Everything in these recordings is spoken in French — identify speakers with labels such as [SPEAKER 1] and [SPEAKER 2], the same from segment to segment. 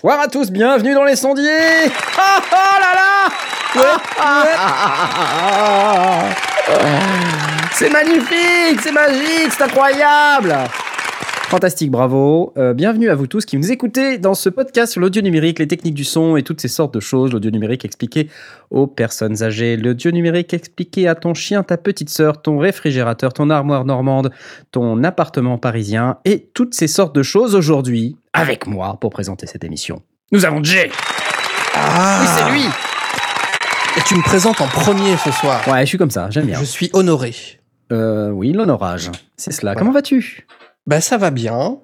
[SPEAKER 1] Bonsoir à tous, bienvenue dans les sondiers. Oh là là. C'est magnifique, c'est magique, c'est incroyable Fantastique, bravo. Euh, bienvenue à vous tous qui nous écoutez dans ce podcast sur l'audio numérique, les techniques du son et toutes ces sortes de choses. L'audio numérique expliqué aux personnes âgées. L'audio numérique expliqué à ton chien, ta petite sœur, ton réfrigérateur, ton armoire normande, ton appartement parisien et toutes ces sortes de choses aujourd'hui avec moi pour présenter cette émission. Nous avons Jay.
[SPEAKER 2] Ah
[SPEAKER 1] Oui, c'est lui.
[SPEAKER 2] Et tu me présentes en premier ce soir.
[SPEAKER 1] Ouais, je suis comme ça, j'aime bien.
[SPEAKER 2] Je suis honoré.
[SPEAKER 1] Euh, oui, l'honorage. C'est cela.
[SPEAKER 2] Voilà.
[SPEAKER 1] Comment vas-tu?
[SPEAKER 2] Bah ça va bien.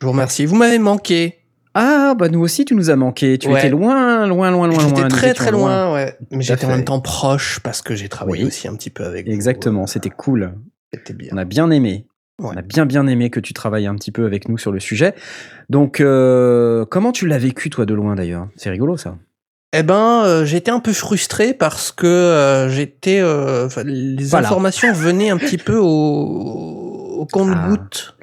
[SPEAKER 2] Je vous remercie. Vous m'avez manqué.
[SPEAKER 1] Ah, bah nous aussi, tu nous as manqué. Tu
[SPEAKER 2] Ouais.
[SPEAKER 1] étais loin, loin, loin, loin, loin.
[SPEAKER 2] J'étais très très loin, ouais. Mais j'étais en même temps proche parce que j'ai travaillé
[SPEAKER 1] Oui.
[SPEAKER 2] aussi un petit peu avec vous.
[SPEAKER 1] Exactement, c'était cool.
[SPEAKER 2] C'était bien.
[SPEAKER 1] On a bien aimé.
[SPEAKER 2] Ouais.
[SPEAKER 1] On a bien bien aimé que tu travailles un petit peu avec nous sur le sujet. Donc, euh, comment tu l'as vécu toi de loin d'ailleurs? C'est rigolo ça.
[SPEAKER 2] Eh ben, euh, j'étais un peu frustré parce que euh, j'étais, euh, les
[SPEAKER 1] Voilà.
[SPEAKER 2] informations venaient un petit peu au, au compte-goutte.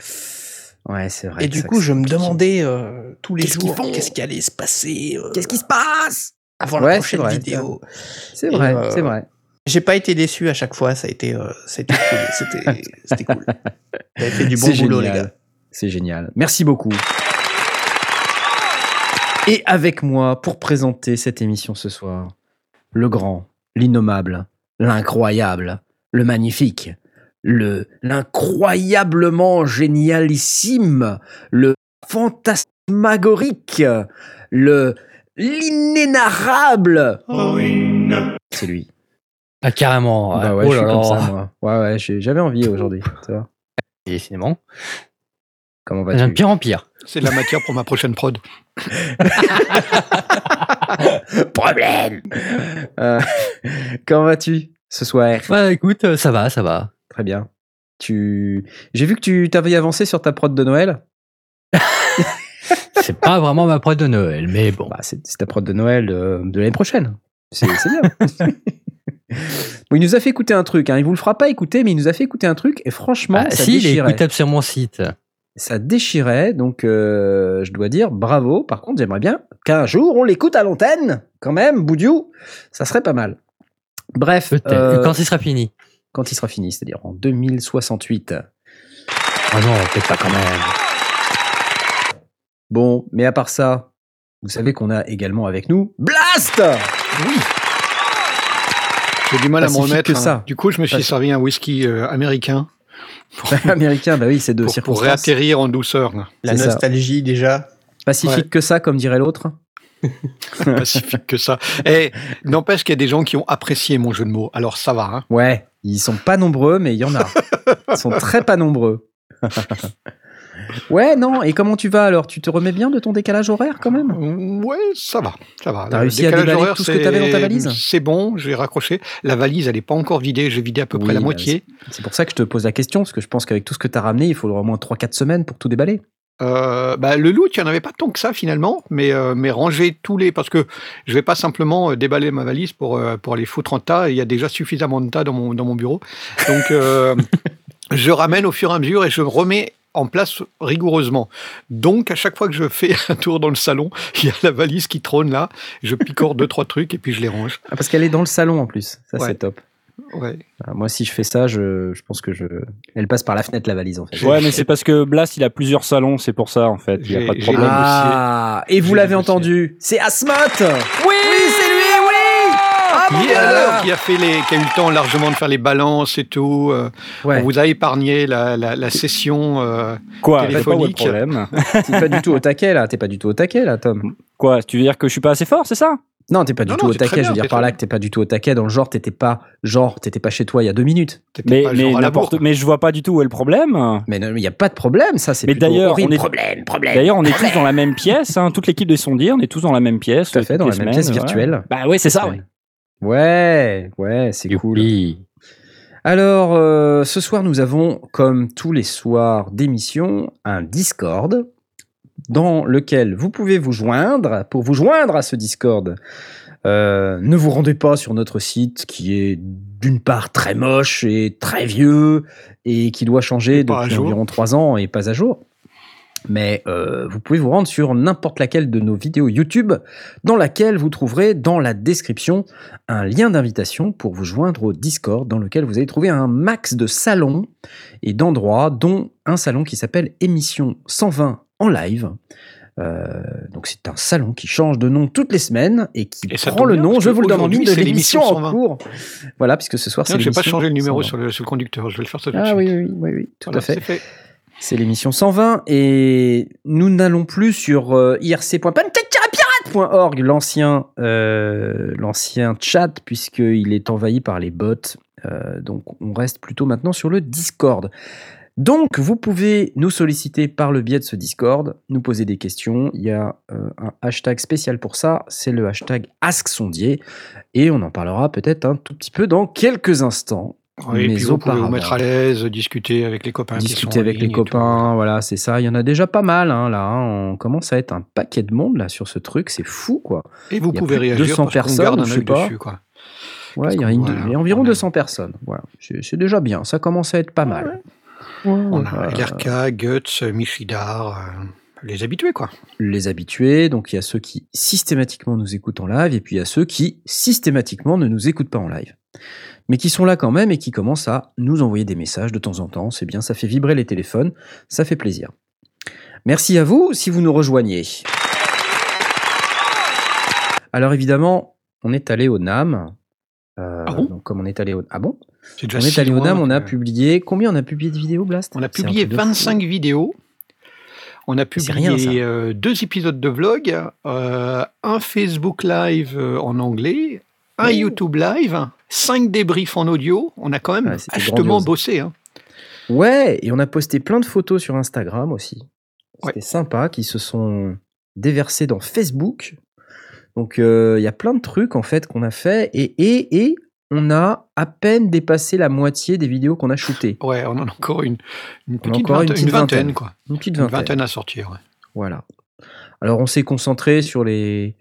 [SPEAKER 1] Ouais, c'est vrai.
[SPEAKER 2] Et du coup, je me demandais euh, tous les
[SPEAKER 1] Qu'est-ce qu'ils
[SPEAKER 2] jours
[SPEAKER 1] font
[SPEAKER 2] qu'est-ce qui allait se passer euh,
[SPEAKER 1] Qu'est-ce qui se passe
[SPEAKER 2] avant
[SPEAKER 1] Ouais,
[SPEAKER 2] la prochaine
[SPEAKER 1] vrai,
[SPEAKER 2] vidéo.
[SPEAKER 1] C'est vrai,
[SPEAKER 2] euh,
[SPEAKER 1] c'est vrai.
[SPEAKER 2] J'ai pas été déçu à chaque fois, ça a été, euh, c'était cool, c'était, c'était cool. Vous avez fait du bon boulot,
[SPEAKER 1] génial.
[SPEAKER 2] les gars.
[SPEAKER 1] C'est génial. Merci beaucoup. Et avec moi pour présenter cette émission ce soir, le grand, l'innommable, l'incroyable, le magnifique, le l'incroyablement génialissime, le fantasmagorique, le l'inénarrable. C'est lui.
[SPEAKER 3] Ah, carrément.
[SPEAKER 1] Bah
[SPEAKER 3] ah,
[SPEAKER 1] ouais,
[SPEAKER 3] oh
[SPEAKER 1] je suis comme ça moi. Ouais ouais, j'ai- j'avais envie aujourd'hui. tu vois.
[SPEAKER 3] Décidément.
[SPEAKER 1] Comment
[SPEAKER 3] De
[SPEAKER 1] vas-tu
[SPEAKER 3] pire en pire.
[SPEAKER 4] C'est de la matière pour ma prochaine prod.
[SPEAKER 1] Problème. Euh, comment vas-tu ce soir?
[SPEAKER 3] Ouais, écoute, euh, ça va, ça va.
[SPEAKER 1] Très bien. Tu, j'ai vu que tu t'avais avancé sur ta prod de Noël.
[SPEAKER 3] C'est pas vraiment ma prod de Noël, mais bon.
[SPEAKER 1] Bah, c'est, ta prod de Noël de, de l'année prochaine. C'est, bien. bon, il nous a fait écouter un truc. Hein. Il vous le fera pas écouter, mais il nous a fait écouter un truc et franchement,
[SPEAKER 3] Ah,
[SPEAKER 1] ça
[SPEAKER 3] si, il est
[SPEAKER 1] déchirait.
[SPEAKER 3] écoutable sur mon site.
[SPEAKER 1] Ça déchirait. Donc, euh, je dois dire bravo. Par contre, j'aimerais bien qu'un jour on l'écoute à l'antenne, quand même. Boudiou, ça serait pas mal. Bref, euh,
[SPEAKER 3] Quand il sera fini.
[SPEAKER 1] Quand il sera fini, c'est-à-dire en 2068.
[SPEAKER 3] Oh non, peut-être pas quand même.
[SPEAKER 1] Bon, mais à part ça, vous savez qu'on a également avec nous Blast
[SPEAKER 4] Oui. J'ai du mal à m'en remettre.
[SPEAKER 1] que
[SPEAKER 4] hein.
[SPEAKER 1] ça.
[SPEAKER 4] Du coup, je me suis
[SPEAKER 1] Pacifique.
[SPEAKER 4] servi un whisky euh, américain
[SPEAKER 1] Américain, bah oui, c'est de
[SPEAKER 4] pour, pour réatterrir en douceur.
[SPEAKER 2] La
[SPEAKER 1] ça.
[SPEAKER 2] nostalgie, déjà.
[SPEAKER 1] Pacifique
[SPEAKER 4] Ouais.
[SPEAKER 1] que ça, comme dirait l'autre.
[SPEAKER 4] Pacifique que ça. Et n'empêche qu'il y a des gens qui ont apprécié mon jeu de mots. Alors ça va. Hein.
[SPEAKER 1] Ouais, ils sont pas nombreux, mais il y en a. Ils sont très pas nombreux. ouais, non, et comment tu vas alors? Tu te remets bien de ton décalage horaire quand même?
[SPEAKER 4] Ouais, ça va. Ça va.
[SPEAKER 1] T'as réussi à déballer
[SPEAKER 4] horaire,
[SPEAKER 1] tout ce que t'avais dans ta
[SPEAKER 4] c'est-
[SPEAKER 1] valise?
[SPEAKER 4] C'est bon, j'ai raccroché. La valise, elle n'est pas encore vidée. J'ai vidé à peu
[SPEAKER 1] Oui,
[SPEAKER 4] près la
[SPEAKER 1] bah,
[SPEAKER 4] moitié.
[SPEAKER 1] C'est pour ça que je te pose la question, parce que je pense qu'avec tout ce que t'as ramené, il faudra au moins 3-4 semaines pour tout déballer.
[SPEAKER 4] Euh, bah, le loot, il n'y en avait pas tant que ça finalement, mais, euh, mais ranger tous les. Parce que je vais pas simplement euh, déballer ma valise pour, pour les foutre en tas. Il y a déjà suffisamment de tas dans mon, dans mon bureau. Donc, je ramène au fur et à mesure et je remets en place rigoureusement. Donc, à chaque fois que je fais un tour dans le salon, il y a la valise qui trône là. Je picore deux, trois trucs et puis je les range.
[SPEAKER 1] Ah, parce qu'elle est dans le salon en plus. Ça,
[SPEAKER 4] Ouais.
[SPEAKER 1] c'est top.
[SPEAKER 4] Ouais.
[SPEAKER 1] Ah, moi, si je fais ça, je, je pense que je. Elle passe par la fenêtre, la valise, en fait.
[SPEAKER 5] Ouais, mais c'est parce que Blast, il a plusieurs salons, c'est pour ça, en fait. Il n'y a pas de problème.
[SPEAKER 1] Ah, et vous l'avez entendu, c'est Asmot Oui, c'est lui, oui Ah, mon
[SPEAKER 4] Qui,
[SPEAKER 1] Dieu
[SPEAKER 4] alors, qui a fait les, qui a eu le temps largement de faire les balances et tout. euh,
[SPEAKER 1] Ouais,
[SPEAKER 4] On vous a épargné la, la, la session. euh,
[SPEAKER 5] Quoi Pas
[SPEAKER 4] téléphonique.
[SPEAKER 5] problème.
[SPEAKER 1] t'es pas du tout au taquet, là. T'es pas du tout au taquet, là, Tom.
[SPEAKER 5] Quoi Tu veux dire que je suis pas assez fort, c'est ça?
[SPEAKER 1] Non, t'es pas du
[SPEAKER 4] Non,
[SPEAKER 1] tout
[SPEAKER 4] non,
[SPEAKER 1] au taquet. Je veux dire par là
[SPEAKER 4] bien.
[SPEAKER 1] que t'es pas du tout au taquet. Dans le genre, t'étais pas, genre, t'étais pas chez toi il y a deux minutes.
[SPEAKER 5] Mais, n'importe- je vois pas du tout où est le problème.
[SPEAKER 1] Mais il y a pas de problème, ça. C'est
[SPEAKER 5] Mais d'ailleurs, on est-
[SPEAKER 1] problème, problème.
[SPEAKER 5] D'ailleurs, on est tous dans la même pièce, hein, toute l'équipe des sondiers, on est tous dans la même pièce.
[SPEAKER 1] Tout à fait, dans la même pièce
[SPEAKER 5] ouais.
[SPEAKER 1] virtuelle.
[SPEAKER 5] Bah oui, c'est ça, ouais.
[SPEAKER 1] Ouais, ouais, c'est cool. Alors, euh, ce soir, nous avons, comme tous les soirs d'émission, un Discord dans lequel vous pouvez vous joindre. Pour vous joindre à ce Discord, euh, ne vous rendez pas sur notre site qui est d'une part très moche et très vieux et qui doit changer depuis environ trois ans et pas à jour. Mais euh, vous pouvez vous rendre sur n'importe laquelle de nos vidéos YouTube, dans laquelle vous trouverez dans la description un lien d'invitation pour vous joindre au Discord, dans lequel vous allez trouver un max de salons et d'endroits, dont un salon qui s'appelle Émission 120 en live. Euh, donc c'est un salon qui change de nom toutes les semaines et qui
[SPEAKER 4] Et
[SPEAKER 1] prend le nom, je vous le donne en de l'émission
[SPEAKER 4] l'émission
[SPEAKER 1] en
[SPEAKER 4] 120.
[SPEAKER 1] cours. Voilà, puisque ce soir c'est
[SPEAKER 4] Tiens, je vais pas
[SPEAKER 1] l'émission
[SPEAKER 4] changer le numéro
[SPEAKER 1] 120.
[SPEAKER 4] sur le, sur le conducteur, je vais le faire tout de
[SPEAKER 1] Ah
[SPEAKER 4] suite.
[SPEAKER 1] oui, oui, oui, oui, tout
[SPEAKER 4] Voilà,
[SPEAKER 1] à fait.
[SPEAKER 4] c'est fait.
[SPEAKER 1] C'est l'émission 120 et nous n'allons plus sur euh, irc.pancakepirate.org, l'ancien euh, l'ancien chat, puisqu'il est envahi par les bots. Euh, donc on reste plutôt maintenant sur le Discord. Donc vous pouvez nous solliciter par le biais de ce Discord, nous poser des questions. Il y a euh, un hashtag spécial pour ça, c'est le hashtag AskSondier. Et on en parlera peut-être un tout petit peu dans quelques instants.
[SPEAKER 4] Oui, et
[SPEAKER 1] Mais
[SPEAKER 4] puis vous pouvez vous mettre à l'aise, discuter avec les copains. qui
[SPEAKER 1] discuter
[SPEAKER 4] sont
[SPEAKER 1] avec les copains, voilà, c'est ça. Il y en a déjà pas mal, hein, là. hein. On commence à être un paquet de monde là sur ce truc, c'est fou, quoi.
[SPEAKER 4] Et vous pouvez réagir
[SPEAKER 1] 200
[SPEAKER 4] parce
[SPEAKER 1] personnes, je sais pas.
[SPEAKER 4] dessus, quoi.
[SPEAKER 1] Ouais, il y a,
[SPEAKER 4] qu'on-
[SPEAKER 1] une-
[SPEAKER 4] voilà,
[SPEAKER 1] il y a environ
[SPEAKER 4] on a-
[SPEAKER 1] 200 personnes. Voilà, c'est c'est déjà bien. Ça commence à être pas mal.
[SPEAKER 4] On a
[SPEAKER 1] Euh,
[SPEAKER 4] LRK, Guts, Michidar, euh, les habitués, quoi.
[SPEAKER 1] les habitués, donc il y a ceux qui systématiquement nous écoutent en live, et puis il y a ceux qui systématiquement ne nous écoutent pas en live. Mais qui sont là quand même et qui commencent à nous envoyer des messages de temps en temps. C'est bien, ça fait vibrer les téléphones, ça fait plaisir. Merci à vous si vous nous rejoignez. Alors évidemment, on est allé au NAM. Euh,
[SPEAKER 4] Ah bon?
[SPEAKER 1] donc comme on est allé au... Ah bon? On est
[SPEAKER 4] six
[SPEAKER 1] allé au
[SPEAKER 4] mois
[SPEAKER 1] NAM, on a publié... Combien? On a publié de vidéos, Blast?
[SPEAKER 4] On a publié
[SPEAKER 1] truc de fou.
[SPEAKER 4] 25 vidéos. On a publié
[SPEAKER 1] rien,
[SPEAKER 4] euh, deux épisodes de vlog, euh, un Facebook Live euh, en anglais, un
[SPEAKER 1] Oh.
[SPEAKER 4] YouTube Live, cinq débriefs en audio. On a quand même
[SPEAKER 1] Ouais,
[SPEAKER 4] achetement bossé. hein.
[SPEAKER 1] Ouais, et on a posté plein de photos sur Instagram aussi.
[SPEAKER 4] Ouais.
[SPEAKER 1] C'était sympa, qui se sont déversées dans Facebook. Donc euh, il y a plein de trucs en fait qu'on a fait et, et, et on a à peine dépassé la moitié des vidéos qu'on a shootées.
[SPEAKER 4] Ouais, on en a encore une, petite
[SPEAKER 1] encore une
[SPEAKER 4] vingtaine,
[SPEAKER 1] petite
[SPEAKER 4] une vingtaine,
[SPEAKER 1] vingtaine.
[SPEAKER 4] quoi.
[SPEAKER 1] Une petite
[SPEAKER 4] Une
[SPEAKER 1] vingtaine.
[SPEAKER 4] à sortir. ouais.
[SPEAKER 1] Voilà. Alors on s'est concentré sur les,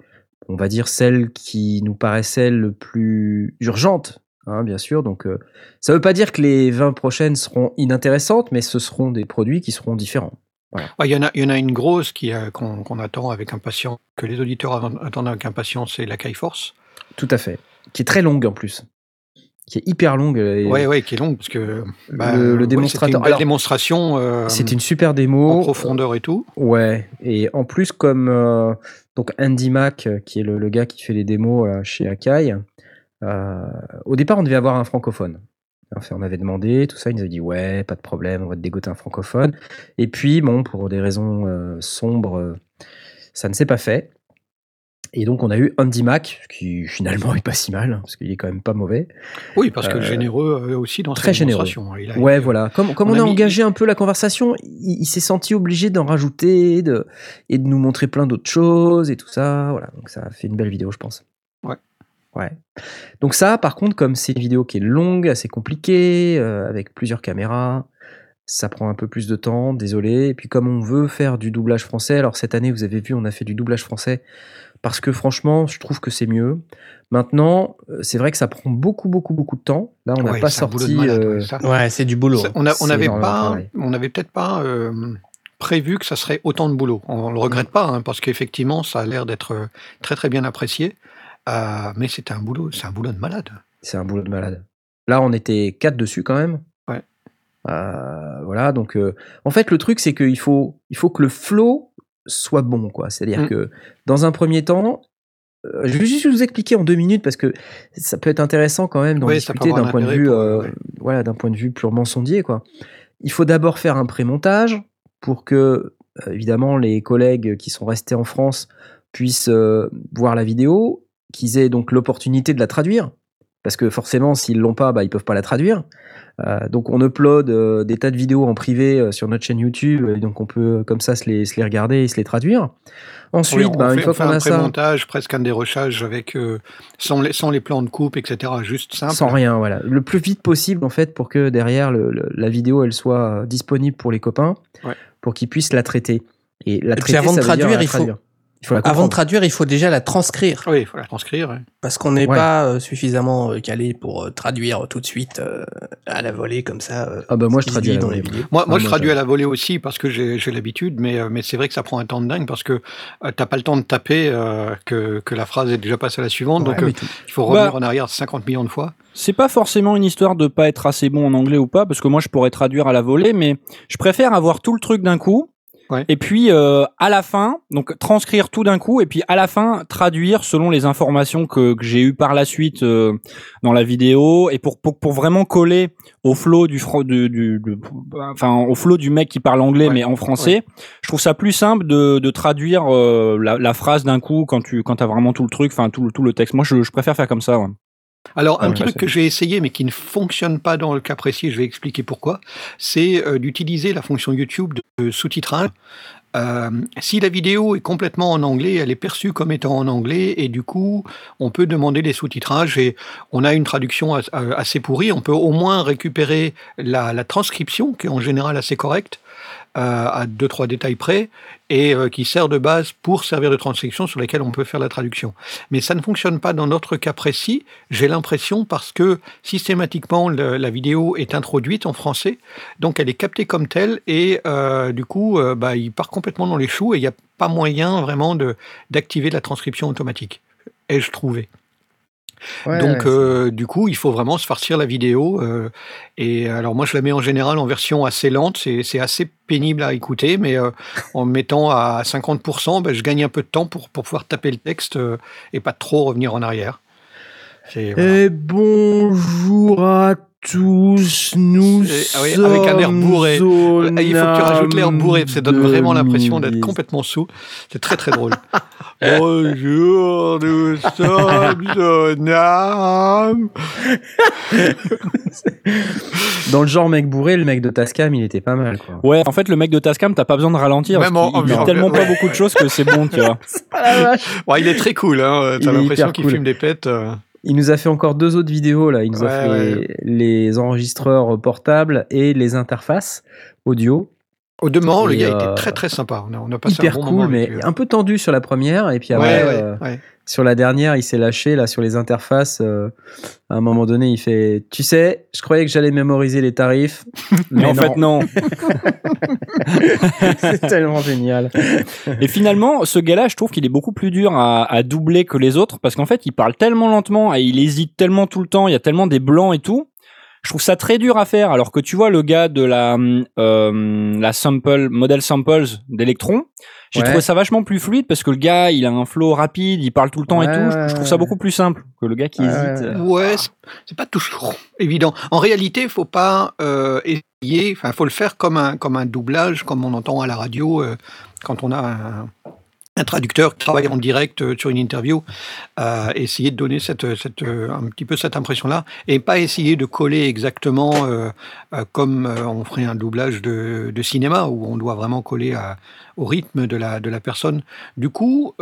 [SPEAKER 1] on va dire celles qui nous paraissaient le plus urgentes, hein, bien sûr. Donc euh, ça veut pas dire que les 20 prochaines seront inintéressantes, mais ce seront des produits qui seront différents.
[SPEAKER 4] Il y, en a, y en a une grosse qui, euh, qu'on, qu'on attend avec impatience, que les auditeurs attendent avec impatience, c'est la Force.
[SPEAKER 1] Tout à fait. Qui est très longue en plus. Qui est hyper longue. et
[SPEAKER 4] Ouais, ouais, qui est longue parce que bah,
[SPEAKER 1] le, le
[SPEAKER 4] ouais,
[SPEAKER 1] démonstrateur.
[SPEAKER 4] c'était une démonstration euh,
[SPEAKER 1] C'était une super
[SPEAKER 4] en
[SPEAKER 1] démo.
[SPEAKER 4] profondeur et tout.
[SPEAKER 1] Ouais. Et en plus, comme euh, donc Andy Mack, euh, qui est le, le gars qui fait les démos euh, chez Akai, euh, au départ, on devait avoir un francophone. Enfin, on avait demandé, tout ça, il nous a dit ouais, pas de problème, on va te dégoter un francophone. Et puis, bon, pour des raisons euh, sombres, euh, ça ne s'est pas fait. Et donc, on a eu Andy Mack, qui finalement est pas si mal, parce qu'il est quand même pas mauvais.
[SPEAKER 4] Oui, parce que
[SPEAKER 1] Euh,
[SPEAKER 4] généreux euh, aussi dans
[SPEAKER 1] très
[SPEAKER 4] sa
[SPEAKER 1] généreux.
[SPEAKER 4] démonstration. Il a
[SPEAKER 1] Ouais,
[SPEAKER 4] été,
[SPEAKER 1] voilà. Comme, comme
[SPEAKER 4] on
[SPEAKER 1] on,
[SPEAKER 4] a
[SPEAKER 1] a,
[SPEAKER 4] mis-
[SPEAKER 1] engagé un peu la conversation, il, il s'est senti obligé d'en rajouter de, et de nous montrer plein d'autres choses et tout ça. Voilà. Donc ça a fait une belle vidéo, je pense.
[SPEAKER 4] Ouais.
[SPEAKER 1] Ouais. Donc ça, par contre, comme c'est une vidéo qui est longue, assez compliquée, euh, avec plusieurs caméras, ça prend un peu plus de temps, désolé. Et puis comme on veut faire du doublage français, alors cette année, vous avez vu, on a fait du doublage français parce que franchement, je trouve que c'est mieux. Maintenant, euh, c'est vrai que ça prend beaucoup, beaucoup, beaucoup de temps. Là, on n'a
[SPEAKER 4] Ouais,
[SPEAKER 1] pas sorti.
[SPEAKER 4] de malade,
[SPEAKER 1] euh,
[SPEAKER 4] ouais,
[SPEAKER 2] c'est du boulot.
[SPEAKER 4] On a- on
[SPEAKER 1] C'est
[SPEAKER 4] n'avait pas, on n'avait peut-être pas euh, prévu que ça serait autant de boulot. On le regrette pas, hein, parce qu'effectivement, ça a l'air d'être très très bien apprécié. Euh, mais c'était un boulot, c'est un boulot de malade.
[SPEAKER 1] C'est un boulot de malade. Là, on était quatre dessus quand même.
[SPEAKER 4] Ouais.
[SPEAKER 1] Euh, voilà, donc euh, en fait, le truc, c'est qu'il faut, il faut que le flow soit bon, quoi. C'est-à-dire
[SPEAKER 4] Mm.
[SPEAKER 1] que dans un premier temps, euh, je vais juste vous expliquer en deux minutes parce que ça peut être intéressant quand même d'en discuter d'un
[SPEAKER 4] un
[SPEAKER 1] point de vue,
[SPEAKER 4] pour-
[SPEAKER 1] euh,
[SPEAKER 4] ouais.
[SPEAKER 1] voilà, d'un point de vue purement sondier, quoi. Il faut d'abord faire un pré-montage pour que, euh, évidemment, les collègues qui sont restés en France puissent euh, voir la vidéo, qu'ils aient donc l'opportunité de la traduire. Parce que forcément, s'ils l'ont pas, bah, ils peuvent pas la traduire. Euh, donc on upload euh, des tas de vidéos en privé euh, sur notre chaîne YouTube, et donc on peut comme ça se les, se les regarder et se les traduire. Ensuite,
[SPEAKER 4] Oui, on
[SPEAKER 1] bah,
[SPEAKER 4] fait,
[SPEAKER 1] une fois
[SPEAKER 4] on fait
[SPEAKER 1] qu'on
[SPEAKER 4] un
[SPEAKER 1] a ça,
[SPEAKER 4] pré-montage, presque un dérochage avec euh, sans, les, sans les plans de coupe, etc. Juste simple.
[SPEAKER 1] sans rien, voilà, le plus vite possible en fait pour que derrière le- le- la vidéo elle soit disponible pour les copains,
[SPEAKER 4] Ouais.
[SPEAKER 1] pour qu'ils puissent la traiter. Et la traiter,
[SPEAKER 2] avant de
[SPEAKER 1] ça veut dire
[SPEAKER 2] traduire,
[SPEAKER 1] la
[SPEAKER 2] il faut-
[SPEAKER 1] traduire. Il faut la
[SPEAKER 2] Avant de traduire, il faut déjà la transcrire.
[SPEAKER 4] Oui, il faut la transcrire. ouais.
[SPEAKER 2] Parce qu'on n'est
[SPEAKER 1] Ouais.
[SPEAKER 2] pas euh, suffisamment euh, calé pour euh, traduire tout de suite euh, à la volée comme ça. euh,
[SPEAKER 1] Ah bah moi je traduis
[SPEAKER 2] dit
[SPEAKER 1] à la
[SPEAKER 2] dans les vidéos.
[SPEAKER 4] Moi, moi
[SPEAKER 1] Ah,
[SPEAKER 4] je traduis à la volée aussi parce que j'ai j'ai l'habitude, mais, euh, mais c'est vrai que ça prend un temps de dingue parce que euh, t'as pas le temps de taper euh, que, que la phrase est déjà passée à la suivante.
[SPEAKER 1] Ouais,
[SPEAKER 4] donc euh, il faut revenir
[SPEAKER 5] Bah-
[SPEAKER 4] en arrière 50 millions de fois.
[SPEAKER 5] C'est pas forcément une histoire de pas être assez bon en anglais ou pas, parce que moi je pourrais traduire à la volée, mais je préfère avoir tout le truc d'un coup.
[SPEAKER 4] Ouais.
[SPEAKER 5] Et puis euh, à la fin, donc transcrire tout d'un coup, et puis à la fin traduire selon les informations que, que j'ai eues par la suite euh, dans la vidéo, et pour, pour pour vraiment coller au flow du, du, du, du- enfin au flow du mec qui parle anglais
[SPEAKER 4] Ouais.
[SPEAKER 5] mais en français. Je trouve ça plus simple de, de traduire euh, la, la phrase d'un coup quand tu quand as vraiment tout le truc, enfin tout, le- tout le texte. Moi je, je préfère faire comme ça.
[SPEAKER 4] Alors, un
[SPEAKER 5] Ouais,
[SPEAKER 4] petit
[SPEAKER 5] ouais,
[SPEAKER 4] truc que j'ai essayé, mais qui ne fonctionne pas dans le cas précis, je vais expliquer pourquoi, c'est euh, d'utiliser la fonction YouTube de, sous-titrage. Euh, si la vidéo est complètement en anglais, elle est perçue comme étant en anglais, et du coup, on peut demander des sous-titrages, et on a une traduction euh, assez pourrie, on peut au moins récupérer la, la transcription, qui est en général assez correcte, à deux, trois détails près, et euh, qui sert de base pour servir de transcription sur lesquelles on peut faire la traduction. Mais ça ne fonctionne pas dans notre cas précis, j'ai l'impression, parce que systématiquement, la vidéo est introduite en français, donc elle est captée comme telle, et euh, du coup, euh, bah, il part complètement dans les choux, et il n'y a pas moyen vraiment d'activer la transcription automatique, ai-je trouvé.
[SPEAKER 1] Ouais,
[SPEAKER 4] Donc,
[SPEAKER 1] ouais,
[SPEAKER 4] euh, du coup, il faut vraiment se farcir la vidéo. euh, et alors, moi, je la mets en général en version assez lente. C'est assez pénible à écouter, mais euh, en me mettant à 50%, ben, je gagne un peu de temps pour, pour pouvoir taper le texte et pas trop revenir en arrière. Voilà.
[SPEAKER 1] Et bonjour à tous, nous
[SPEAKER 4] ah oui, avec un air bourré.
[SPEAKER 1] sommes
[SPEAKER 4] Ah, Il faut que tu rajoutes l'air bourré, ça donne vraiment l'impression d'être
[SPEAKER 1] 2010.
[SPEAKER 4] complètement sous. C'est très très drôle. Bonjour, nous sommes au Nam.
[SPEAKER 1] Dans le genre mec bourré, le mec de Tascam, il était pas mal quoi.
[SPEAKER 5] Ouais, en fait, le mec de Tascam, t'as pas besoin de ralentir.
[SPEAKER 4] Même
[SPEAKER 5] parce
[SPEAKER 4] en-
[SPEAKER 5] il
[SPEAKER 4] en-
[SPEAKER 5] dit
[SPEAKER 4] en-
[SPEAKER 5] tellement pas
[SPEAKER 4] ouais.
[SPEAKER 5] beaucoup de choses que c'est bon, tu vois.
[SPEAKER 4] Ouais, il est très cool, hein.
[SPEAKER 1] Il
[SPEAKER 4] T'as
[SPEAKER 1] est
[SPEAKER 4] l'impression qu'il
[SPEAKER 1] cool.
[SPEAKER 4] fume des pets. euh.
[SPEAKER 1] Il nous a fait encore deux autres vidéos là. Il nous a fait
[SPEAKER 4] ouais.
[SPEAKER 1] les enregistreurs portables et les interfaces audio.
[SPEAKER 4] Au demeurant, le gars
[SPEAKER 1] euh,
[SPEAKER 4] était très très sympa. On a, on a passé
[SPEAKER 1] Hyper
[SPEAKER 4] un bon
[SPEAKER 1] cool,
[SPEAKER 4] moment
[SPEAKER 1] mais
[SPEAKER 4] lui.
[SPEAKER 1] un peu tendu sur la première. Et puis après,
[SPEAKER 4] ouais,
[SPEAKER 1] euh,
[SPEAKER 4] ouais.
[SPEAKER 1] sur la dernière, il s'est lâché là sur les interfaces. euh, à un moment donné, il fait Tu sais, je croyais que j'allais mémoriser les tarifs.
[SPEAKER 5] Mais,
[SPEAKER 1] Mais
[SPEAKER 5] en fait, non.
[SPEAKER 1] c'est tellement génial.
[SPEAKER 5] Et finalement, ce gars-là, je trouve qu'il est beaucoup plus dur à, à doubler que les autres parce qu'en fait, il parle tellement lentement et il hésite tellement tout le temps. Il y a tellement des blancs et tout. Je trouve ça très dur à faire. Alors que tu vois le gars de la euh, la sample model samples d'Electron, j'ai
[SPEAKER 1] Ouais.
[SPEAKER 5] trouvé ça vachement plus fluide parce que le gars, il a un flow rapide, il parle tout le temps et tout. Je- trouve ça beaucoup plus simple que le gars qui
[SPEAKER 1] Ouais,
[SPEAKER 5] hésite.
[SPEAKER 1] ouais.
[SPEAKER 4] c'est- pas toujours évident. En réalité, il faut pas euh, essayer. Enfin, faut le faire comme un comme un doublage, comme on entend à la radio euh, quand on a un, un traducteur qui travaille en direct euh, sur une interview. Euh, essayer de donner cette cette euh, un petit peu cette impression-là et pas essayer de coller exactement euh, comme on ferait un doublage de, de cinéma où on doit vraiment coller à- au rythme de la de la personne. Du coup,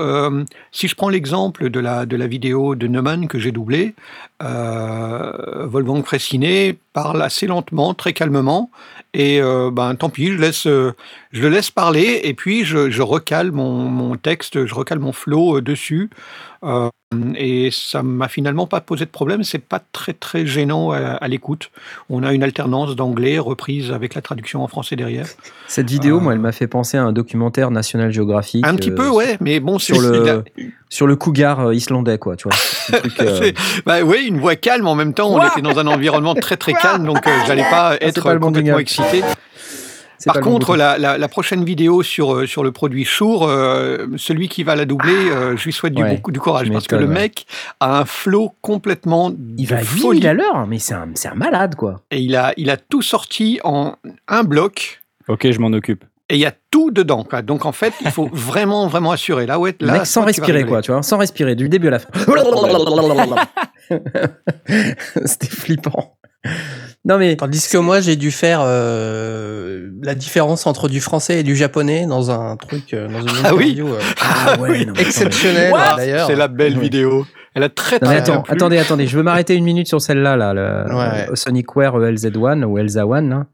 [SPEAKER 4] si je prends l'exemple de la, de la vidéo de Neumann que j'ai doublée, Wolfgang Fressinet parle assez lentement, très calmement, et euh, ben tant pis, je, laisse, euh, le laisse parler, et puis je, recale mon, mon texte, je recale mon flow euh, dessus, euh, et ça m'a finalement pas posé de problème, c'est pas très très gênant à, à l'écoute. On a une alternance d'anglais reprise avec la traduction en français derrière.
[SPEAKER 1] Cette vidéo,
[SPEAKER 4] Euh.
[SPEAKER 1] moi, elle m'a fait penser à un documentaire National Geographic.
[SPEAKER 4] Un petit
[SPEAKER 1] euh,
[SPEAKER 4] peu, ouais, mais bon,
[SPEAKER 1] sur le- Sur le cougar islandais, quoi, tu vois. Truc, euh,
[SPEAKER 4] bah oui, une voix calme en même temps. On était dans un environnement très très calme, donc euh, j'allais pas être
[SPEAKER 1] pas le bon
[SPEAKER 4] complètement excité. Par contre, la, la- la prochaine vidéo sur, euh, sur le produit Shure, euh, celui qui va la doubler, euh, je lui souhaite du,
[SPEAKER 1] Ouais,
[SPEAKER 4] beaucoup, du courage parce que le mec a un flow complètement
[SPEAKER 1] il
[SPEAKER 4] de
[SPEAKER 1] va à 8000
[SPEAKER 4] folie
[SPEAKER 1] à l'heure, mais c'est un, c'est un malade, quoi.
[SPEAKER 4] et il a, il a tout sorti en un bloc.
[SPEAKER 5] Ok, je m'en occupe.
[SPEAKER 4] Et il y a tout dedans. quoi. Donc en fait, il faut vraiment, vraiment assurer. Là, ouais,
[SPEAKER 1] Le
[SPEAKER 4] là,
[SPEAKER 1] mec sans respirer, quoi, tu vois, sans respirer, du début à la fin. C'était flippant. Non, mais
[SPEAKER 2] Tandis que moi, j'ai dû faire euh, la différence entre du français et du japonais dans un truc, euh, dans une
[SPEAKER 4] Ah oui
[SPEAKER 2] interview euh,
[SPEAKER 1] Ah ouais, non,
[SPEAKER 2] exceptionnelle
[SPEAKER 4] What
[SPEAKER 2] d'ailleurs.
[SPEAKER 4] C'est la belle vidéo. Elle a très
[SPEAKER 1] Non,
[SPEAKER 4] très bien
[SPEAKER 1] attends,
[SPEAKER 4] plu.
[SPEAKER 1] attendez, attendez, je veux m'arrêter une minute sur celle-là, là, le
[SPEAKER 2] Ouais.
[SPEAKER 1] Sonicware LZ1 ou Elza One, là.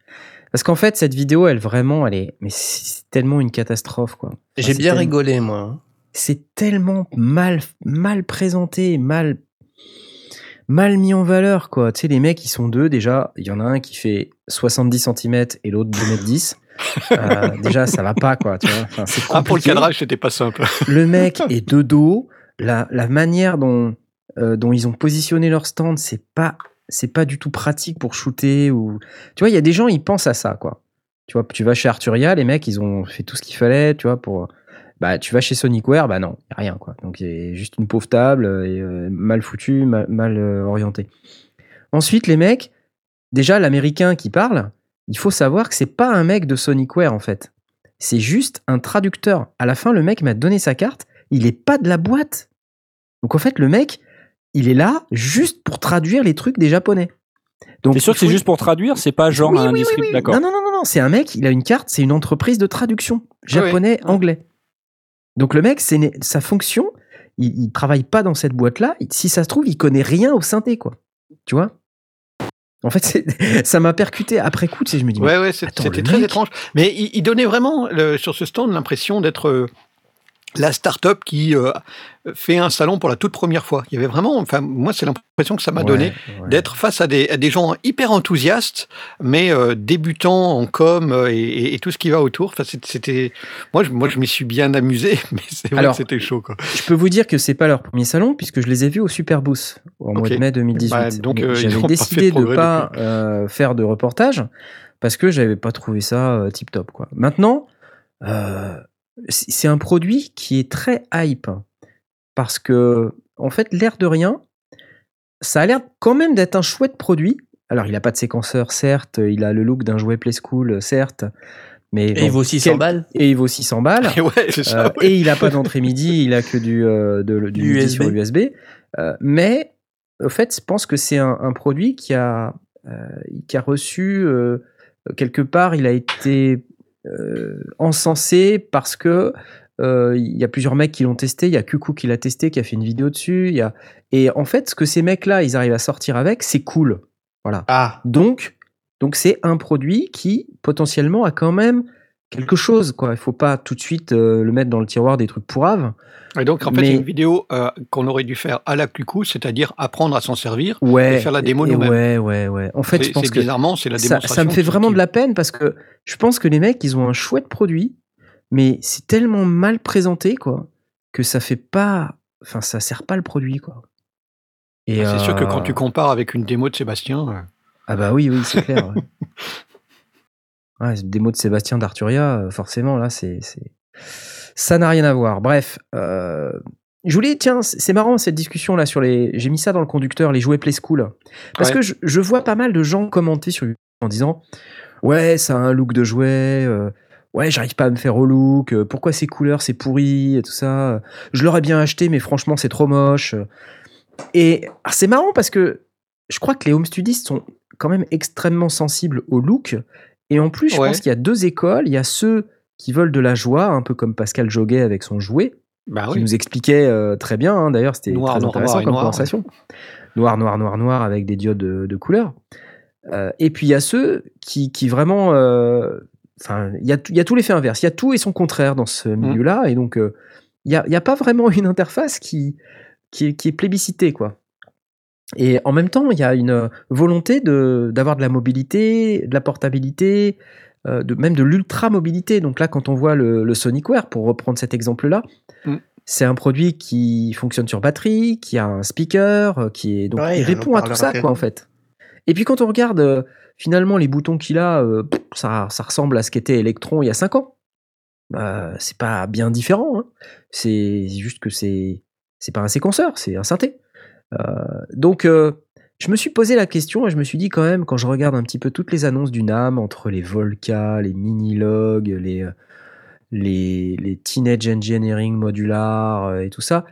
[SPEAKER 1] Parce qu'en fait, cette vidéo, elle vraiment, elle est, mais c'est tellement une catastrophe, quoi.
[SPEAKER 2] J'ai bien
[SPEAKER 1] tellement-
[SPEAKER 2] rigolé moi.
[SPEAKER 1] c'est tellement mal, mal présenté, mal, mal mis en valeur, quoi. Tu sais, les mecs, ils sont deux, déjà. Il y en a un qui fait 70 cm et l'autre 2 m 10. Euh, déjà, ça va pas, quoi. Tu vois enfin,
[SPEAKER 4] Ah, pour le cadrage, c'était pas simple.
[SPEAKER 1] Le mec est de dos. La, la manière dont, euh, dont ils ont positionné leur stand, c'est pas, c'est pas du tout pratique pour shooter. Ou... Tu vois, il y a des gens, ils pensent à ça, quoi. Tu vois, tu vas chez Arturia, les mecs, ils ont fait tout ce qu'il fallait, tu vois, pour. Bah, tu vas chez Sonicware, bah non, y a rien, quoi. Donc, il y a juste une pauvre table, et, euh, mal foutue, mal, mal euh, orientée. Ensuite, les mecs, déjà, l'américain qui parle, il faut savoir que c'est pas un mec de Sonicware, en fait. C'est juste un traducteur. À la fin, le mec m'a donné sa carte, il est pas de la boîte. Donc, en fait, le mec, il est là juste pour traduire les trucs des japonais. Donc,
[SPEAKER 5] T'es sûr que c'est juste pour traduire? C'est pas genre
[SPEAKER 1] Oui,
[SPEAKER 5] un
[SPEAKER 1] oui, oui,
[SPEAKER 5] district
[SPEAKER 1] oui.
[SPEAKER 5] D'accord.
[SPEAKER 1] Non, non, non, non, non, c'est un mec, il a une carte, c'est une entreprise de traduction.
[SPEAKER 4] Ah
[SPEAKER 1] Japonais,
[SPEAKER 4] ouais.
[SPEAKER 1] anglais. Donc le mec, c'est sa fonction, il, il travaille pas dans cette boîte-là. Si ça se trouve, il connaît rien au synthé, quoi. Tu vois? En fait, ça m'a percuté après coup, tu sais, je me dis,
[SPEAKER 4] Ouais, ouais, c'était très étrange. Mais il, il donnait vraiment, le- sur ce stand, l'impression d'être euh, la start-up qui euh, fait un salon pour la toute première fois. Il y avait vraiment, enfin, moi, c'est l'impression que ça m'a
[SPEAKER 1] Ouais,
[SPEAKER 4] donné
[SPEAKER 1] ouais.
[SPEAKER 4] d'être face à des, à des gens hyper enthousiastes, mais euh, débutants en com euh, et, et- et tout ce qui va autour. Enfin, c'était, moi, je, moi, je m'y suis bien amusé, mais c'est vrai
[SPEAKER 1] Alors,
[SPEAKER 4] que c'était chaud, quoi.
[SPEAKER 1] Je peux vous dire que c'est pas leur premier salon, puisque je les ai vus au Superboost au mois de mai 2018.
[SPEAKER 4] Bah, donc, euh,
[SPEAKER 1] j'avais
[SPEAKER 4] pas
[SPEAKER 1] décidé de
[SPEAKER 4] progrès
[SPEAKER 1] pas euh, faire de reportage parce que j'avais pas trouvé ça tip top. Quoi. Maintenant, c'est un produit qui est très hype parce que en fait, l'air de rien, ça a l'air quand même d'être un chouette produit. Alors, il a pas de séquenceur, certes, il a le look d'un jouet Play School, certes, mais
[SPEAKER 2] Et
[SPEAKER 1] bon,
[SPEAKER 2] il vaut 600
[SPEAKER 1] quel-
[SPEAKER 2] balles.
[SPEAKER 1] et il vaut 600 balles.
[SPEAKER 4] Et ouais, c'est ça.
[SPEAKER 1] Euh,
[SPEAKER 4] ouais.
[SPEAKER 1] Et il a pas d'entrée MIDI, il a que du, euh, de- du
[SPEAKER 2] Du
[SPEAKER 1] MIDI
[SPEAKER 2] USB.
[SPEAKER 1] sur USB. Euh, mais au fait, je pense que c'est un, un produit qui a, euh, qui a reçu euh, quelque part, il a été euh, encensé parce que euh, il y a plusieurs mecs qui l'ont testé. Il y a Kuku qui l'a testé, qui a fait une vidéo dessus. Y a... Et en fait, ce que ces mecs-là, ils arrivent à sortir avec, c'est cool. Voilà.
[SPEAKER 2] Ah,
[SPEAKER 1] Donc, donc c'est un produit qui potentiellement a quand même quelque chose. Quoi. Il faut pas tout de suite euh, le mettre dans le tiroir des trucs pourraves.
[SPEAKER 4] Et donc, en fait,
[SPEAKER 1] mais-
[SPEAKER 4] c'est une vidéo euh, qu'on aurait dû faire à la cucou, c'est-à-dire apprendre à s'en servir.
[SPEAKER 1] Ouais.
[SPEAKER 4] Et faire la démo nous-mêmes.
[SPEAKER 1] Ouais, ouais, ouais. En fait,
[SPEAKER 4] C'est-
[SPEAKER 1] je pense que
[SPEAKER 4] bizarrement, c'est la
[SPEAKER 1] ça,
[SPEAKER 4] démonstration.
[SPEAKER 1] ça me fait vraiment
[SPEAKER 4] qui-
[SPEAKER 1] de la peine parce que je pense que les mecs, ils ont un chouette produit, mais c'est tellement mal présenté, quoi, que ça fait pas. Enfin, ça sert pas le produit, quoi. Et,
[SPEAKER 4] C'est sûr que quand
[SPEAKER 1] euh,
[SPEAKER 4] tu compares avec une démo de Sébastien, euh,
[SPEAKER 1] Ah bah oui, oui, c'est clair. ouais. Ouais, mots de Sébastien d'Arturia, euh, forcément, là, c'est... Ça n'a rien à voir. Bref, euh, je voulais... Tiens, c'est marrant, cette discussion-là sur les... J'ai mis ça dans le conducteur, les jouets Play School. Parce
[SPEAKER 4] Ouais.
[SPEAKER 1] que je, je vois pas mal de gens commenter sur YouTube en disant « Ouais, ça a un look de jouet... euh, Ouais, j'arrive pas à me faire au look. euh, Pourquoi ces couleurs, c'est pourri et tout ça. Je l'aurais bien acheté, mais franchement, c'est trop moche. Et c'est marrant parce que je crois que les home studistes sont quand même extrêmement sensibles au look. Et en plus, je
[SPEAKER 4] Ouais.
[SPEAKER 1] pense qu'il y a deux écoles. Il y a ceux qui veulent de la joie, un peu comme Pascal Joguet avec son jouet,
[SPEAKER 4] bah
[SPEAKER 1] qui
[SPEAKER 4] oui.
[SPEAKER 1] nous expliquait euh, très bien. hein, D'ailleurs, c'était
[SPEAKER 4] Noir,
[SPEAKER 1] très
[SPEAKER 4] noir,
[SPEAKER 1] intéressant
[SPEAKER 4] noir
[SPEAKER 1] comme
[SPEAKER 4] noir,
[SPEAKER 1] conversation. Noir, noir, noir, noir, avec des diodes de, de couleur. Euh, et puis il y a ceux qui, qui vraiment. euh, Enfin, il y a, tout- il y a tout l'effet inverse. Il y a tout et son contraire dans ce milieu-là. Et donc, euh, il n'y a, pas vraiment une interface qui, qui, est, qui est plébiscitée, quoi. Et en même temps, il y a une volonté de- d'avoir de la mobilité, de la portabilité, euh, de, même de l'ultra-mobilité. Donc là, quand on voit le, le Sonicware, pour reprendre cet exemple-là,
[SPEAKER 4] Mm.
[SPEAKER 1] c'est un produit qui fonctionne sur batterie, qui a un speaker, euh, qui est donc
[SPEAKER 2] Ouais,
[SPEAKER 1] il
[SPEAKER 2] un
[SPEAKER 1] répond à tout ça, quoi, en fait. Et puis quand on regarde euh, finalement les boutons qu'il a, euh, ça, ressemble à ce qu'était Electron il y a 5 ans. Euh, c'est pas bien différent. hein. C'est juste que c'est c'est pas un séquenceur, c'est un synthé. Euh, donc je me suis posé la question et je me suis dit quand même quand je regarde un petit peu toutes les annonces du NAM entre les Volca, les Minilog, les les, les Teenage Engineering Modular et tout ça,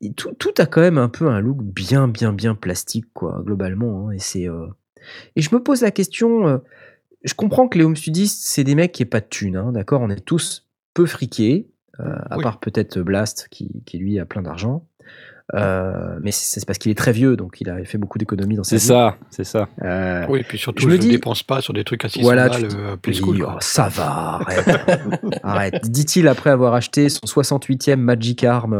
[SPEAKER 1] et tout, tout a quand même un peu un look bien bien bien plastique quoi globalement. hein, et c'est euh, et je me pose la question. euh, je comprends que les home studistes, c'est des mecs qui n'ont pas de thunes, hein, d'accord On est tous peu friqués, euh, à
[SPEAKER 4] Oui.
[SPEAKER 1] part peut-être Blast qui, qui lui a plein d'argent. Euh, mais c'est c'est parce qu'il est très vieux, donc il a fait beaucoup d'économies dans sa
[SPEAKER 5] C'est
[SPEAKER 1] vie.
[SPEAKER 5] ça, c'est ça.
[SPEAKER 1] Euh,
[SPEAKER 4] Oui, et puis surtout,
[SPEAKER 1] Je
[SPEAKER 4] je
[SPEAKER 1] me
[SPEAKER 4] ne
[SPEAKER 1] dis-
[SPEAKER 4] dépense pas sur des trucs à 600
[SPEAKER 1] Voilà,
[SPEAKER 4] balles, euh, plus
[SPEAKER 1] oui,
[SPEAKER 4] cool.
[SPEAKER 1] oh, ça va, arrête. arrête. Dit-il après avoir acheté son 68e Magic Arm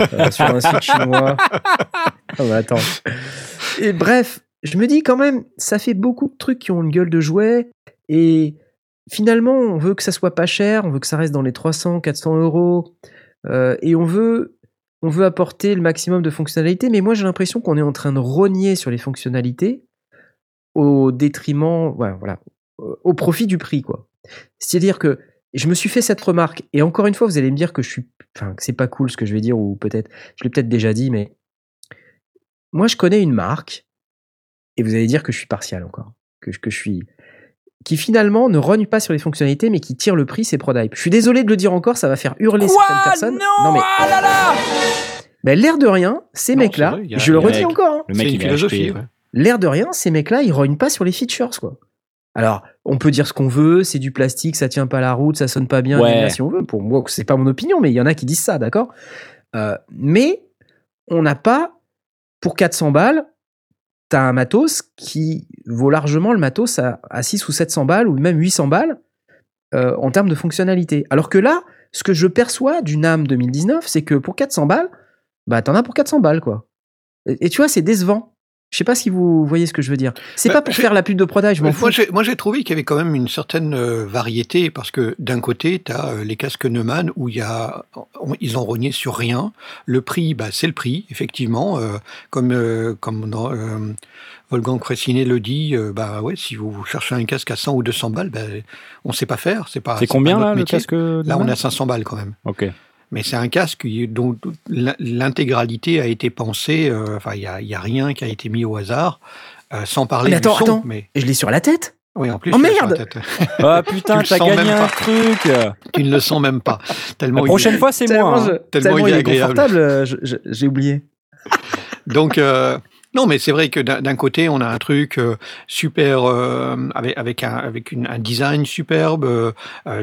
[SPEAKER 1] euh, sur un site chinois. Ah bah, attends. Et bref, je me dis quand même, ça fait beaucoup de trucs qui ont une gueule de jouet. Et finalement, on veut que ça soit pas cher, on veut que ça reste dans les 300, 400 euros. euh, et on veut, on veut apporter le maximum de fonctionnalités. Mais moi, j'ai l'impression qu'on est en train de rogner sur les fonctionnalités au détriment, au profit du prix, quoi. C'est-à-dire que je me suis fait cette remarque, et encore une fois, vous allez me dire que je suis, enfin, c'est pas cool ce que je vais dire, ou peut-être, je l'ai peut-être déjà dit, mais moi, je connais une marque, et vous allez dire que je suis partial encore, que je suis, qui finalement ne rogne pas sur les fonctionnalités, mais qui tire le prix, c'est ProdHype. Je suis désolé de le dire encore, ça va faire hurler certaines personnes.
[SPEAKER 5] Non,
[SPEAKER 1] mais
[SPEAKER 5] ah là là
[SPEAKER 1] ben, l'air de rien, ces
[SPEAKER 4] Non,
[SPEAKER 1] mecs-là, je le redis encore, hein,
[SPEAKER 5] Le mec, il
[SPEAKER 1] l'air de rien, ces mecs-là, ils rognent pas sur les features, quoi. Alors, on peut dire ce qu'on veut, c'est du plastique, ça tient pas la route, ça sonne pas bien,
[SPEAKER 5] Ouais.
[SPEAKER 1] si on veut. Pour moi, c'est pas mon opinion, mais il y en a qui disent ça, d'accord? Euh, Mais on n'a pas, pour 400 balles, t'as un matos qui vaut largement le matos à, à 6 ou 700 balles, ou même 800 balles, euh, en termes de fonctionnalité. Alors que là, ce que je perçois du NAM 2019, c'est que pour 400 balles, bah t'en as pour 400 balles, quoi. Et tu vois, c'est décevant. Je sais pas si vous voyez ce que je veux dire. C'est
[SPEAKER 4] Bah,
[SPEAKER 1] pas pour faire la pub de Proda, je m'en fous.
[SPEAKER 4] Moi, j'ai, trouvé qu'il y avait quand même une certaine euh, variété parce que d'un côté, tu as les casques Neumann où il y a, on- ils ont rogné sur rien. Le prix, bah, c'est le prix, effectivement. euh, comme euh, comme dans, euh, Wolfgang Cressinet le dit, euh, bah ouais, si vous cherchez un casque à 100 ou 200 balles, bah, on sait pas faire. C'est pas.
[SPEAKER 5] C'est
[SPEAKER 4] pas
[SPEAKER 5] combien là le casque
[SPEAKER 4] Là, on a 500 balles quand même.
[SPEAKER 5] Ok.
[SPEAKER 4] Mais c'est un casque dont l'in- l'intégralité a été pensée. euh, Enfin, il y a, rien qui a été mis au hasard. euh, sans parler
[SPEAKER 1] Mais attends,
[SPEAKER 4] du son,
[SPEAKER 1] attends.
[SPEAKER 4] mais
[SPEAKER 1] Et je l'ai sur la tête?
[SPEAKER 4] Oui, en plus.
[SPEAKER 1] Oh, merde.
[SPEAKER 5] Ah putain, t'as gagné un
[SPEAKER 4] pas.
[SPEAKER 5] truc.
[SPEAKER 4] Tu ne le sens même pas. Tellement
[SPEAKER 5] La
[SPEAKER 4] il-
[SPEAKER 5] prochaine fois, c'est moi. hein.
[SPEAKER 1] je-
[SPEAKER 4] Tellement il est
[SPEAKER 1] il est
[SPEAKER 4] agréable.
[SPEAKER 1] confortable, euh, j'ai oublié.
[SPEAKER 4] Donc, euh, non, mais c'est vrai que d'un côté, on a un truc euh, super euh, avec, avec, un, avec une- un design superbe, euh,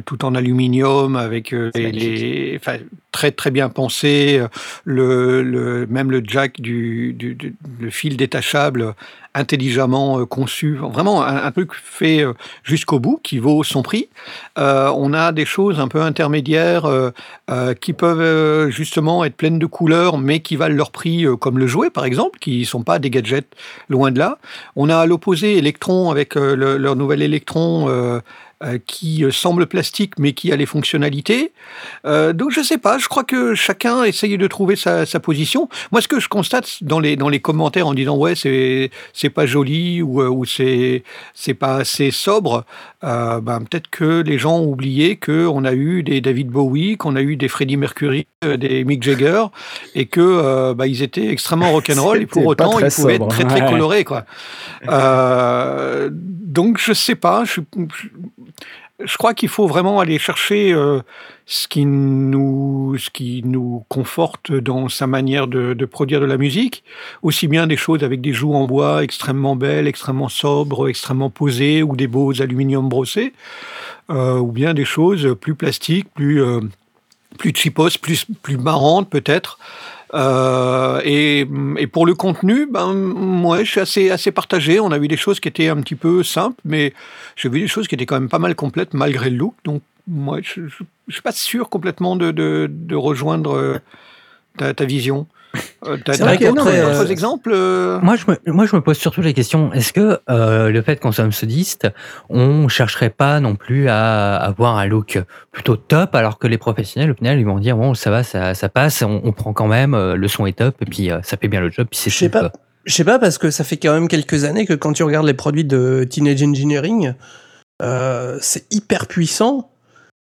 [SPEAKER 4] tout en aluminium, avec les, très très bien pensé, le, le, même le jack du, du, du- le fil détachable intelligemment euh, conçu, vraiment un, truc fait euh, jusqu'au bout qui vaut son prix. Euh, on a des choses un peu intermédiaires qui peuvent justement être pleines de couleurs, mais qui valent leur prix, comme le jouet par exemple, qui sont pas des gadgets loin de là. On a à l'opposé Electron avec le- leur nouvel Electron. Euh, qui euh, semble plastique mais qui a les fonctionnalités. Euh, donc je sais pas, je crois que chacun essaye de trouver sa, sa position. Moi ce que je constate dans les, dans les commentaires en disant ouais c'est pas joli ou, ou c'est c'est pas assez sobre, euh, ben, peut-être que les gens ont oublié qu'on a eu des David Bowie, qu'on a eu des Freddie Mercury, euh, des Mick Jagger, et que euh, bah, ils étaient extrêmement rock'n'roll et pour autant ils pouvaient
[SPEAKER 1] sobre.
[SPEAKER 4] être très très
[SPEAKER 5] Ouais.
[SPEAKER 4] colorés quoi. Euh, donc je sais pas, je, je, je crois qu'il faut vraiment aller chercher euh, ce qui nous ce qui nous conforte dans sa manière de, de produire de la musique, aussi bien des choses avec des joues en bois extrêmement belles, extrêmement sobres, extrêmement posées, ou des beaux aluminium brossés, euh, ou bien des choses plus plastiques, plus euh, plus cheapos, plus plus marrantes peut-être. Euh, et, et pour le contenu, ben moi je suis assez assez partagé. On a vu des choses qui étaient un petit peu simples, mais j'ai vu des choses qui étaient quand même pas mal complètes malgré le look. Donc moi je, je, je suis pas sûr complètement de, de, de rejoindre euh, ta, ta vision. Euh,
[SPEAKER 1] C'est vrai
[SPEAKER 4] d'autres-
[SPEAKER 1] non, mais,
[SPEAKER 4] d'autres
[SPEAKER 1] euh,
[SPEAKER 4] exemples euh
[SPEAKER 3] Moi je, me, moi, je me pose surtout la question est-ce que euh, le fait qu'on soit sudiste, on chercherait pas non plus à avoir un look plutôt top, alors que les professionnels, au final, ils vont dire bon, ça va, ça, ça passe, on, on prend quand même, euh, le son est top, et puis euh, ça fait bien le job, puis c'est
[SPEAKER 2] Je sais pas. Je sais pas parce que ça fait quand même quelques années que quand tu regardes les produits de Teenage Engineering, euh, c'est hyper puissant.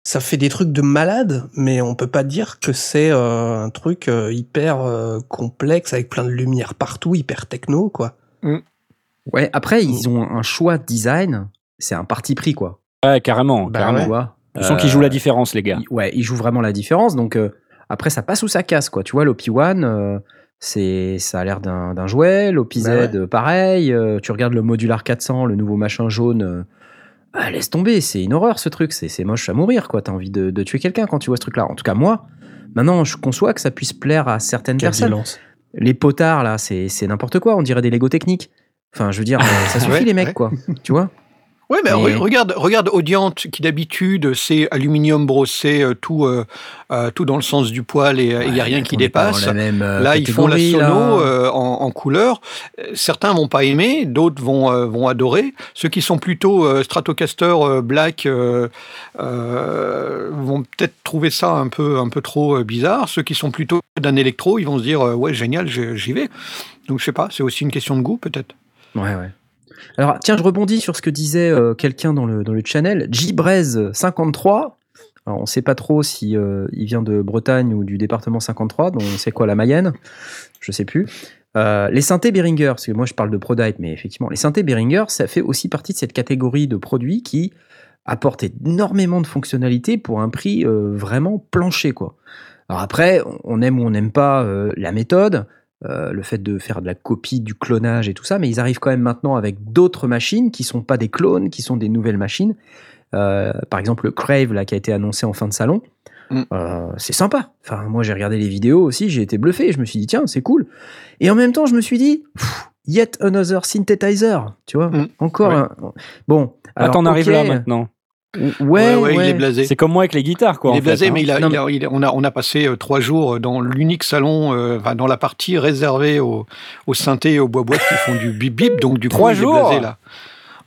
[SPEAKER 2] Ça fait des trucs de malade, mais on peut pas dire que c'est euh, un truc euh, hyper euh, complexe avec plein de lumière partout, hyper techno quoi.
[SPEAKER 1] Ouais, après, ils ont un choix de design, c'est un parti pris, quoi.
[SPEAKER 5] Ouais, carrément.
[SPEAKER 2] Bah
[SPEAKER 5] carrément. Sens qu'ils jouent la différence, les gars.
[SPEAKER 1] Ouais, il joue vraiment la différence. Donc euh, après, ça passe ou ça casse, quoi. Tu vois, l'OP1, euh, c'est, ça a l'air d'un, jouet. L'OPZ,
[SPEAKER 2] Bah ouais.
[SPEAKER 1] pareil. Euh, tu regardes le Modular 400, le nouveau machin jaune. Euh, ah, laisse tomber, c'est une horreur ce truc. C'est, c'est moche à mourir, quoi. T'as envie de, de tuer quelqu'un quand tu vois ce truc-là. En tout cas, moi, maintenant, je conçois que ça puisse plaire à certaines
[SPEAKER 2] Quelle
[SPEAKER 1] personnes.
[SPEAKER 2] violence.
[SPEAKER 1] Les potards, là, c'est c'est n'importe quoi. On dirait des Lego techniques. Enfin, je veux dire, euh, ça suffit,
[SPEAKER 4] Ouais,
[SPEAKER 1] les mecs,
[SPEAKER 4] ouais.
[SPEAKER 1] quoi. Tu vois
[SPEAKER 4] Ouais, mais,
[SPEAKER 1] Mais-
[SPEAKER 4] re- regarde, regarde Audiant qui d'habitude c'est aluminium brossé, euh, tout, euh, euh, tout dans le sens du poil et il n'y a rien qui dépasse.
[SPEAKER 1] même, euh,
[SPEAKER 4] Là, ils font la sono euh, en, en couleur. Certains vont pas aimer, d'autres vont, vont adorer. Ceux qui sont plutôt Stratocaster Black vont peut-être trouver ça un peu, un peu trop bizarre. Ceux qui sont plutôt d'un électro, ils vont se dire ouais génial, j'y vais. Donc je sais pas, c'est aussi une question de goût peut-être.
[SPEAKER 1] Ouais, ouais. Alors, tiens, je rebondis sur ce que disait euh, quelqu'un dans le, dans le channel. Jibrez53. Alors, on sait pas trop si euh, il vient de Bretagne ou du département 53, donc c'est quoi la Mayenne? Je sais plus. Euh, les synthés Behringer, parce que moi je parle de ProDype, mais effectivement, les synthés Behringer, ça fait aussi partie de cette catégorie de produits qui apportent énormément de fonctionnalités pour un prix vraiment plancher, quoi. Alors après, on aime ou on n'aime pas la méthode, euh, le fait de faire de la copie, du clonage et tout ça, mais ils arrivent quand même maintenant avec d'autres machines qui sont pas des clones, qui sont des nouvelles machines. Euh, par exemple, le Crave là, qui a été annoncé en fin de salon.
[SPEAKER 4] Mm.
[SPEAKER 1] Euh, c'est sympa. Enfin, moi, j'ai regardé les vidéos aussi, j'ai été bluffé. Je me suis dit, tiens, c'est cool. Et en même temps, je me suis dit, pff, yet another synthesizer. Tu vois,
[SPEAKER 4] Mm.
[SPEAKER 1] encore
[SPEAKER 4] Ouais.
[SPEAKER 1] un. Bon.
[SPEAKER 5] Là,
[SPEAKER 1] alors,
[SPEAKER 5] t'en arrives
[SPEAKER 1] ok,
[SPEAKER 5] là maintenant.
[SPEAKER 1] Ouais, ouais,
[SPEAKER 4] il est blasé.
[SPEAKER 5] C'est comme moi avec les guitares, quoi.
[SPEAKER 4] Il est blasé,
[SPEAKER 5] fait, hein.
[SPEAKER 4] mais, il a,
[SPEAKER 1] Non,
[SPEAKER 4] il a- il a- on, a, on a passé euh, trois jours dans l'unique salon, euh, enfin, dans la partie réservée aux, aux synthés et aux bois-boîtes qui font du bip-bip, donc du coup,
[SPEAKER 5] Trois
[SPEAKER 4] il est
[SPEAKER 5] jours
[SPEAKER 4] blasé là.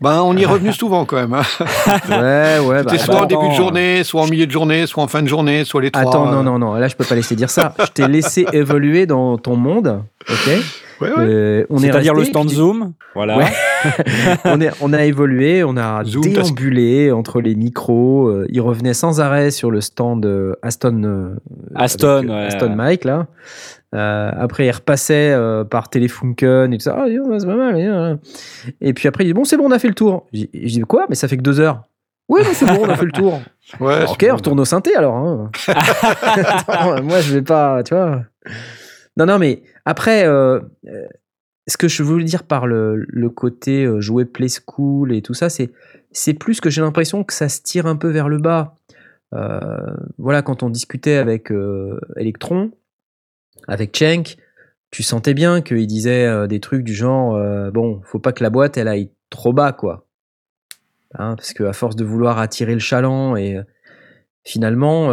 [SPEAKER 4] Ben, on y est revenu souvent quand même. hein.
[SPEAKER 1] Ouais, ouais. bah,
[SPEAKER 4] C'était soit en début de journée, soit en milieu de journée, soit en fin de journée, soit les trois.
[SPEAKER 1] Attends, non,
[SPEAKER 4] euh,
[SPEAKER 1] non, non. Là, je peux pas laisser dire ça. Je t'ai laissé évoluer dans ton monde. Ok?
[SPEAKER 4] Ouais, ouais.
[SPEAKER 1] Euh, on est
[SPEAKER 5] C'est-à-dire le
[SPEAKER 1] resté,
[SPEAKER 5] stand
[SPEAKER 1] puis-
[SPEAKER 5] Zoom. Voilà.
[SPEAKER 1] Ouais. on, est, on a évolué, on a
[SPEAKER 4] Zoom,
[SPEAKER 1] déambulé entre les micros. euh, il revenait sans arrêt sur le stand euh, Aston, euh,
[SPEAKER 5] Aston, ouais.
[SPEAKER 1] Aston Mike là. Euh, après, il repassait euh, par Telefunken et tout ça. Ah, c'est pas mal. Et puis après, il dit Bon, c'est bon, on a fait le tour. Je dis- Quoi? Mais ça fait que deux heures. Oui, c'est bon, on a fait le tour.
[SPEAKER 4] Ouais,
[SPEAKER 1] Alors, ok, on retourne au synthé alors. hein. Attends, moi, je vais pas, tu vois. Non, non, mais après, euh, ce que je voulais dire par le, côté euh, jouer play school et tout ça, c'est plus que j'ai l'impression que ça se tire un peu vers le bas. Euh, voilà, quand on discutait avec euh, Electron, avec Cenk, tu sentais bien qu'il disait des trucs du genre bon, faut pas que la boîte elle aille trop bas, quoi. Hein, parce que à force de vouloir attirer le chaland et finalement,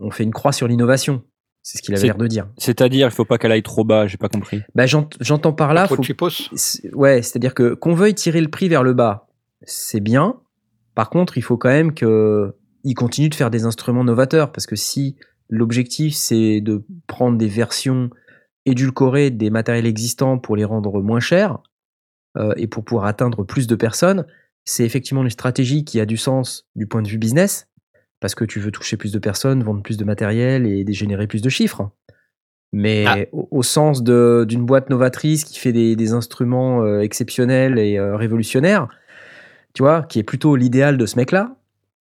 [SPEAKER 1] on fait une croix sur l'innovation. C'est ce qu'il avait l'air de dire.
[SPEAKER 5] C'est-à-dire, il faut pas qu'elle aille trop bas, j'ai pas compris.
[SPEAKER 1] Bah, j'ent- j'entends par là,
[SPEAKER 4] Trop
[SPEAKER 1] faut- ouais, c'est-à-dire que qu'on veuille tirer le prix vers le bas, c'est bien. Par contre, il faut quand même que il continue de faire des instruments novateurs parce que si l'objectif c'est de prendre des versions édulcorées des matériels existants pour les rendre moins chers euh, et pour pouvoir atteindre plus de personnes, c'est effectivement une stratégie qui a du sens du point de vue business parce que tu veux toucher plus de personnes, vendre plus de matériel et générer plus de chiffres. Mais
[SPEAKER 4] Ah.
[SPEAKER 1] au, au sens d'une boîte novatrice qui fait des, des instruments euh, exceptionnels et euh, révolutionnaires, tu vois, qui est plutôt l'idéal de ce mec-là,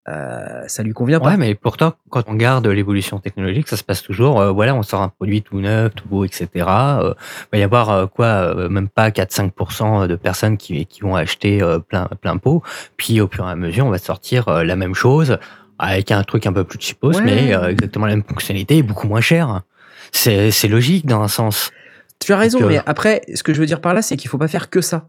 [SPEAKER 1] euh, ça lui convient pas.
[SPEAKER 3] Ouais, mais pourtant, quand on regarde l'évolution technologique, ça se passe toujours. euh, voilà, on sort un produit tout neuf, tout beau, etc. Euh, va y avoir quoi, même pas 4-5% de personnes qui, qui vont acheter plein plein pot. Puis au fur et à mesure, on va sortir la même chose avec un truc un peu plus cheapos,
[SPEAKER 1] Ouais.
[SPEAKER 3] mais euh, exactement la même fonctionnalité et beaucoup moins cher. C'est c'est logique dans un sens.
[SPEAKER 1] Tu as raison,
[SPEAKER 3] euh,
[SPEAKER 1] mais après, ce que je veux dire par là, c'est qu'il faut pas faire que ça.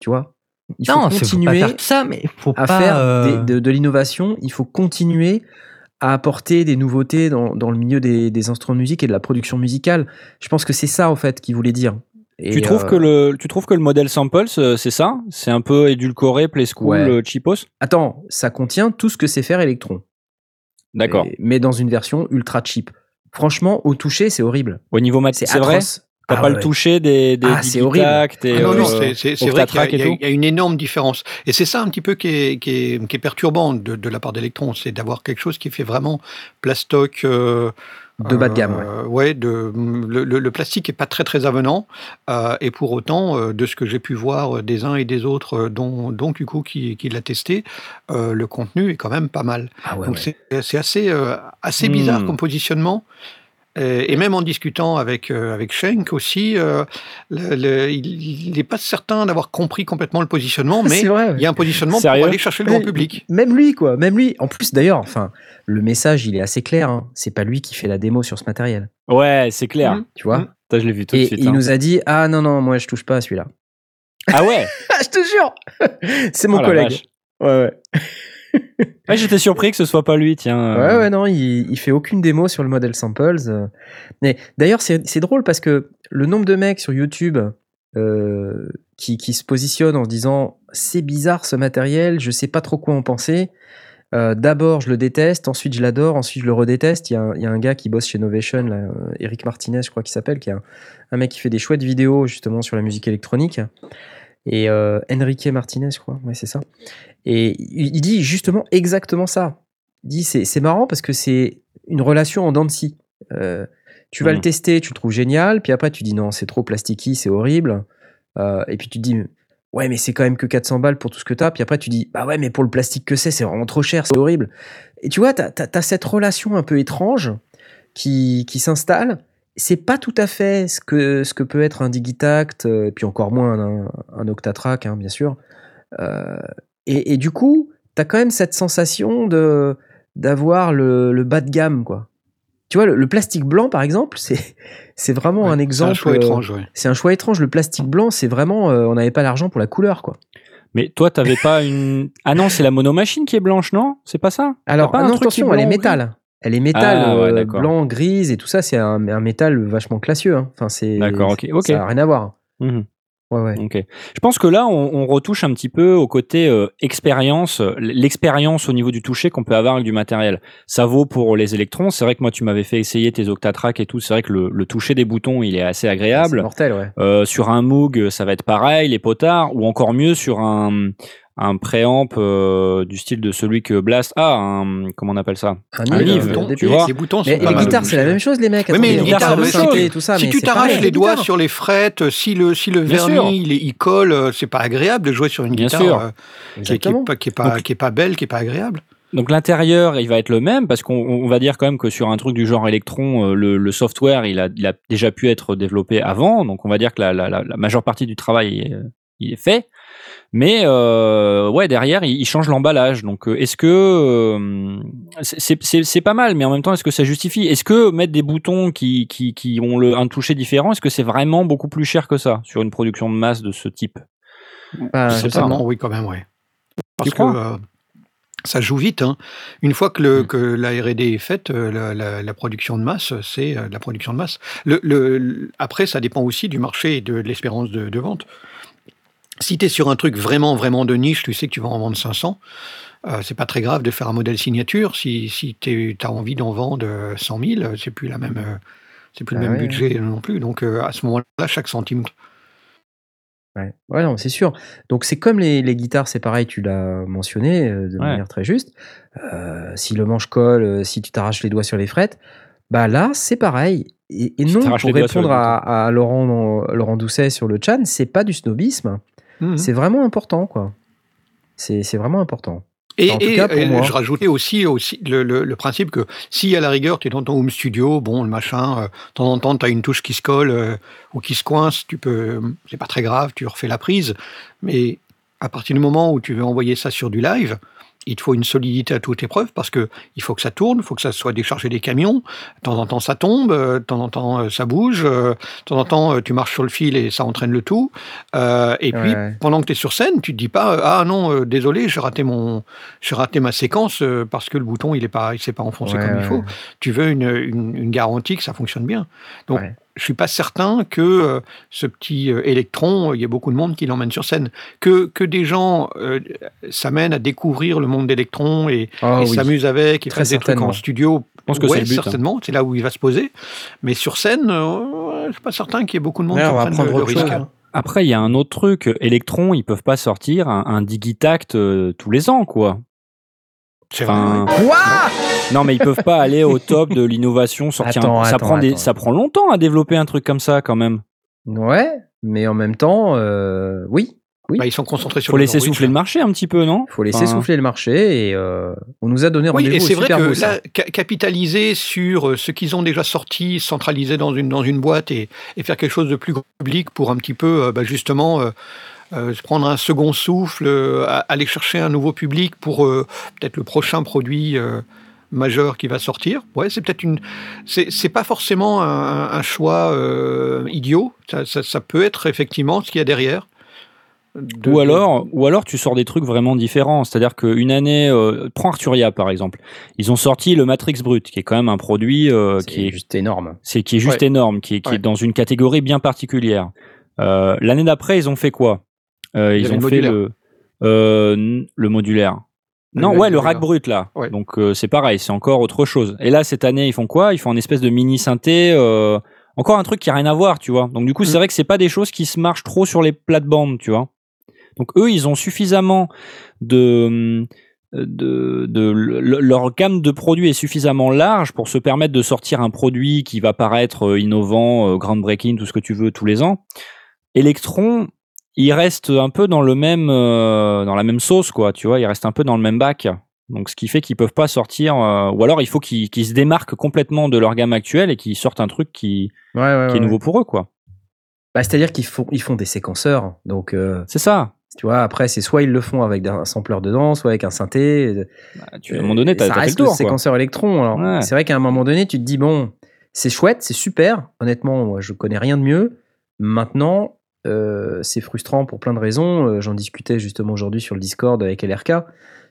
[SPEAKER 1] Tu vois? Il faut
[SPEAKER 3] non, c'est faut pas
[SPEAKER 1] continuer
[SPEAKER 3] faire ça, mais faut
[SPEAKER 1] à
[SPEAKER 3] pas
[SPEAKER 1] faire
[SPEAKER 3] euh,
[SPEAKER 1] des- de, de l'innovation. Il faut continuer à apporter des nouveautés dans, dans le milieu des, des instruments de musique et de la production musicale. Je pense que c'est ça, en fait, qu'il voulait dire. Et,
[SPEAKER 5] tu, trouves
[SPEAKER 1] euh,
[SPEAKER 5] que le, tu trouves que le modèle Samples, euh, c'est ça? C'est un peu édulcoré, play school,
[SPEAKER 1] Ouais.
[SPEAKER 5] euh, cheapos?
[SPEAKER 1] Attends, ça contient tout ce que sait faire Electron.
[SPEAKER 5] D'accord.
[SPEAKER 1] Mais dans une version ultra cheap. Franchement, au toucher, c'est horrible.
[SPEAKER 5] Au niveau mat,
[SPEAKER 1] C'est
[SPEAKER 5] c'est vrai? T'as
[SPEAKER 1] Ah
[SPEAKER 5] pas
[SPEAKER 1] ouais.
[SPEAKER 5] le toucher des, des
[SPEAKER 1] Ah, c'est horrible.
[SPEAKER 5] Et
[SPEAKER 4] Ah non, non,
[SPEAKER 5] euh,
[SPEAKER 4] c'est- vrai qu'il y, a- y une énorme différence. Et c'est ça un petit peu qui est, qui est, qui est perturbant de, de la part d'Electron, c'est d'avoir quelque chose qui fait vraiment plastoc. euh,
[SPEAKER 1] De bas de gamme, ouais.
[SPEAKER 4] euh, ouais, de, le, le- le plastique est pas très très avenant. euh, et pour autant, euh, de ce que j'ai pu voir des uns et des autres, dont, dont Cuco qui, qui l'a testé, le contenu est quand même pas mal.
[SPEAKER 1] Ah ouais,
[SPEAKER 4] Donc
[SPEAKER 1] ouais.
[SPEAKER 4] c'est assez, assez bizarre comme positionnement. Et, et même en discutant avec, euh, avec Schenk aussi, euh, le- le- il n'est pas certain d'avoir compris complètement le positionnement, mais
[SPEAKER 1] C'est vrai. ouais.
[SPEAKER 4] il y a un positionnement
[SPEAKER 5] Sérieux
[SPEAKER 4] pour aller chercher le grand public.
[SPEAKER 1] Même lui, quoi. Même lui. En plus, d'ailleurs, enfin, le message, il est assez clair. hein. C'est pas lui qui fait la démo sur ce matériel.
[SPEAKER 5] Ouais, c'est clair.
[SPEAKER 4] Mhm.
[SPEAKER 1] Tu vois
[SPEAKER 4] Mm.
[SPEAKER 5] Ça, je l'ai vu tout de
[SPEAKER 1] Et
[SPEAKER 5] suite.
[SPEAKER 1] il
[SPEAKER 5] hein.
[SPEAKER 1] nous a dit Ah non, non, moi je touche pas à celui-là.
[SPEAKER 5] Ah ouais
[SPEAKER 1] Ah, je te jure C'est mon
[SPEAKER 5] Oh
[SPEAKER 1] collègue. Ouais, ouais.
[SPEAKER 5] Ouais, J'étais surpris que ce soit pas lui, tiens. euh.
[SPEAKER 1] Ouais, ouais, non, il, il fait aucune démo sur le modèle Samples. euh. Mais d'ailleurs, c'est drôle parce que le nombre de mecs sur YouTube euh, qui, qui se positionnent en se disant c'est bizarre ce matériel, je sais pas trop quoi en penser. D'abord, je le déteste, ensuite je l'adore, ensuite je le redéteste. Il y, a un, y a un gars qui bosse chez Novation, là, Eric Martinez, je crois qu'il s'appelle, qui est un mec qui fait des chouettes vidéos justement sur la musique électronique. Et euh, Enrique Martinez, je crois, ouais, c'est ça. Et il dit justement exactement ça. Il dit c'est marrant parce que c'est une relation en dents de scie. Euh, tu vas le tester, tu le trouves génial, puis après tu dis non, c'est trop plasticky, c'est horrible. Euh, et puis tu te dis ouais, mais c'est quand même que 400 balles pour tout ce que t'as. Puis après tu dis bah ouais, mais pour le plastique que c'est, c'est vraiment trop cher, c'est horrible. Et tu vois, t'as as, cette relation un peu étrange qui, qui s'installe. C'est pas tout à fait ce que, ce que peut être un Digitact, euh, et puis encore moins un, un Octatrack, hein, bien sûr. Euh, et, et du coup, t'as quand même cette sensation de d'avoir le, le bas de gamme, quoi. Tu vois, le, le plastique blanc, par exemple, c'est c'est vraiment
[SPEAKER 4] Ouais,
[SPEAKER 1] un
[SPEAKER 4] C'est
[SPEAKER 1] exemple.
[SPEAKER 4] un choix
[SPEAKER 1] euh,
[SPEAKER 4] étrange, ouais.
[SPEAKER 1] C'est un choix étrange. Le plastique blanc, c'est vraiment, euh, on n'avait pas l'argent pour la couleur, quoi.
[SPEAKER 5] Mais toi, t'avais pas une. Ah non, c'est la monomachine qui est blanche, non? C'est pas ça?
[SPEAKER 1] Alors,
[SPEAKER 5] pas un
[SPEAKER 1] ah non,
[SPEAKER 5] truc qui est
[SPEAKER 1] attention, elle est métal. Elle est métal,
[SPEAKER 5] Ah, ouais,
[SPEAKER 1] euh, blanc, grise et tout ça. C'est un, un métal vachement classieux. hein. Enfin, c'est.
[SPEAKER 5] D'accord, ok, ok.
[SPEAKER 1] Ça n'a rien à voir.
[SPEAKER 5] Mhm.
[SPEAKER 1] Ouais, ouais.
[SPEAKER 5] Ok. Je pense que là, on, on retouche un petit peu au côté euh, expérience, euh, l'expérience au niveau du toucher qu'on peut avoir avec du matériel. Ça vaut pour les électrons. C'est vrai que moi, tu m'avais fait essayer tes Octatrack et tout. C'est vrai que le, le toucher des boutons, il est assez
[SPEAKER 1] C'est
[SPEAKER 5] agréable.
[SPEAKER 1] mortel, ouais.
[SPEAKER 5] Euh, sur un Moog, ça va être pareil, les potards, ou encore mieux sur un un préamp euh, du style de celui que Blast a, un, comment on appelle ça?
[SPEAKER 1] Un
[SPEAKER 5] Un livre, tu vois?
[SPEAKER 4] Les boutons
[SPEAKER 1] Mais les guitares, c'est la même chose, les mecs.
[SPEAKER 4] Oui, mais les guitares,
[SPEAKER 1] tout ça.
[SPEAKER 4] si
[SPEAKER 1] mais
[SPEAKER 4] tu t'arraches
[SPEAKER 1] les
[SPEAKER 4] les doigts sur les frettes, si le, si le
[SPEAKER 5] Bien sûr.
[SPEAKER 4] vernis il, colle, euh, c'est pas agréable de jouer sur une
[SPEAKER 5] Bien
[SPEAKER 4] guitare euh, qui, est- qui
[SPEAKER 1] Exactement.
[SPEAKER 4] est pas, qui est pas,
[SPEAKER 5] Donc-
[SPEAKER 4] qui est pas belle, qui est pas agréable.
[SPEAKER 5] Donc l'intérieur, il va être le même parce qu'on on va dire quand même que sur un truc du genre Electron, euh, le, le software, il a, il a déjà pu être développé avant. Donc on va dire que la, la, la, la majeure partie du travail est, il est fait. Mais euh, ouais, derrière, il, il change l'emballage. Donc euh, est-ce que euh, c'est pas mal, mais en même temps, est-ce que ça justifie? Est-ce que mettre des boutons qui, qui, qui ont le, un toucher différent, est-ce que c'est vraiment beaucoup plus cher que ça sur une production de masse de ce type?
[SPEAKER 1] Bah, pas.
[SPEAKER 4] Certainement, oui, quand même, oui. Parce que
[SPEAKER 5] crois?
[SPEAKER 4] euh, ça joue vite. hein. Une fois que, le,
[SPEAKER 5] Mm.
[SPEAKER 4] que la R&D est faite, la, la- la production de masse, c'est la production de masse. Le, le- le- après, ça dépend aussi du marché et de, de l'espérance de, de vente. Si tu es sur un truc vraiment, vraiment de niche, tu sais que tu vas en vendre 500. Euh, c'est pas très grave de faire un modèle signature. Si, si tu as envie d'en vendre euh, 100 000, c'est plus la même, euh, c'est plus
[SPEAKER 1] Ah
[SPEAKER 4] le même
[SPEAKER 1] ouais,
[SPEAKER 4] budget non plus. Donc euh, à ce moment-là, chaque centime.
[SPEAKER 1] Ouais, ouais non, c'est sûr. Donc c'est comme les, les guitares, c'est pareil, tu l'as mentionné euh, de
[SPEAKER 5] Ouais.
[SPEAKER 1] manière très juste. Euh, si le manche colle, euh, si tu t'arraches les doigts sur les frettes, bah là c'est pareil. Et, non, pour répondre à, à Laurent, Laurent Doucet sur le chat, c'est pas du snobisme,
[SPEAKER 4] Mhm.
[SPEAKER 1] c'est vraiment important quoi. C'est c'est vraiment important.
[SPEAKER 4] Et,
[SPEAKER 1] En tout
[SPEAKER 4] et-
[SPEAKER 1] cas, pour
[SPEAKER 4] et
[SPEAKER 1] moi.
[SPEAKER 4] je rajoutais aussi, aussi le, le- le principe que si à la rigueur tu es dans ton home studio, bon, le machin, euh, de temps en temps tu as une touche qui se colle euh, ou qui se coince, tu peux, c'est pas très grave, tu refais la prise. Mais à partir du moment où tu veux envoyer ça sur du live, il te faut une solidité à toute épreuve parce que il faut que ça tourne, il faut que ça soit déchargé des camions. De temps en temps ça tombe, euh, de temps en temps euh, ça bouge, euh, de temps en temps tu marches sur le fil et ça entraîne le tout. Euh, et puis
[SPEAKER 1] Ouais.
[SPEAKER 4] pendant que tu es sur scène, tu te dis pas ah non euh, désolé j'ai raté mon j'ai raté ma séquence parce que le bouton il est pas il s'est pas enfoncé
[SPEAKER 1] Ouais,
[SPEAKER 4] comme il faut. Tu veux une, une, une garantie que ça fonctionne bien. Donc. Je suis pas certain que euh, ce petit euh, électron, il y ait beaucoup de monde qui l'emmène sur scène. Que, que des gens euh, s'amènent à découvrir le monde d'électrons et,
[SPEAKER 1] Ah
[SPEAKER 4] et
[SPEAKER 1] oui.
[SPEAKER 4] s'amusent avec, et
[SPEAKER 1] Très
[SPEAKER 4] fassent des trucs en studio.
[SPEAKER 5] Je pense que
[SPEAKER 4] ouais,
[SPEAKER 5] c'est le but, hein.
[SPEAKER 4] certainement, c'est là où il va se poser. Mais sur scène, euh, je suis pas certain qu'il y ait beaucoup de monde
[SPEAKER 1] Ouais,
[SPEAKER 4] qui
[SPEAKER 1] on va
[SPEAKER 4] prenne
[SPEAKER 1] prendre
[SPEAKER 4] le, le
[SPEAKER 1] autre
[SPEAKER 4] risque.
[SPEAKER 1] chose, hein.
[SPEAKER 5] Après, il y a un autre truc. Electron, ils peuvent pas sortir un, un Digitact euh, tous les ans, quoi.
[SPEAKER 4] C'est vrai,
[SPEAKER 5] Enfin,
[SPEAKER 4] ouais.
[SPEAKER 1] Quoi?
[SPEAKER 5] Non, mais ils peuvent pas aller au top de l'innovation, sortir. un-
[SPEAKER 1] Attends,
[SPEAKER 5] ça
[SPEAKER 1] attends,
[SPEAKER 5] prend des,
[SPEAKER 1] attends.
[SPEAKER 5] ça prend longtemps à développer un truc comme ça, quand même.
[SPEAKER 1] Ouais, mais en même temps, euh, oui, oui.
[SPEAKER 4] Bah, ils sont concentrés sur
[SPEAKER 5] Faut
[SPEAKER 4] le
[SPEAKER 5] laisser
[SPEAKER 4] Norwich,
[SPEAKER 5] souffler le marché un petit peu, non?
[SPEAKER 1] Il faut laisser
[SPEAKER 5] Enfin,
[SPEAKER 1] souffler le marché et euh, on nous a donné
[SPEAKER 4] Oui,
[SPEAKER 1] rendez-vous
[SPEAKER 4] et c'est vrai que
[SPEAKER 1] ça.
[SPEAKER 4] là, capitaliser sur euh, ce qu'ils ont déjà sorti, centraliser dans une, dans une boîte et, et faire quelque chose de plus grand public pour un petit peu, euh, bah, justement, euh, euh, prendre un second souffle, euh, aller chercher un nouveau public pour euh, peut-être le prochain produit euh, majeur qui va sortir. Ouais, c'est peut-être une. C'est c'est pas forcément un, un choix euh, idiot. Ça, ça, ça peut être effectivement ce qu'il y a derrière. De-
[SPEAKER 5] Ou alors, ou alors tu sors des trucs vraiment différents. C'est-à-dire qu'une année, euh, prends Arturia par exemple. Ils ont sorti le Matrix Brut, qui est quand même un produit euh, qui est
[SPEAKER 1] juste énorme.
[SPEAKER 5] c'est qui est juste
[SPEAKER 4] Ouais.
[SPEAKER 5] énorme, qui est, qui
[SPEAKER 4] Ouais.
[SPEAKER 5] est dans une catégorie bien particulière. Euh, L'année d'après, ils ont fait quoi? Euh, Ils
[SPEAKER 4] avait
[SPEAKER 5] ont fait le euh, le modulaire. Non, ouais, le rack brut là.
[SPEAKER 4] Ouais.
[SPEAKER 5] Donc euh, c'est pareil, c'est encore autre chose. Et là, cette année, ils font quoi? Ils font une espèce de mini synthé. euh, encore un truc qui a rien à voir, tu vois. Donc du coup, c'est
[SPEAKER 1] Mm.
[SPEAKER 5] vrai que c'est pas des choses qui se marchent trop sur les plates-bandes, tu vois. Donc eux, ils ont suffisamment de de, de le- leur gamme de produits est suffisamment large pour se permettre de sortir un produit qui va paraître euh, innovant, euh, groundbreaking, tout ce que tu veux tous les ans. Electron, il reste un peu dans le même euh, dans la même sauce quoi, tu vois, il reste un peu dans le même bac. Donc ce qui fait qu'ils peuvent pas sortir euh, ou alors il faut qu'ils se démarquent complètement de leur gamme actuelle et qu'ils sortent un truc qui,
[SPEAKER 1] Ouais, ouais,
[SPEAKER 5] qui
[SPEAKER 1] ouais.
[SPEAKER 5] est nouveau pour eux quoi.
[SPEAKER 1] Bah, C'est-à-dire qu'ils font, ils font des séquenceurs. Donc, euh,
[SPEAKER 5] C'est ça.
[SPEAKER 1] tu vois, après, c'est soit ils le font avec un sampler dedans, soit avec un synthé.
[SPEAKER 5] Bah, tu, à un moment donné, t'as
[SPEAKER 1] ça
[SPEAKER 5] fait
[SPEAKER 1] reste
[SPEAKER 5] le tour.
[SPEAKER 1] le séquenceur électron. Alors, c'est vrai qu'à un moment donné, tu te dis bon, c'est chouette, c'est super. Honnêtement, moi, je connais rien de mieux. Maintenant, euh, c'est frustrant pour plein de raisons. Euh, J'en discutais justement aujourd'hui sur le Discord avec LRK.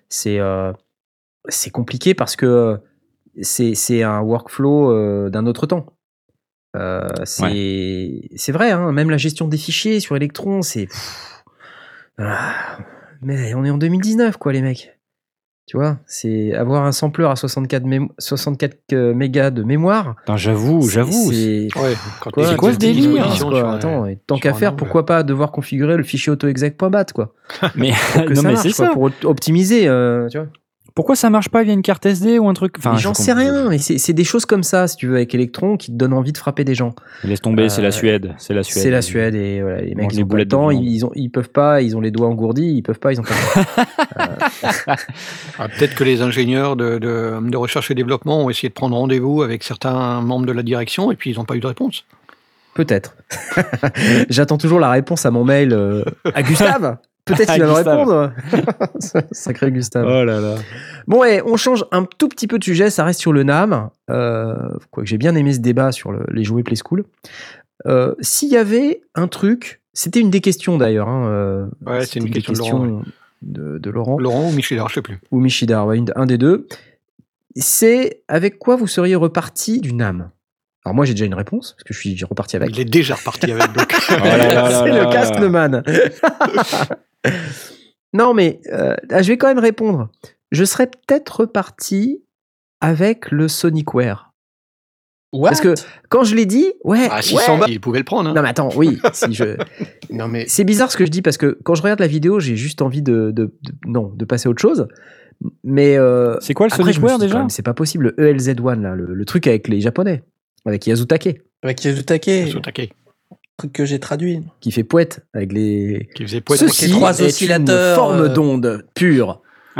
[SPEAKER 1] C'est euh, compliqué parce que c'est c'est un workflow euh, d'un autre temps. Euh, c'est c'est vrai, hein, même la gestion des fichiers sur Electron, c'est. ah, mais on est en 2019, quoi, les mecs. Tu vois, c'est avoir un sampler à 64, mém- 64 euh, mégas de mémoire.
[SPEAKER 5] J'avoue,
[SPEAKER 1] c'est-
[SPEAKER 5] j'avoue.
[SPEAKER 1] C'est
[SPEAKER 4] Ouais,
[SPEAKER 1] quoi,
[SPEAKER 5] quoi ce délire,
[SPEAKER 1] quoi, Attends, et tant qu'à faire, pourquoi pas devoir configurer le fichier autoexec.bat, quoi
[SPEAKER 5] Mais non
[SPEAKER 1] ça
[SPEAKER 5] mais
[SPEAKER 1] marche,
[SPEAKER 5] c'est
[SPEAKER 1] quoi,
[SPEAKER 5] ça.
[SPEAKER 1] pour op- optimiser, euh, tu vois.
[SPEAKER 5] Pourquoi ça marche pas via une carte SD ou un truc Enfin, je
[SPEAKER 1] j'en sais rien, mais c'est des choses comme ça, si tu veux, avec Electron, qui te donnent envie de frapper des gens.
[SPEAKER 5] Laisse tomber, c'est
[SPEAKER 1] Euh,
[SPEAKER 5] la Suède. C'est la Suède.
[SPEAKER 1] C'est la Suède et voilà, les mecs
[SPEAKER 5] les
[SPEAKER 1] ont pas le
[SPEAKER 5] boulettes de
[SPEAKER 1] temps,
[SPEAKER 5] viande.
[SPEAKER 1] ils, ont, ils peuvent pas, ils ont les doigts engourdis, ils peuvent pas, ils ont pas. le temps.
[SPEAKER 4] Ah, Peut-être que les ingénieurs de, de- de recherche et développement ont essayé de prendre rendez-vous avec certains membres de la direction et puis ils n'ont pas eu de réponse.
[SPEAKER 1] Peut-être. J'attends toujours la réponse à mon mail euh, à Gustave. Peut-être qu'il va me répondre. Sacré Gustave.
[SPEAKER 5] Oh là là.
[SPEAKER 1] Bon, et on change un tout petit peu de sujet, ça reste sur le NAM. Euh, Quoique j'ai bien aimé ce débat sur le- les jouets Play School. Euh, S'il y avait un truc, c'était une des questions d'ailleurs. hein, euh,
[SPEAKER 4] Ouais, c'est une
[SPEAKER 1] des
[SPEAKER 4] question de Laurent,
[SPEAKER 1] questions de, de Laurent
[SPEAKER 4] Laurent ou Michel, je sais plus.
[SPEAKER 1] ou Michidar, ouais, une- un des deux. C'est avec quoi vous seriez reparti du NAM? Alors moi j'ai déjà une réponse, parce que je suis reparti avec.
[SPEAKER 4] Il est déjà reparti avec.
[SPEAKER 5] Oh
[SPEAKER 1] c'est
[SPEAKER 5] là.
[SPEAKER 1] le casque de man. Non, mais euh, je vais quand même répondre. Je serais peut-être reparti avec le Sonicware. Parce que quand je l'ai dit, ouais,
[SPEAKER 4] Ah,
[SPEAKER 1] ouais.
[SPEAKER 4] 600 balles, il pouvait le prendre. hein.
[SPEAKER 1] Non mais attends, oui, si je...
[SPEAKER 2] Non mais
[SPEAKER 1] c'est bizarre ce que je dis parce que quand je regarde la vidéo, j'ai juste envie de, de- de- non, de passer à autre chose. Mais euh,
[SPEAKER 5] C'est quoi le
[SPEAKER 1] après,
[SPEAKER 5] Sonicware déjà
[SPEAKER 1] C'est pas possible. Le ELZ1 là, le, le truc avec les japonais, avec Yazutake,
[SPEAKER 2] avec Yazutake, truc que j'ai traduit.
[SPEAKER 1] qui fait poète avec les.
[SPEAKER 4] qui faisait poète.
[SPEAKER 1] Ceci
[SPEAKER 2] les trois
[SPEAKER 1] est
[SPEAKER 2] oscillateurs,
[SPEAKER 1] une forme
[SPEAKER 2] euh,
[SPEAKER 1] d'onde pure.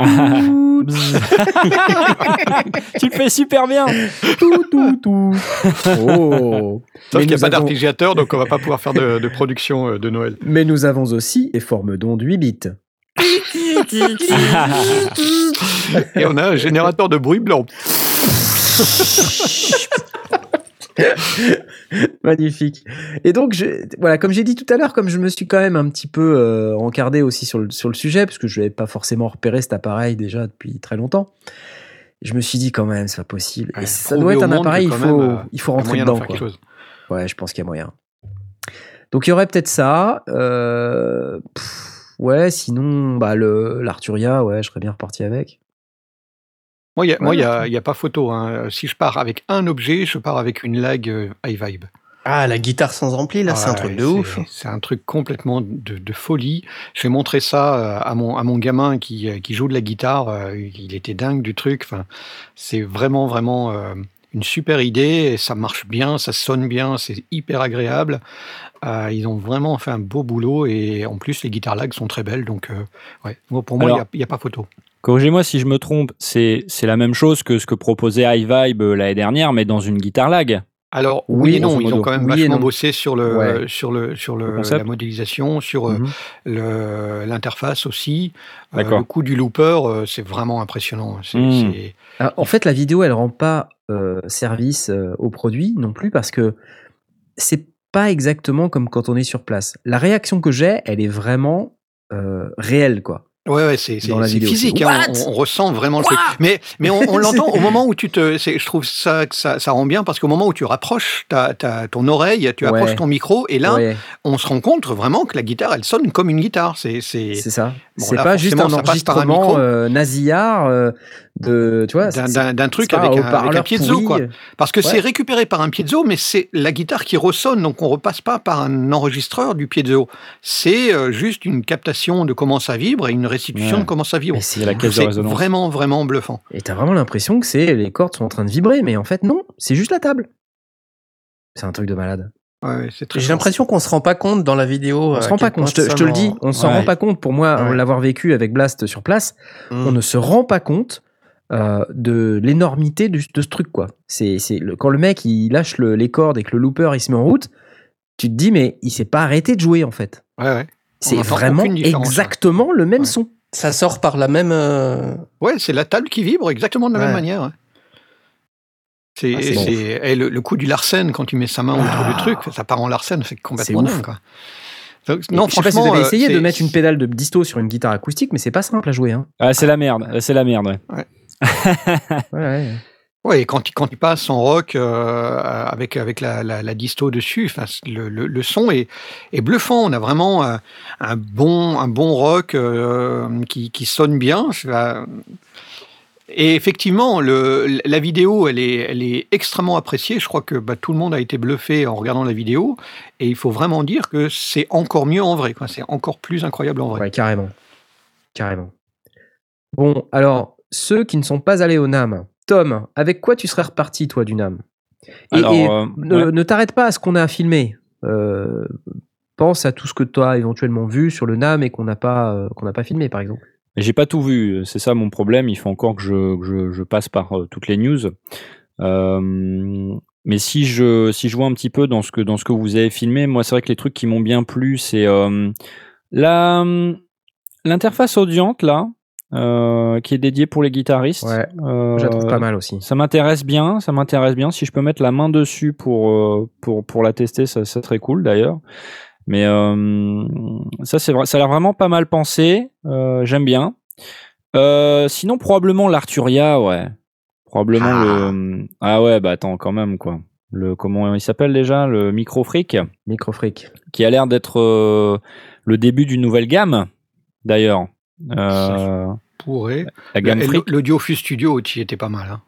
[SPEAKER 5] tu le fais super bien.
[SPEAKER 1] tout, tout, tout. Oh.
[SPEAKER 4] Sauf qu'il n'y a pas
[SPEAKER 1] avons-
[SPEAKER 4] d'arpégiateur, donc on va pas pouvoir faire de, de production euh, de Noël.
[SPEAKER 1] Mais nous avons aussi des formes d'ondes 8 bits.
[SPEAKER 4] Et on a un générateur de bruit blanc.
[SPEAKER 1] Magnifique. Et donc, je, voilà, comme j'ai dit tout à l'heure, comme je me suis quand même un petit peu euh, encardé aussi sur le, sur le sujet, parce que je n'avais pas forcément repéré cet appareil déjà depuis très longtemps, je me suis dit quand même, c'est pas possible. Et ça doit être un appareil, il faut,
[SPEAKER 4] même, euh,
[SPEAKER 1] il faut rentrer dedans. Quoi. Ouais, je pense qu'il y a moyen. Donc, il y aurait peut-être ça. euh, pff, ouais, sinon, bah, le, l'Arturia, ouais, je serais bien reparti avec.
[SPEAKER 4] Moi, il n'y a, a, il y a pas photo. hein. Si je pars avec un objet, je pars avec une lag euh, iVibe.
[SPEAKER 2] Ah, la guitare sans ampli, là, c'est un truc de ouf.
[SPEAKER 4] C'est un truc complètement de, de folie. J'ai montré ça euh, à mon, à mon gamin qui, euh, qui joue de la guitare. Il était dingue du truc. Enfin, c'est vraiment, vraiment euh, une super idée. Et ça marche bien, ça sonne bien, c'est hyper agréable. Euh, ils ont vraiment fait un beau boulot. Et en plus, les guitares lag sont très belles. Donc, euh, ouais. Pour moi, il n'y a, pas photo.
[SPEAKER 5] Corrigez-moi si je me trompe, c'est c'est la même chose que ce que proposait iVibe euh, l'année dernière, mais dans une guitare lag.
[SPEAKER 4] Alors
[SPEAKER 1] Oui,
[SPEAKER 4] oui et non, ils ont quand même
[SPEAKER 1] Oui
[SPEAKER 4] vachement bossé sur le
[SPEAKER 1] Ouais.
[SPEAKER 4] sur le sur le, la modélisation, sur euh,
[SPEAKER 1] Mhm.
[SPEAKER 4] le- l'interface aussi. Euh,
[SPEAKER 5] D'accord.
[SPEAKER 4] le coup du looper, euh, c'est vraiment impressionnant. C'est-
[SPEAKER 5] Mhm.
[SPEAKER 4] c'est-
[SPEAKER 1] Ah, En fait, la vidéo, elle rend pas euh, service euh, au produit non plus parce que c'est pas exactement comme quand on est sur place. La réaction que j'ai, elle est vraiment euh, réelle, quoi.
[SPEAKER 4] Ouais, ouais, c'est physique. hein, on, on ressent vraiment le truc. Mais, mais on, on l'entend au moment où tu te. Je trouve ça que ça, ça rend bien parce qu'au moment où tu rapproches ta, ta- ton oreille, tu
[SPEAKER 1] Ouais.
[SPEAKER 4] approches ton micro et là,
[SPEAKER 1] Ouais,
[SPEAKER 4] on se rend compte vraiment que la guitare, elle sonne comme une guitare. C'est c'est
[SPEAKER 1] c'est ça.
[SPEAKER 4] Bon,
[SPEAKER 1] c'est pas juste un
[SPEAKER 4] un
[SPEAKER 1] enregistrement
[SPEAKER 4] micro.
[SPEAKER 1] euh, nasillard euh, de, tu vois,
[SPEAKER 4] d'un- truc avec un, avec un piezo,
[SPEAKER 1] pourri.
[SPEAKER 4] quoi. Parce que c'est récupéré par un piezo, mais c'est la guitare qui ressonne, donc on repasse pas par un enregistreur du piezo. C'est euh, juste une captation de comment ça vibre et une restitution
[SPEAKER 5] Ouais.
[SPEAKER 4] de comment ça vibre.
[SPEAKER 1] C'est-
[SPEAKER 4] vraiment, vraiment bluffant.
[SPEAKER 1] Et t'as vraiment l'impression que c'est les cordes sont en train de vibrer, mais en fait non, c'est juste la table. C'est un truc de malade.
[SPEAKER 4] Ouais,
[SPEAKER 2] J'ai l'impression qu'on se rend pas compte dans la vidéo.
[SPEAKER 1] On
[SPEAKER 2] à
[SPEAKER 1] se rend pas compte, je te,
[SPEAKER 2] ça
[SPEAKER 1] je te le dis, on s'en
[SPEAKER 2] Ouais.
[SPEAKER 1] rend pas compte. Pour moi,
[SPEAKER 2] Ouais.
[SPEAKER 1] l'avoir vécu avec Blast sur place,
[SPEAKER 2] Mm.
[SPEAKER 1] on ne se rend pas compte euh, de l'énormité de, ce truc quoi. C'est c'est le- quand le mec il lâche le- les cordes et que le looper il se met en route, tu te dis mais il s'est pas arrêté de jouer en fait.
[SPEAKER 4] Ouais, ouais.
[SPEAKER 1] C'est vraiment
[SPEAKER 4] différence,
[SPEAKER 1] exactement le même
[SPEAKER 4] Ouais.
[SPEAKER 1] son.
[SPEAKER 2] Ça sort par la même. euh,
[SPEAKER 4] Ouais, c'est la table qui vibre exactement de la
[SPEAKER 2] Ouais.
[SPEAKER 4] même manière. hein. C'est
[SPEAKER 1] Ah, bon.
[SPEAKER 4] et le, le coup du Larsen quand tu mets sa main autour
[SPEAKER 1] Ah.
[SPEAKER 4] du truc, ça part en Larsen, c'est complètement dingue. Quoi. Donc, non,
[SPEAKER 1] je sais pas si vous avez
[SPEAKER 4] euh,
[SPEAKER 1] essayé de mettre une pédale de disto sur une guitare acoustique, mais c'est pas simple à jouer. Hein.
[SPEAKER 5] Ah, c'est la merde. C'est la merde. Ouais.
[SPEAKER 1] Ouais, ouais.
[SPEAKER 4] Ouais, et quand, il- quand il passe en rock euh, avec, avec la, la, la disto dessus, le, le, le son est, est bluffant. On a vraiment un, un bon, un bon rock euh, qui, qui sonne bien. Et effectivement, le, la vidéo, elle est, elle est extrêmement appréciée. Je crois que bah, tout le monde a été bluffé en regardant la vidéo. Et il faut vraiment dire que c'est encore mieux en vrai. C'est encore plus incroyable en vrai.
[SPEAKER 1] Ouais, carrément. Carrément. Bon, alors, ceux qui ne sont pas allés au NAM, Tom, avec quoi tu serais reparti, toi, du NAM? Et,
[SPEAKER 5] Alors,
[SPEAKER 1] et
[SPEAKER 5] euh,
[SPEAKER 1] ne,
[SPEAKER 5] ouais.
[SPEAKER 1] ne t'arrête pas à ce qu'on a filmé. Euh, pense à tout ce que tu as éventuellement vu sur le NAM et qu'on n'a pas, euh, qu'on n'a pas filmé, par exemple.
[SPEAKER 5] J'ai pas tout vu, c'est ça mon problème. Il faut encore que je, que je, je passe par toutes les news. Mais si je, si je vois un petit peu dans ce que, dans ce que vous avez filmé, moi c'est vrai que les trucs qui m'ont bien plu, c'est la, l'interface audiente là, euh, qui est dédiée pour les guitaristes.
[SPEAKER 1] Ouais,
[SPEAKER 5] Euh,
[SPEAKER 1] je la trouve pas mal aussi.
[SPEAKER 5] Ça m'intéresse bien, ça m'intéresse bien. Si je peux mettre la main dessus pour, euh, pour, pour la tester, ça, ça serait cool d'ailleurs. Mais euh, ça, c'est vrai, ça a l'air vraiment pas mal pensé. J'aime bien. Sinon, probablement l'Arturia, ouais. Probablement
[SPEAKER 4] Ah.
[SPEAKER 5] le. Ah ouais, bah attends, quand même, quoi. Le, comment il s'appelle déjà? Le Microfreak,
[SPEAKER 1] Microfreak.
[SPEAKER 5] qui a l'air d'être le début d'une nouvelle gamme, d'ailleurs. Euh,
[SPEAKER 4] Pourrait.
[SPEAKER 5] la gamme
[SPEAKER 4] Studio, qui était pas mal. hein.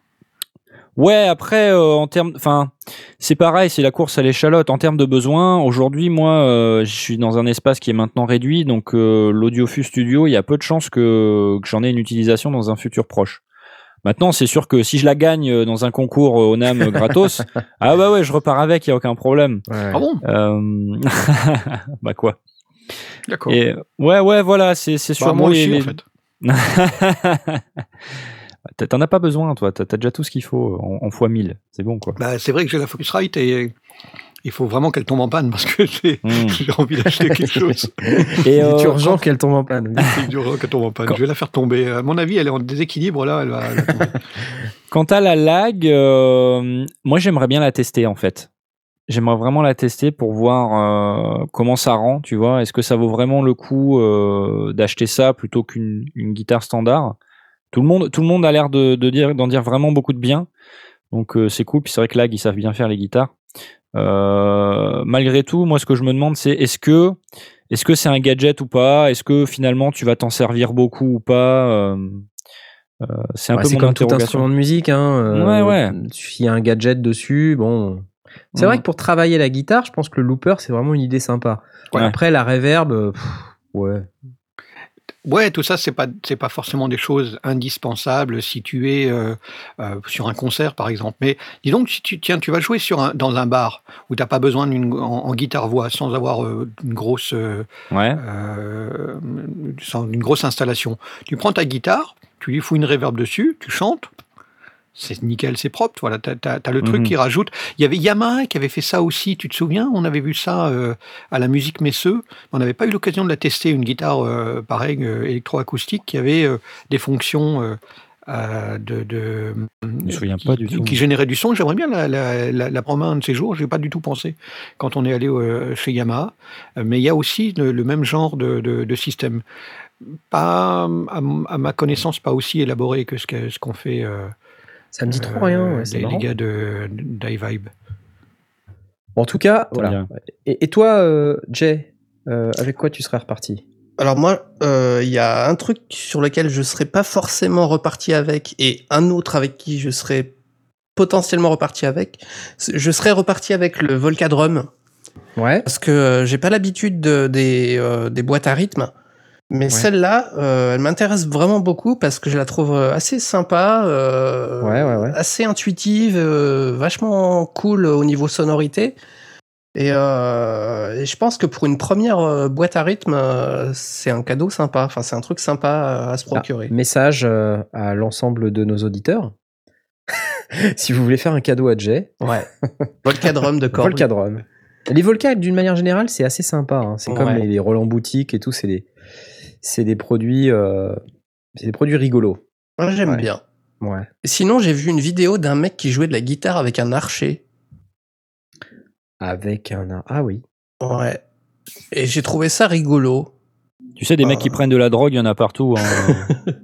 [SPEAKER 5] Ouais, après, euh, en termes, enfin, c'est pareil, c'est la course à l'échalote. En termes de besoins, aujourd'hui, moi, euh, je suis dans un espace qui est maintenant réduit, donc euh, l'Audiofus Studio, il y a peu de chances que, que j'en ai une utilisation dans un futur proche. Maintenant, c'est sûr que si je la gagne dans un concours au NAM gratos, ah bah ouais, je repars avec, il y a aucun problème.
[SPEAKER 1] Ouais.
[SPEAKER 4] Ah bon?
[SPEAKER 5] Euh... bah quoi?
[SPEAKER 4] D'accord.
[SPEAKER 5] Et ouais, ouais, voilà, c'est c'est
[SPEAKER 4] Bah,
[SPEAKER 5] sûrement
[SPEAKER 4] moi
[SPEAKER 5] les-
[SPEAKER 4] aussi,
[SPEAKER 5] les-
[SPEAKER 4] en fait.
[SPEAKER 5] T'en as pas besoin, toi. T'as déjà tout ce qu'il faut en, en fois 1000. C'est bon, quoi.
[SPEAKER 4] Bah, c'est vrai que j'ai la Focusrite et il faut vraiment qu'elle tombe en panne parce que j'ai
[SPEAKER 5] Mm.
[SPEAKER 4] j'ai envie d'acheter quelque chose.
[SPEAKER 5] Et,
[SPEAKER 1] Il
[SPEAKER 5] euh,
[SPEAKER 1] est urgent qu'elle tombe en panne.
[SPEAKER 4] C'est dur qu'elle tombe en panne.
[SPEAKER 5] Quand-
[SPEAKER 4] Je vais la faire tomber. À mon avis, elle est en déséquilibre là. Elle va, elle va tomber.
[SPEAKER 5] Quant à la lag, euh, moi j'aimerais bien la tester en fait. J'aimerais vraiment la tester pour voir euh, comment ça rend, tu vois. Est-ce que ça vaut vraiment le coup euh, d'acheter ça plutôt qu'une une guitare standard? Tout le monde, tout le monde a l'air de, de dire, d'en dire vraiment beaucoup de bien. Donc euh, c'est cool. Puis c'est vrai que lag, ils savent bien faire les guitares. Malgré tout, moi ce que je me demande c'est est-ce que est-ce que c'est un gadget ou pas? Est-ce que finalement tu vas t'en servir beaucoup ou pas? C'est un
[SPEAKER 1] Ouais,
[SPEAKER 5] peu mon
[SPEAKER 1] comme tout instrument de musique. Hein,
[SPEAKER 5] Ouais, ouais.
[SPEAKER 1] S'il y a un gadget dessus, bon. C'est
[SPEAKER 5] Mm.
[SPEAKER 1] vrai que pour travailler la guitare, je pense que le looper, c'est vraiment une idée sympa.
[SPEAKER 5] Ouais.
[SPEAKER 1] Après, la reverb, euh, pff, ouais.
[SPEAKER 4] Ouais, tout ça, c'est pas c'est pas forcément des choses indispensables si tu es euh, euh, sur un concert, par exemple. Mais dis donc, si tu tiens, tu vas jouer sur un, dans un bar où t'as pas besoin d'une en, en guitare voix, sans avoir euh, une grosse euh,
[SPEAKER 5] Ouais.
[SPEAKER 4] euh, sans une grosse installation. Tu prends ta guitare, tu lui fous une reverb dessus, tu chantes. C'est nickel, c'est propre. Voilà, t'as, t'as le truc
[SPEAKER 5] Mhm.
[SPEAKER 4] qui rajoute. Il y avait Yamaha qui avait fait ça aussi. Tu te souviens? On avait vu ça euh, à la musique Messeux. On n'avait pas eu l'occasion de la tester. Une guitare euh, pareil euh, électroacoustique qui avait euh, des fonctions euh, de,
[SPEAKER 5] me souviens
[SPEAKER 4] qui,
[SPEAKER 5] pas du
[SPEAKER 4] qui-
[SPEAKER 5] tout.
[SPEAKER 4] qui généraient du son. J'aimerais bien la, la, la, la prendre un de ces jours. J'ai pas du tout pensé quand on est allé euh, chez Yamaha. Mais il y a aussi le, le même genre de, de, de système. Pas, à, ma connaissance, pas aussi élaboré que ce qu'ont fait. euh,
[SPEAKER 1] Ça me dit trop
[SPEAKER 4] euh,
[SPEAKER 1] rien. ouais, c'est
[SPEAKER 4] les, gars de d'iVibe.
[SPEAKER 1] Bon, en tout cas, voilà. Et, et toi, euh, Jay, euh, avec quoi tu serais reparti?
[SPEAKER 2] Alors moi, euh, il y a un truc sur lequel je serais pas forcément reparti avec, et un autre avec qui je serais potentiellement reparti avec. Je serais reparti avec le Volcadrum
[SPEAKER 1] Ouais.
[SPEAKER 2] parce que euh, j'ai pas l'habitude de- des, euh, des boîtes à rythme. Mais celle-là, euh, elle m'intéresse vraiment beaucoup parce que je la trouve euh, assez sympa, euh,
[SPEAKER 1] Ouais, ouais, ouais.
[SPEAKER 2] assez intuitive, euh, vachement cool au niveau sonorité. Et, et je pense que pour une première boîte à rythme, c'est un cadeau sympa. Enfin, c'est un truc sympa à, se procurer.
[SPEAKER 1] Message à l'ensemble de nos auditeurs. si vous voulez faire un cadeau à Jay,
[SPEAKER 2] Ouais. Volcadrum de Corby.
[SPEAKER 1] Volcadrum. Les Volca, d'une manière générale, c'est assez sympa. hein. C'est comme les, les Roland boutique et tout. C'est des, c'est des produits, euh, c'est des produits rigolos.
[SPEAKER 2] Moi, j'aime
[SPEAKER 1] Ouais.
[SPEAKER 2] bien.
[SPEAKER 1] Ouais.
[SPEAKER 2] Sinon, j'ai vu une vidéo d'un mec qui jouait de la guitare avec un archer.
[SPEAKER 1] Avec un, ah oui.
[SPEAKER 2] Ouais. Et j'ai trouvé ça rigolo.
[SPEAKER 5] Tu sais, des mecs qui prennent de la drogue, il y en a partout. hein.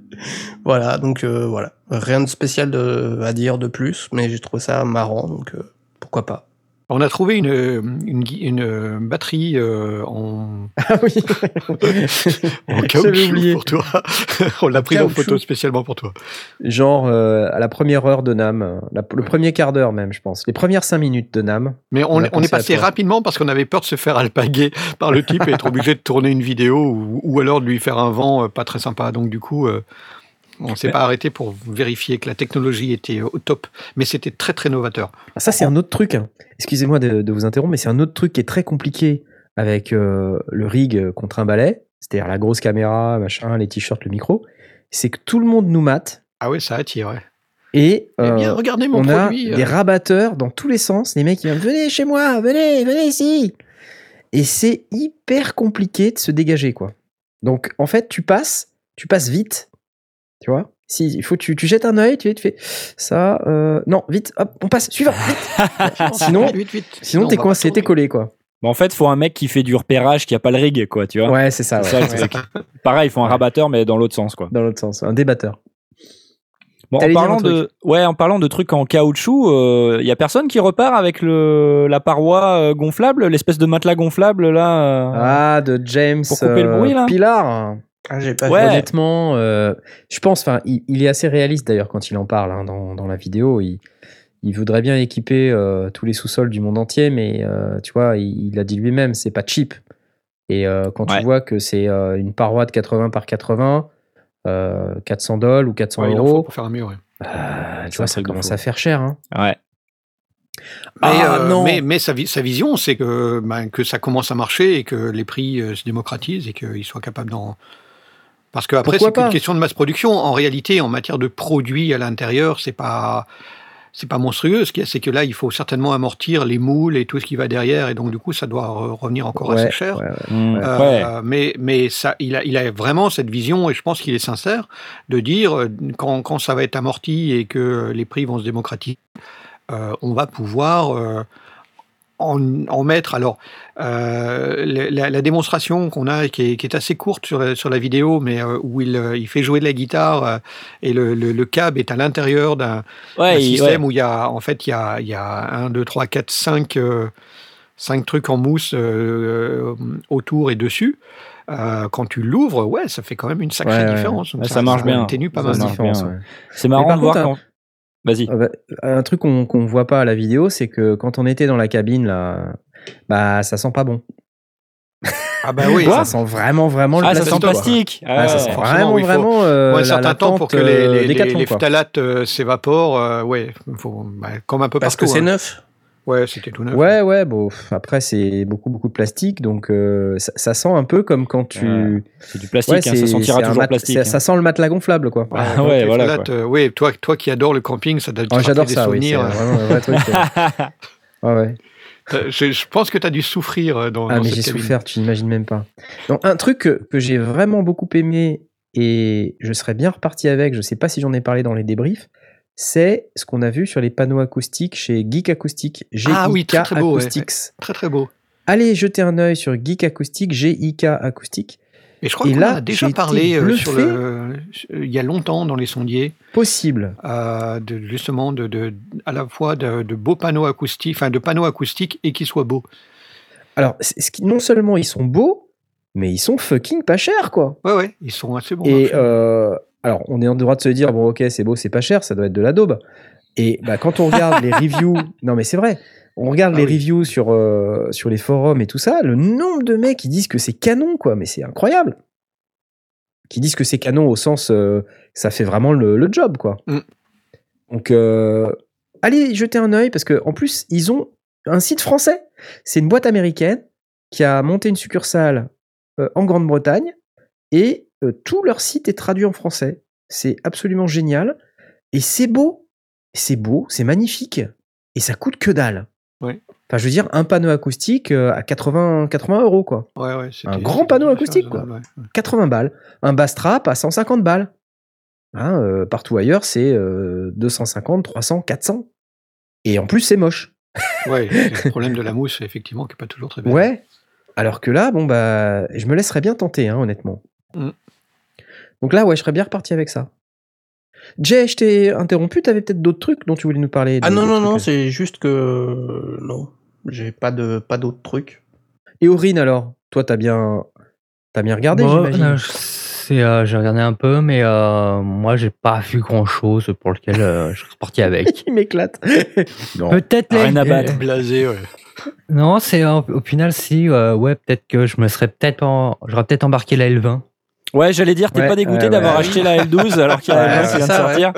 [SPEAKER 2] Voilà, donc euh, voilà. Rien de spécial de- à dire de plus, mais j'ai trouvé ça marrant, donc euh, pourquoi pas.
[SPEAKER 4] On a trouvé une, une, gui- une batterie euh, en,
[SPEAKER 1] Ah oui.
[SPEAKER 4] en caoutchouc pour toi. On l'a pris en photo spécialement pour toi.
[SPEAKER 1] Genre euh, à la première heure de Nam, euh, la- le premier quart d'heure même, je pense. Les premières cinq minutes de Nam.
[SPEAKER 4] Mais on,
[SPEAKER 1] On a
[SPEAKER 4] on est passé rapidement parce qu'on avait peur de se faire alpaguer par le type et être obligé de tourner une vidéo ou, ou alors de lui faire un vent euh, pas très sympa. Donc du coup, euh, on s'est
[SPEAKER 5] Mais-
[SPEAKER 4] pas arrêté pour vérifier que la technologie était au top. Mais c'était très très novateur.
[SPEAKER 1] Ah, Ça, c'est un autre truc. hein. Excusez-moi de, de vous interrompre, mais c'est un autre truc qui est très compliqué avec euh, le rig euh, contre un balai, c'est-à-dire la grosse caméra, machin, les t-shirts, le micro. C'est que tout le monde nous mate
[SPEAKER 4] Ah ouais, ça attire. Ouais.
[SPEAKER 1] et
[SPEAKER 4] Eh bien,
[SPEAKER 1] euh,
[SPEAKER 4] regardez mon
[SPEAKER 1] on a
[SPEAKER 4] produit. euh.
[SPEAKER 1] des rabatteurs dans tous les sens. Les mecs, ils viennent venez chez moi, venez, venez ici. Et c'est hyper compliqué de se dégager, quoi. Donc, en fait, tu passes, tu passes vite, tu vois? Si, il faut, tu, tu jettes un œil, tu, tu fais ça, euh, non, vite, hop, on passe, suivant, vite. Sinon-
[SPEAKER 4] Vite, vite, vite.
[SPEAKER 1] Sinon,
[SPEAKER 4] on
[SPEAKER 1] t'es coincé, t'es collé, quoi.
[SPEAKER 5] Bon, en fait, faut un mec qui fait du repérage, qui a pas le rig, quoi, tu vois.
[SPEAKER 1] Ouais, c'est ça, ouais.
[SPEAKER 5] Pareil, il faut un rabatteur, mais dans l'autre sens, quoi.
[SPEAKER 1] Dans l'autre sens, un débatteur.
[SPEAKER 5] Bon, en parlant de, ouais, en parlant de trucs en caoutchouc, il y a personne qui repart avec le la paroi euh, gonflable, l'espèce de matelas gonflable là. euh.
[SPEAKER 1] Ah, de James
[SPEAKER 5] Pour couper le
[SPEAKER 1] euh,
[SPEAKER 5] bruit, là?
[SPEAKER 1] Pilar.
[SPEAKER 2] Ah, pas
[SPEAKER 5] Ouais.
[SPEAKER 1] Honnêtement, euh, je pense, enfin, il, il est assez réaliste d'ailleurs quand il en parle hein, dans, dans la vidéo. Il, il voudrait bien équiper euh, tous les sous-sols du monde entier, mais euh, tu vois, il, il a dit lui-même, c'est pas cheap. Et euh, quand
[SPEAKER 5] Ouais.
[SPEAKER 1] tu vois que c'est euh, une paroi de 80 par 80, euh, 400 dollars ou 400
[SPEAKER 4] Ouais, il en faut
[SPEAKER 1] euros,
[SPEAKER 4] pour faire un mur. ouais.
[SPEAKER 1] euh, tu vois, ça commence à faire cher. Hein.
[SPEAKER 5] Ouais.
[SPEAKER 4] Mais,
[SPEAKER 1] Ah,
[SPEAKER 4] euh,
[SPEAKER 1] non.
[SPEAKER 4] mais, mais sa, vi- sa vision, c'est que, ben, que ça commence à marcher et que les prix euh, se démocratisent et qu'ils soient capables d'en. Parce qu'après, c'est qu'une
[SPEAKER 1] pas
[SPEAKER 4] question de masse production. En réalité, en matière de produits à l'intérieur, c'est pas. C'est pas monstrueux. Ce qu'il y a, c'est que là, il faut certainement amortir les moules et tout ce qui va derrière, et donc du coup, ça doit re- revenir encore
[SPEAKER 1] Ouais,
[SPEAKER 4] assez cher.
[SPEAKER 1] ouais, ouais.
[SPEAKER 5] Mm,
[SPEAKER 4] Euh,
[SPEAKER 5] ouais.
[SPEAKER 4] Mais, mais ça, il, a, il a vraiment cette vision, et je pense qu'il est sincère, de dire euh, quand, quand ça va être amorti et que les prix vont se démocratiser, euh, on va pouvoir euh, en, en mettre. Alors, euh, la, la démonstration qu'on a, qui est, qui est assez courte sur la, sur la vidéo, mais euh, où il, euh, il fait jouer de la guitare euh, et le, le, le câble est à l'intérieur d'un
[SPEAKER 5] Ouais,
[SPEAKER 4] système
[SPEAKER 5] ouais.
[SPEAKER 4] où il y a en fait il y a, il y a 1, 2, 3, 4, 5, euh, cinq trucs en mousse euh, autour et dessus. Euh, quand tu l'ouvres, ouais, ça fait quand même une sacrée
[SPEAKER 1] Ouais,
[SPEAKER 4] différence. Donc
[SPEAKER 5] Ouais, ça marche bien.
[SPEAKER 4] atténue pas
[SPEAKER 5] Ça
[SPEAKER 4] mal.
[SPEAKER 5] C'est marrant de voir
[SPEAKER 1] contre,
[SPEAKER 5] quand. Vas-y.
[SPEAKER 1] Ah bah, un truc qu'on qu'on voit pas à la vidéo, c'est que quand on était dans la cabine, là, bah, ça sent pas bon.
[SPEAKER 4] Ah bah oui,
[SPEAKER 1] ça
[SPEAKER 4] ça,
[SPEAKER 1] sent vraiment, vraiment le
[SPEAKER 5] Ah, ça
[SPEAKER 1] plastique.
[SPEAKER 5] sent
[SPEAKER 1] quoi.
[SPEAKER 5] plastique.
[SPEAKER 1] Ah, ça sent
[SPEAKER 4] forcément,
[SPEAKER 1] vraiment,
[SPEAKER 4] oui,
[SPEAKER 1] vraiment euh,
[SPEAKER 4] un
[SPEAKER 1] la,
[SPEAKER 4] certain
[SPEAKER 1] la
[SPEAKER 4] temps pour que les,
[SPEAKER 1] euh,
[SPEAKER 4] les, phtalates euh, s'évaporent. euh, ouais, faut, bah, comme un peu
[SPEAKER 2] Parce
[SPEAKER 4] partout.
[SPEAKER 2] que c'est
[SPEAKER 4] hein.
[SPEAKER 2] neuf.
[SPEAKER 4] Ouais, c'était tout neuf.
[SPEAKER 1] Ouais, ouais, bon, après, c'est beaucoup, beaucoup de plastique, donc euh, ça, ça sent un peu comme quand tu.
[SPEAKER 5] Ouais, C'est du plastique,
[SPEAKER 1] Ouais,
[SPEAKER 5] hein, ça sentira toujours
[SPEAKER 1] mat-
[SPEAKER 5] plastique. hein.
[SPEAKER 1] Ça sent le matelas gonflable, quoi.
[SPEAKER 5] Ah
[SPEAKER 4] donc,
[SPEAKER 5] ouais,
[SPEAKER 4] il
[SPEAKER 5] voilà, quoi.
[SPEAKER 4] ouais, toi, toi qui adore le camping, ça doit te
[SPEAKER 1] Oh, J'adore
[SPEAKER 4] des
[SPEAKER 1] ça, oui. C'est
[SPEAKER 4] souvenirs.
[SPEAKER 1] vraiment un vrai truc. Ouais, ouais.
[SPEAKER 4] Je, je pense que tu as dû souffrir euh, dans,
[SPEAKER 1] Ah,
[SPEAKER 4] dans
[SPEAKER 1] mais j'ai souffert, tu n'imagines même pas. Donc, un truc que, que j'ai vraiment beaucoup aimé et je serais bien reparti avec, je sais pas si j'en ai parlé dans les débriefs, c'est ce qu'on a vu sur les panneaux acoustiques chez Geek Acoustic. G-I-K
[SPEAKER 4] Ah oui, très, très beau, ouais. Très très beau.
[SPEAKER 1] Allez jeter un œil sur Geek Acoustic, G-I-K Acoustic.
[SPEAKER 4] Et je crois qu'on a déjà parlé euh, sur le, il y a longtemps dans les sondiers,
[SPEAKER 1] Possible.
[SPEAKER 4] euh, de, justement de, de- à la fois de, de beaux panneaux acoustiques, enfin de panneaux acoustiques et qui soient beaux.
[SPEAKER 1] Alors, c'est- ce qui- non seulement ils sont beaux, mais ils sont fucking pas chers, quoi.
[SPEAKER 4] Ouais ouais, ils sont assez bons.
[SPEAKER 1] Et euh, alors, on est en droit de se dire, bon, ok, c'est beau, c'est pas cher, ça doit être de la daube. Et bah, quand on regarde les reviews, non mais c'est vrai, on regarde
[SPEAKER 4] Ah
[SPEAKER 1] les
[SPEAKER 4] oui.
[SPEAKER 1] reviews sur, euh, sur les forums et tout ça, le nombre de mecs qui disent que c'est canon, quoi, mais c'est incroyable. Qui disent que c'est canon au sens, euh, ça fait vraiment le, le job, quoi.
[SPEAKER 4] Mm.
[SPEAKER 1] Donc, euh, allez jeter un œil, parce qu'en plus, ils ont un site français. C'est une boîte américaine qui a monté une succursale en Grande-Bretagne et euh, tout leur site est traduit en français. C'est absolument génial et c'est beau. C'est beau, c'est magnifique et ça coûte que dalle.
[SPEAKER 4] Ouais.
[SPEAKER 1] Enfin, je veux dire, un panneau acoustique euh, à 80, 80 euros, quoi.
[SPEAKER 4] Ouais, ouais, c'était-
[SPEAKER 1] un grand panneau acoustique, quoi.
[SPEAKER 4] raisonnable, ouais.
[SPEAKER 1] 80 balles. Un bass trap à 150 balles. Hein, euh, partout ailleurs, c'est euh, 250, 300, 400. Et en plus, c'est moche.
[SPEAKER 4] Ouais, le problème de la mousse, effectivement, qui est pas toujours très belle.
[SPEAKER 1] Ouais. Alors que là, bon, bah, je me laisserais bien tenter, hein, honnêtement.
[SPEAKER 4] Mm.
[SPEAKER 1] Donc là, ouais, je serais bien reparti avec ça. Jay, je t'ai interrompu, t'avais peut-être d'autres trucs dont tu voulais nous parler.
[SPEAKER 2] Ah non, non, non,
[SPEAKER 1] euh.
[SPEAKER 2] c'est juste que. Non, j'ai pas de pas d'autres trucs.
[SPEAKER 1] Et Aurine, alors? Toi, t'as bien, t'as bien regardé,
[SPEAKER 3] Bon,
[SPEAKER 1] j'imagine
[SPEAKER 3] euh, c'est, euh, j'ai regardé un peu, mais euh, moi, j'ai pas vu grand chose pour lequel euh, je suis reparti avec.
[SPEAKER 1] Il m'éclate. non.
[SPEAKER 3] Peut-être
[SPEAKER 5] Rien
[SPEAKER 3] les-
[SPEAKER 5] à battre.
[SPEAKER 4] Blasé, ouais.
[SPEAKER 3] Non, c'est euh, au final, si, euh, ouais, peut-être que je me serais peut-être, en- j'aurais peut-être embarqué la L20.
[SPEAKER 5] Ouais, j'allais dire, t'es
[SPEAKER 1] Ouais,
[SPEAKER 5] pas dégoûté d'avoir
[SPEAKER 1] ouais.
[SPEAKER 5] acheté la L12 alors qu'il y a la
[SPEAKER 1] Ouais,
[SPEAKER 5] L20 qui vient de sortir.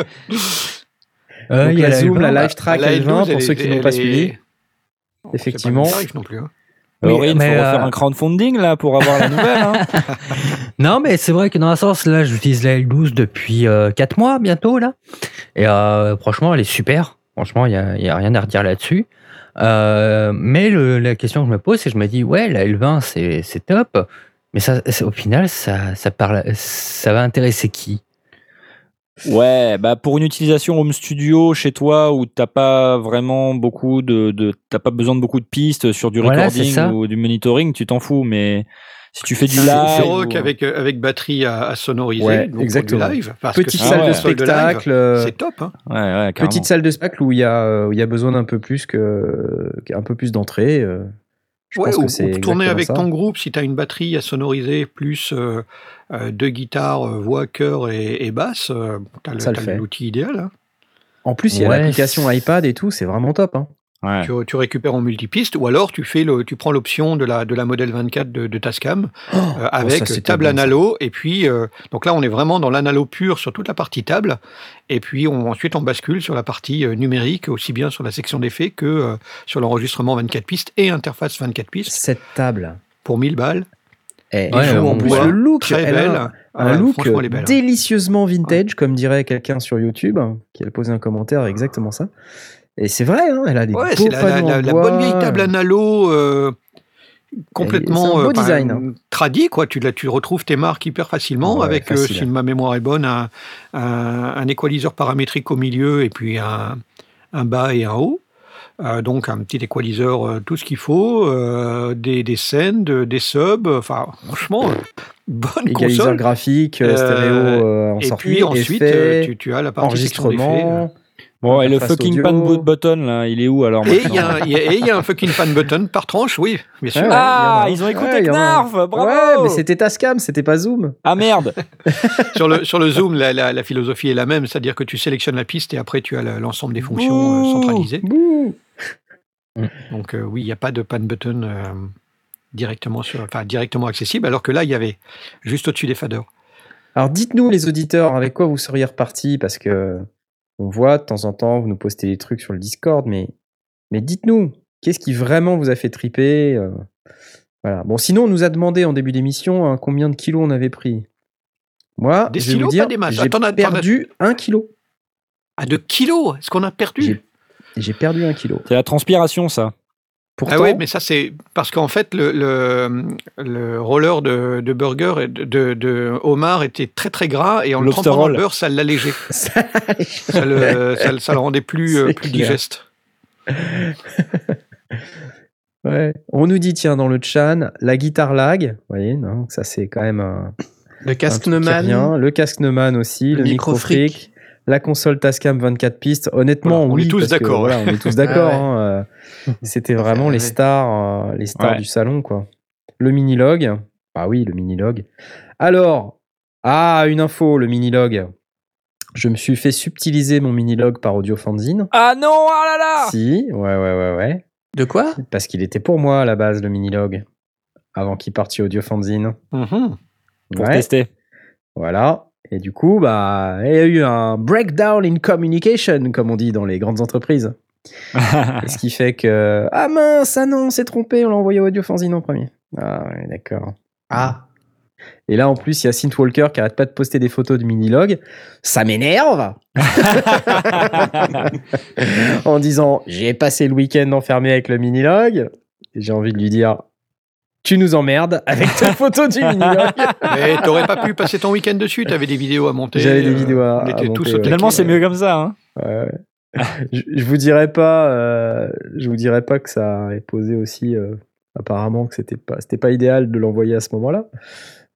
[SPEAKER 3] Euh, il y a
[SPEAKER 1] la Zoom,
[SPEAKER 3] L20,
[SPEAKER 1] la Live Track
[SPEAKER 4] La
[SPEAKER 1] L20,
[SPEAKER 4] L12,
[SPEAKER 1] pour
[SPEAKER 4] elle
[SPEAKER 1] ceux qui n'ont pas suivi.
[SPEAKER 4] Pas
[SPEAKER 1] Effectivement.
[SPEAKER 4] tarif non plus. hein.
[SPEAKER 3] Oui,
[SPEAKER 5] Aurine,
[SPEAKER 3] mais,
[SPEAKER 5] faut refaire
[SPEAKER 3] euh,
[SPEAKER 5] un crowdfunding là pour avoir la nouvelle. Hein.
[SPEAKER 3] Non, mais c'est vrai que dans un sens, là, j'utilise la L12 depuis 4 mois bientôt, là. Et euh, franchement, elle est super. Franchement, il n'y a, il y a rien à redire là-dessus. Euh, mais le- la question que je me pose, c'est que je me dis, ouais, la L20, c'est c'est top. Mais ça, ça- au final, ça, ça, parle, ça va intéresser qui?
[SPEAKER 5] Ouais, bah pour une utilisation home studio chez toi où t'as pas vraiment beaucoup de, de t'as pas besoin de beaucoup de pistes sur du
[SPEAKER 3] Voilà,
[SPEAKER 5] recording ou du monitoring, tu t'en fous. Mais si tu fais du
[SPEAKER 4] C'est
[SPEAKER 5] live,
[SPEAKER 4] c'est
[SPEAKER 5] ou-
[SPEAKER 4] rock avec, euh, avec batterie à, à sonoriser,
[SPEAKER 1] Ouais,
[SPEAKER 4] donc pour du
[SPEAKER 1] exactement.
[SPEAKER 4] live. Parce
[SPEAKER 1] Petite
[SPEAKER 4] que
[SPEAKER 5] Ah
[SPEAKER 1] salle
[SPEAKER 5] ouais.
[SPEAKER 1] de spectacle. euh,
[SPEAKER 4] C'est top. Hein.
[SPEAKER 5] ouais, ouais, carrément.
[SPEAKER 1] Petite salle de spectacle où il y a, euh, où il y a besoin d'un peu plus que, un peu plus d'entrée. Je
[SPEAKER 4] Ouais,
[SPEAKER 1] pense
[SPEAKER 4] ou,
[SPEAKER 1] que c'est
[SPEAKER 4] ou tourner avec
[SPEAKER 1] ça.
[SPEAKER 4] ton groupe si tu as une batterie à sonoriser plus euh, euh, deux guitares, euh, voix, chœur et, et basse, euh, tu as l'outil idéal. hein.
[SPEAKER 1] En plus, il y a
[SPEAKER 3] Ouais,
[SPEAKER 1] l'application iPad et tout, c'est vraiment top. Hein.
[SPEAKER 5] Ouais.
[SPEAKER 4] Tu, tu récupères en multipiste ou alors tu, fais le, tu prends l'option de la, de la modèle 24 de, de Tascam euh, avec
[SPEAKER 1] Oh, ça, c'était
[SPEAKER 4] table
[SPEAKER 1] ça.
[SPEAKER 4] analo et puis euh, donc là on est vraiment dans l'analo pur sur toute la partie table et puis on, ensuite on bascule sur la partie euh, numérique aussi bien sur la section d'effets que euh, sur l'enregistrement 24 pistes et interface 24 pistes
[SPEAKER 1] Cette table.
[SPEAKER 4] pour 1000 balles.
[SPEAKER 3] Ouais,
[SPEAKER 1] et
[SPEAKER 3] en
[SPEAKER 1] en plus, le look,
[SPEAKER 4] Très
[SPEAKER 1] elle
[SPEAKER 4] belle.
[SPEAKER 1] un, un
[SPEAKER 4] ouais,
[SPEAKER 1] look
[SPEAKER 4] franchement, elle est belle.
[SPEAKER 1] délicieusement vintage, comme dirait quelqu'un sur YouTube, qui a posé un commentaire exactement ça. Et c'est vrai, hein, elle a des
[SPEAKER 4] Ouais,
[SPEAKER 1] beaux
[SPEAKER 4] c'est la,
[SPEAKER 1] panneaux
[SPEAKER 4] la-
[SPEAKER 1] en
[SPEAKER 4] la
[SPEAKER 1] bois.
[SPEAKER 4] bonne vieille table analo euh, complètement euh,
[SPEAKER 1] design, hein.
[SPEAKER 4] tradie, quoi. Tu, tu retrouves tes marques hyper facilement
[SPEAKER 1] Ouais,
[SPEAKER 4] avec, euh, si ma mémoire est bonne, un, un, un équaliseur paramétrique au milieu et puis un, un bas et un haut. Euh, donc un petit équaliseur, tout ce qu'il faut, des, des scènes, de- des subs, enfin franchement, bonne
[SPEAKER 1] Égaliseur
[SPEAKER 4] console.
[SPEAKER 1] graphique, stéréo en
[SPEAKER 4] Et
[SPEAKER 1] sortie,
[SPEAKER 4] puis ensuite,
[SPEAKER 1] effets,
[SPEAKER 4] tu, tu as la partie
[SPEAKER 1] enregistrement.
[SPEAKER 5] Bon, et le fucking
[SPEAKER 1] audio.
[SPEAKER 5] pan button là, il est où alors
[SPEAKER 4] Et il y, a un- y a- fucking fan button par tranche, oui, bien sûr.
[SPEAKER 1] Ouais,
[SPEAKER 5] Ah, ils ont écouté
[SPEAKER 1] Ouais, a.
[SPEAKER 5] Bravo
[SPEAKER 1] Ouais, mais c'était Tascam, c'était pas Zoom.
[SPEAKER 5] Ah merde
[SPEAKER 4] Sur le, sur le Zoom, la, la- la philosophie est la même, c'est-à-dire que tu sélectionnes la piste et après tu as l'ensemble des fonctions euh,
[SPEAKER 5] Bouh.
[SPEAKER 4] centralisées.
[SPEAKER 1] Bouh.
[SPEAKER 4] Donc euh, oui, il n'y a pas de pan button euh, directement, sur, enfin, directement accessible, alors que là, il y avait juste au-dessus des faders.
[SPEAKER 1] Alors dites-nous les auditeurs avec quoi vous seriez repartis parce que on voit de temps en temps vous nous postez des trucs sur le Discord mais Mais dites-nous, qu'est-ce qui vraiment vous a fait triper euh, Voilà. Bon, sinon, on nous a demandé en début d'émission hein, combien de kilos on avait pris. Moi,
[SPEAKER 4] Des
[SPEAKER 1] je vais
[SPEAKER 4] stylos,
[SPEAKER 1] vous dire, j'ai perdu un kilo.
[SPEAKER 4] Ah, de kilos? Est-ce qu'on a perdu?
[SPEAKER 1] J'ai perdu un kilo.
[SPEAKER 5] C'est la transpiration, ça.
[SPEAKER 1] Pourtant,
[SPEAKER 4] Ah ouais, mais ça c'est parce qu'en fait le, le, le roller de, de burger et de, de, homard était très très gras et en le trempant dans le beurre ça l'allégeait,
[SPEAKER 1] ça-
[SPEAKER 4] ça le, ça, le- ça le rendait plus, euh, plus
[SPEAKER 1] clair.
[SPEAKER 4] digeste.
[SPEAKER 1] ouais. On nous dit, tiens, dans le chan, la guitare lag. Vous voyez, non, ça c'est quand même un,
[SPEAKER 2] Le casque. Neumann.
[SPEAKER 1] Le casque Neumann aussi,
[SPEAKER 2] Le
[SPEAKER 1] le,
[SPEAKER 2] micro
[SPEAKER 1] micro fric, la console Tascam 24 pistes. Honnêtement,
[SPEAKER 4] Voilà, on
[SPEAKER 1] oui,
[SPEAKER 4] est tous
[SPEAKER 1] parce que,
[SPEAKER 4] d'accord,
[SPEAKER 1] voilà, on est tous d'accord.
[SPEAKER 2] Ah ouais.
[SPEAKER 1] hein, euh, C'était vraiment les stars, euh, les stars
[SPEAKER 5] Ouais.
[SPEAKER 1] du salon, quoi. Le mini-log. Ah oui, le mini-log. Alors, ah, une info, le mini-log. Je me suis fait subtiliser mon mini-log par Audio Fanzine.
[SPEAKER 5] Ah non, ah là là
[SPEAKER 1] Si, ouais, ouais, ouais, ouais.
[SPEAKER 2] De quoi?
[SPEAKER 1] Parce qu'il était pour moi à la base, le mini-log. Avant qu'il parte chez Audio Fanzine.
[SPEAKER 4] Mhm.
[SPEAKER 5] Pour
[SPEAKER 1] Ouais,
[SPEAKER 5] tester.
[SPEAKER 1] voilà. Et du coup, bah, il y a eu un breakdown in communication, comme on dit dans les grandes entreprises. Ce qui fait que, ah mince, ah non, on s'est trompé, on l'a envoyé au Audio Fanzine en premier. Ah, ouais, d'accord.
[SPEAKER 2] Ah.
[SPEAKER 1] Et là, en plus, il y a Synth Walker qui arrête pas de poster des photos de mini-log. Ça m'énerve En disant, j'ai passé le week-end enfermé avec le mini-log. J'ai envie de lui dire, tu nous emmerdes avec ta photo du mini-log.
[SPEAKER 4] Mais t'aurais pas pu passer ton week-end dessus, t'avais des vidéos à monter.
[SPEAKER 1] J'avais des
[SPEAKER 4] euh,
[SPEAKER 1] vidéos à- monter, ouais.
[SPEAKER 5] Finalement, c'est mieux comme ça. Hein.
[SPEAKER 1] Ouais. je, je vous dirais pas, euh, je vous dirais pas que ça est posé aussi. euh, apparemment que c'était pas, c'était pas idéal de l'envoyer à ce moment-là,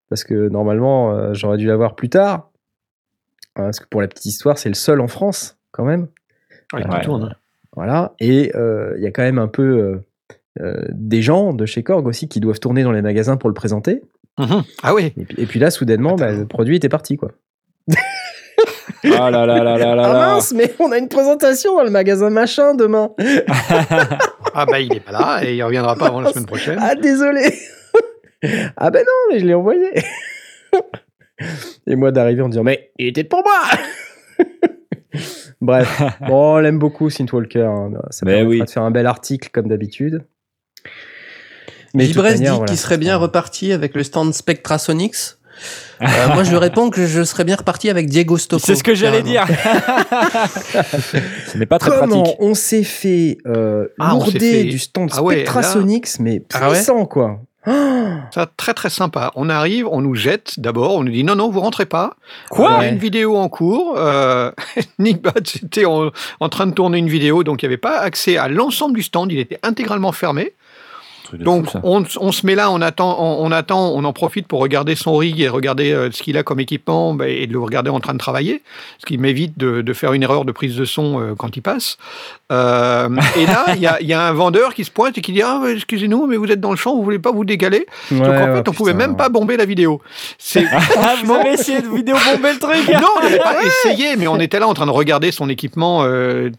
[SPEAKER 1] parce que normalement euh, j'aurais dû l'avoir plus tard. Euh, Parce que pour la petite histoire, c'est le seul en France quand même.
[SPEAKER 4] Ouais,
[SPEAKER 5] Ouais.
[SPEAKER 4] tourne.
[SPEAKER 1] Voilà. Et euh, il y a quand même un peu des gens de chez Korg aussi qui doivent tourner dans les magasins pour le présenter.
[SPEAKER 4] Mhm. Ah oui.
[SPEAKER 1] Et puis, et puis là, soudainement, bah, le produit était parti quoi.
[SPEAKER 5] Ah là là là là là
[SPEAKER 1] Ah
[SPEAKER 5] là.
[SPEAKER 1] mince, mais on a une présentation dans le magasin machin demain.
[SPEAKER 4] Ah bah il est pas là et il reviendra pas avant la semaine prochaine.
[SPEAKER 1] Ah, désolé. ah ben non, mais je l'ai envoyé. Et moi d'arriver en disant, mais il était pour moi. Bref, bon, on l'aime beaucoup, Synthwalker. hein. Ça
[SPEAKER 5] Mais
[SPEAKER 1] permettra
[SPEAKER 5] oui.
[SPEAKER 1] de faire un bel article comme d'habitude.
[SPEAKER 2] Vibres dit
[SPEAKER 1] voilà,
[SPEAKER 2] qu'il serait bien
[SPEAKER 1] ça-
[SPEAKER 2] reparti avec le stand Spectrasonics. Euh, moi, je lui réponds que je serais bien reparti avec Diego Stocco.
[SPEAKER 5] C'est ce que j'allais dire. Ce n'est pas très
[SPEAKER 1] Comment
[SPEAKER 5] pratique.
[SPEAKER 1] on s'est fait euh,
[SPEAKER 4] Ah,
[SPEAKER 1] lourder
[SPEAKER 4] fait-
[SPEAKER 1] du stand
[SPEAKER 4] Ah ouais, là-
[SPEAKER 1] Spectrasonics, mais
[SPEAKER 2] Ah ouais
[SPEAKER 1] puissant, quoi. Oh
[SPEAKER 4] Ça très très sympa. On arrive, on nous jette d'abord, on nous dit non non vous rentrez pas.
[SPEAKER 5] Quoi
[SPEAKER 4] Il y a
[SPEAKER 1] Ouais.
[SPEAKER 4] une vidéo en cours. Euh, Nick Batch était en, en train de tourner une vidéo, donc il n'y avait pas accès à l'ensemble du stand. Il était intégralement fermé.
[SPEAKER 5] Truc de
[SPEAKER 4] Donc
[SPEAKER 5] fou,
[SPEAKER 4] on, on se met là, on attend, on, on attend, on en profite pour regarder son rig et regarder euh, ce qu'il a comme équipement bah, et de le regarder en train de travailler, ce qui m'évite de, de faire une erreur de prise de son euh, quand il passe. Euh, et là, il y a, il y a un vendeur qui se pointe et qui dit ah ouais, excusez-nous, mais vous êtes dans le champ, vous voulez pas vous décaler? Donc en fait, on pouvait même pas bomber la vidéo. C'est
[SPEAKER 5] Ah, vous avez essayé de vidéo bomber le truc
[SPEAKER 4] Non, on n'avait pas essayé, mais on était là en train de regarder son équipement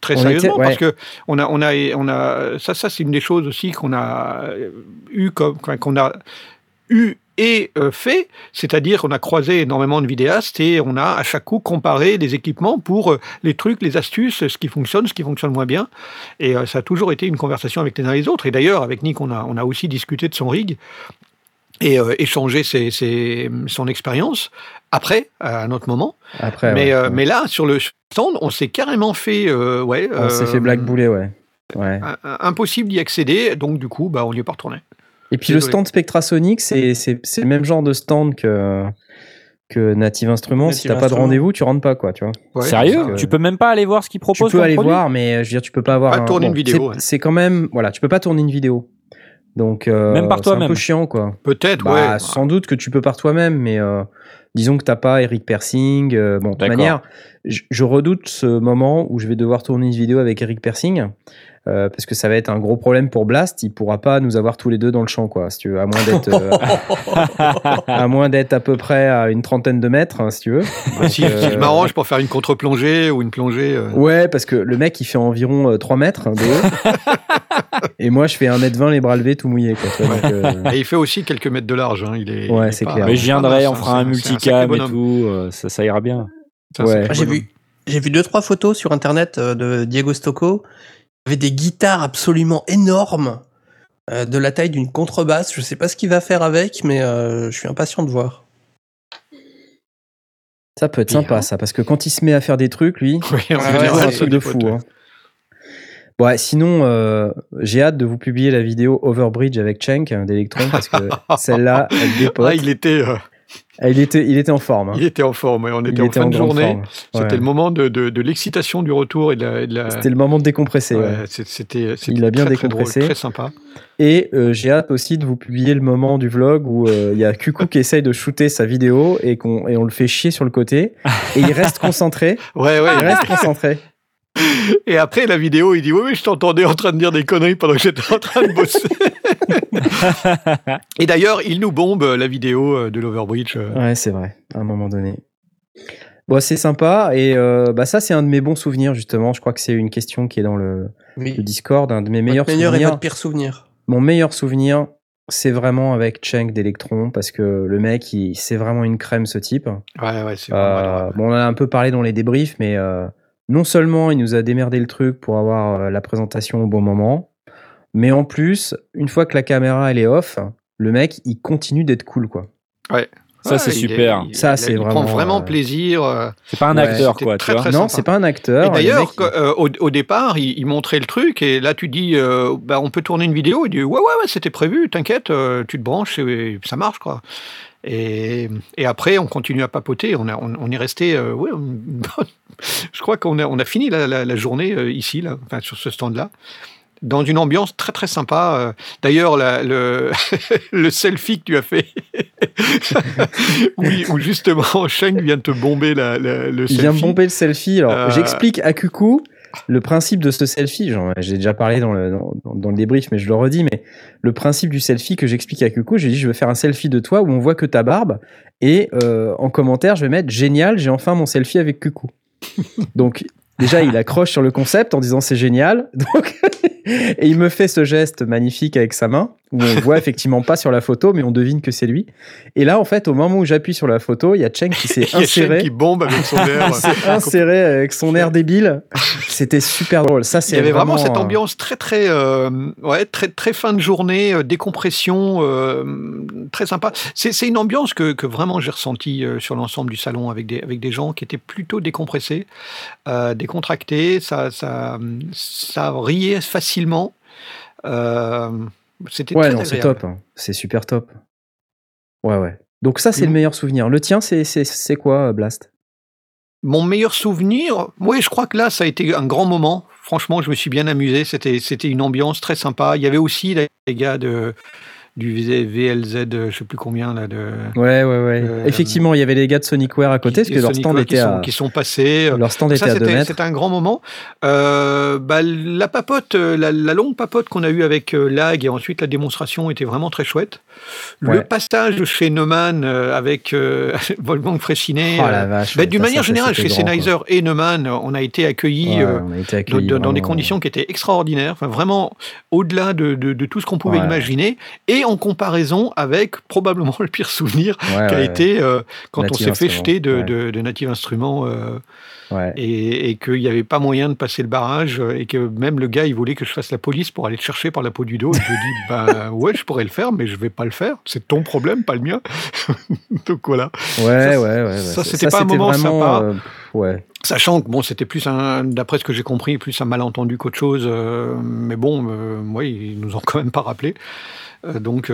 [SPEAKER 4] très sérieusement
[SPEAKER 1] était- ouais.
[SPEAKER 4] parce que on a, on a, on a, ça, ça c'est une des choses aussi qu'on a eu comme, qu'on a eu et euh, fait, c'est-à-dire qu'on a croisé énormément de vidéastes et on a à chaque coup comparé des équipements pour euh, les trucs, les astuces, ce qui fonctionne, ce qui fonctionne moins bien. Et euh, ça a toujours été une conversation avec les uns et les autres. Et d'ailleurs, avec Nick, on a, on a aussi discuté de son rig et euh, échangé ses- ses- son expérience après, à un autre moment.
[SPEAKER 1] Après,
[SPEAKER 4] mais,
[SPEAKER 1] ouais.
[SPEAKER 4] euh, mais là, sur le stand, on s'est carrément fait, euh, ouais,
[SPEAKER 1] on s'est
[SPEAKER 4] euh,
[SPEAKER 1] fait blackbouler, ouais. Ouais.
[SPEAKER 4] Impossible d'y accéder, donc du coup, bah, on n'y est pas retourné.
[SPEAKER 1] Et puis le stand Spectrasonic, c'est c'est- c'est le même genre de stand que, que Native Instruments. si t'as pas de
[SPEAKER 2] Instruments.
[SPEAKER 1] rendez-vous, tu rentres pas, quoi, tu vois.
[SPEAKER 4] Ouais,
[SPEAKER 5] Sérieux
[SPEAKER 1] que-
[SPEAKER 5] Tu peux même pas aller voir ce qu'ils
[SPEAKER 1] Tu
[SPEAKER 5] proposent
[SPEAKER 1] peux
[SPEAKER 5] comme
[SPEAKER 1] aller
[SPEAKER 5] produit
[SPEAKER 1] voir, mais euh, je veux dire, tu peux pas avoir.
[SPEAKER 4] Pas
[SPEAKER 1] un-
[SPEAKER 4] tourner une vidéo,
[SPEAKER 1] c'est-
[SPEAKER 4] ouais.
[SPEAKER 1] C'est quand même, voilà, tu peux pas tourner une vidéo. Donc, euh,
[SPEAKER 5] Même par
[SPEAKER 1] c'est un
[SPEAKER 5] toi-même.
[SPEAKER 1] peu chiant, quoi.
[SPEAKER 4] Peut-être,
[SPEAKER 1] Bah,
[SPEAKER 4] ouais.
[SPEAKER 1] Sans doute que tu peux par toi-même, mais euh, disons que t'as pas Eric Persing. euh, bon, de toute manière, je, je redoute ce moment où je vais devoir tourner une vidéo avec Eric Persing. euh, parce que ça va être un gros problème pour Blast, il pourra pas nous avoir tous les deux dans le champ, quoi. Si tu veux, à moins d'être, euh, à moins d'être à peu près à une trentaine de mètres, hein, si tu veux.
[SPEAKER 4] si, si
[SPEAKER 1] euh,
[SPEAKER 4] je m'arrange pour faire une contre-plongée ou une plongée. euh,
[SPEAKER 1] Ouais, parce que le mec, il fait environ euh, 3 mètres hein, de haut. et moi, je fais 1m20 les bras levés tout mouillé, quoi. donc, euh,
[SPEAKER 4] Et il fait aussi quelques mètres de large. hein, Il est,
[SPEAKER 1] Ouais, c'est clair.
[SPEAKER 5] Mais je viendrai, on fera
[SPEAKER 4] hein,
[SPEAKER 5] un multicam et tout, euh, ça, ça ira bien.
[SPEAKER 1] Ouais.
[SPEAKER 2] J'ai vu, j'ai vu deux trois photos sur internet euh, de Diego Stocco. avait des guitares absolument énormes, euh, de la taille d'une contrebasse. Je sais pas ce qu'il va faire avec, mais euh, je suis impatient de voir.
[SPEAKER 1] Ça peut être
[SPEAKER 5] Bien.
[SPEAKER 1] sympa, ça, parce que quand il se met à faire des trucs, lui,
[SPEAKER 2] Ouais,
[SPEAKER 1] c'est un truc de fou.
[SPEAKER 4] ouais.
[SPEAKER 1] hein. Ouais, sinon, euh, j'ai hâte de vous publier la vidéo Overbridge avec Cenk hein, d'Electron, parce que celle-là, elle dépote.
[SPEAKER 4] Ah, il était, euh,
[SPEAKER 1] Ah, il, était, il était en forme. hein.
[SPEAKER 4] il était en forme. ouais. On
[SPEAKER 1] Il
[SPEAKER 4] était en
[SPEAKER 1] était
[SPEAKER 4] fin
[SPEAKER 1] en
[SPEAKER 4] de journée. C'était le moment de, de, de l'excitation du retour et de la.
[SPEAKER 1] C'était le moment de décompresser. ouais.
[SPEAKER 4] C'était.
[SPEAKER 1] Il a bien
[SPEAKER 4] très, très drôle,
[SPEAKER 1] décompressé.
[SPEAKER 4] Très sympa.
[SPEAKER 1] Et euh, j'ai hâte aussi de vous publier le moment du vlog où euh, il y a Kuku qui essaye de shooter sa vidéo et, qu'on et on le fait chier sur le côté. Et il reste concentré.
[SPEAKER 4] Ouais, ouais.
[SPEAKER 1] Il reste concentré.
[SPEAKER 4] Et après la vidéo, il dit oui, oui, je t'entendais en train de dire des conneries pendant que j'étais en train de bosser. et d'ailleurs, il nous bombe euh, la vidéo euh, de l'Overbridge. euh.
[SPEAKER 1] Ouais, c'est vrai, à un moment donné. Bon, c'est sympa. Et euh, bah, ça, c'est un de mes bons souvenirs, justement. Je crois que c'est une question qui est dans le, Discord. Un de mes meilleurs
[SPEAKER 2] votre meilleur et
[SPEAKER 1] souvenirs.
[SPEAKER 2] votre pire souvenir.
[SPEAKER 1] Mon meilleur souvenir, c'est vraiment avec Cenk d'Electron parce que le mec, il- c'est vraiment une crème, ce type.
[SPEAKER 4] Ouais, ouais, c'est
[SPEAKER 1] Euh, bon, on en a un peu parlé dans les débriefs, mais euh, non seulement il nous a démerdé le truc pour avoir la présentation au bon moment, mais en plus, une fois que la caméra elle est off, le mec il continue d'être cool quoi.
[SPEAKER 5] Ça,
[SPEAKER 4] Ouais,
[SPEAKER 5] c'est
[SPEAKER 4] il est-
[SPEAKER 5] super.
[SPEAKER 1] Ça, c'est
[SPEAKER 4] il
[SPEAKER 1] vraiment,
[SPEAKER 4] prend vraiment
[SPEAKER 1] euh,
[SPEAKER 4] plaisir. euh,
[SPEAKER 5] C'est pas un
[SPEAKER 1] Ouais,
[SPEAKER 5] acteur, quoi,
[SPEAKER 4] très,
[SPEAKER 5] tu vois.
[SPEAKER 4] très
[SPEAKER 1] non, c'est pas un acteur.
[SPEAKER 4] D'ailleurs, euh, au, au départ, il, il montrait le truc et là, tu dis, euh, bah, on peut tourner une vidéo. Il dit, ouais, ouais, ouais, c'était prévu, t'inquiète, euh, tu te branches et ça marche, quoi. Et, et après, on continue à papoter. On, a, on, on est resté, euh, ouais, je crois qu'on a, on a fini la, la- la journée euh, ici, là, enfin, sur ce stand-là. Dans une ambiance très très sympa. euh. D'ailleurs, le, le selfie que tu as fait, oui, où justement Sheng vient te bomber la, la- le
[SPEAKER 1] il
[SPEAKER 4] selfie.
[SPEAKER 1] vient me bomber le selfie. Alors,
[SPEAKER 4] Euh,
[SPEAKER 1] j'explique à Kuku le principe de ce selfie. J'ai déjà parlé dans le, dans, dans le débrief, mais je le redis. Mais le principe du selfie que j'explique à Kuku, j'ai dit je veux faire un selfie de toi où on voit que ta barbe. Et euh, en commentaire, je vais mettre génial, j'ai enfin mon selfie avec Kuku. Donc, déjà, il accroche sur le concept en disant c'est génial. Donc, et il me fait ce geste magnifique avec sa main où on voit effectivement pas sur la photo, mais on devine que c'est lui. Et là, en fait, au moment où j'appuie sur la photo, il y a Cheng qui s'est
[SPEAKER 4] Il
[SPEAKER 1] inséré.
[SPEAKER 4] qui bombe avec son air.
[SPEAKER 1] Il s'est inséré avec son air débile. C'était super drôle. Ça,
[SPEAKER 4] Il
[SPEAKER 1] c'est
[SPEAKER 4] y avait vraiment, cette
[SPEAKER 1] euh,
[SPEAKER 4] ambiance très très euh, ouais très très fin de journée, euh, décompression, euh, très sympa. C'est c'est une ambiance que, que vraiment j'ai ressentie euh, sur l'ensemble du salon avec des avec des gens qui étaient plutôt décompressés, euh, décontractés. Ça ça ça riait facilement. Euh, C'était
[SPEAKER 1] Ouais,
[SPEAKER 4] très
[SPEAKER 1] non, c'est top. hein. C'est super top. Ouais, ouais. Donc ça, c'est le meilleur souvenir. Le tien, c'est c'est- c'est quoi, Blast?
[SPEAKER 4] Mon meilleur souvenir, oui, je crois que là, ça a été un grand moment. Franchement, je me suis bien amusé. C'était, c'était une ambiance très sympa. Il y avait aussi les gars de, du VLZ, euh, je sais plus combien là de.
[SPEAKER 1] Ouais, ouais, ouais.
[SPEAKER 4] Euh,
[SPEAKER 1] Effectivement, il y avait les gars de Sonicware à côté, parce que leur
[SPEAKER 4] Sonic
[SPEAKER 1] stand était
[SPEAKER 4] qui,
[SPEAKER 1] à,
[SPEAKER 4] sont, qui sont passés.
[SPEAKER 1] leur stand
[SPEAKER 4] Ça,
[SPEAKER 1] était à 2
[SPEAKER 4] c'était,
[SPEAKER 1] mètres.
[SPEAKER 4] c'était un grand moment. Euh, bah, la papote, euh, la, la longue papote qu'on a eue avec euh, Lag et ensuite la démonstration était vraiment très chouette. Le
[SPEAKER 1] Ouais.
[SPEAKER 4] passage chez Neumann euh, avec euh, Wolfgang Fressinet.
[SPEAKER 1] Oh
[SPEAKER 4] euh, bah, D'une manière générale, chez
[SPEAKER 1] grand.
[SPEAKER 4] Sennheiser et Neumann, on a été accueillis
[SPEAKER 1] Ouais,
[SPEAKER 4] euh,
[SPEAKER 1] on a été
[SPEAKER 4] dans,
[SPEAKER 1] accueillis
[SPEAKER 4] dans- dans des conditions qui étaient extraordinaires, enfin, vraiment au-delà de, de- de tout ce qu'on pouvait
[SPEAKER 1] Ouais.
[SPEAKER 4] imaginer, et en comparaison avec probablement le pire souvenir qui a été quand
[SPEAKER 1] Native
[SPEAKER 4] on s'est fait
[SPEAKER 1] Instruments,
[SPEAKER 4] jeter de, de- Native Instruments
[SPEAKER 1] ouais.
[SPEAKER 4] et, et qu'il n'y avait pas moyen de passer le barrage euh, et que même le gars il voulait que je fasse la police pour aller le chercher par la peau du dos. Et je lui ai dit ben ouais je pourrais le faire mais je vais pas le faire. C'est ton problème pas le mien. Donc voilà.
[SPEAKER 1] Ouais,
[SPEAKER 4] Ça,
[SPEAKER 1] ouais, ouais, ouais.
[SPEAKER 4] ça, c'était pas un moment
[SPEAKER 1] vraiment,
[SPEAKER 4] sympa.
[SPEAKER 1] euh, ouais.
[SPEAKER 4] Sachant que bon, c'était plus un, d'après ce que j'ai compris, plus un malentendu qu'autre chose. euh, mais bon, euh, ouais, ils nous ont quand même pas rappelé. Euh, donc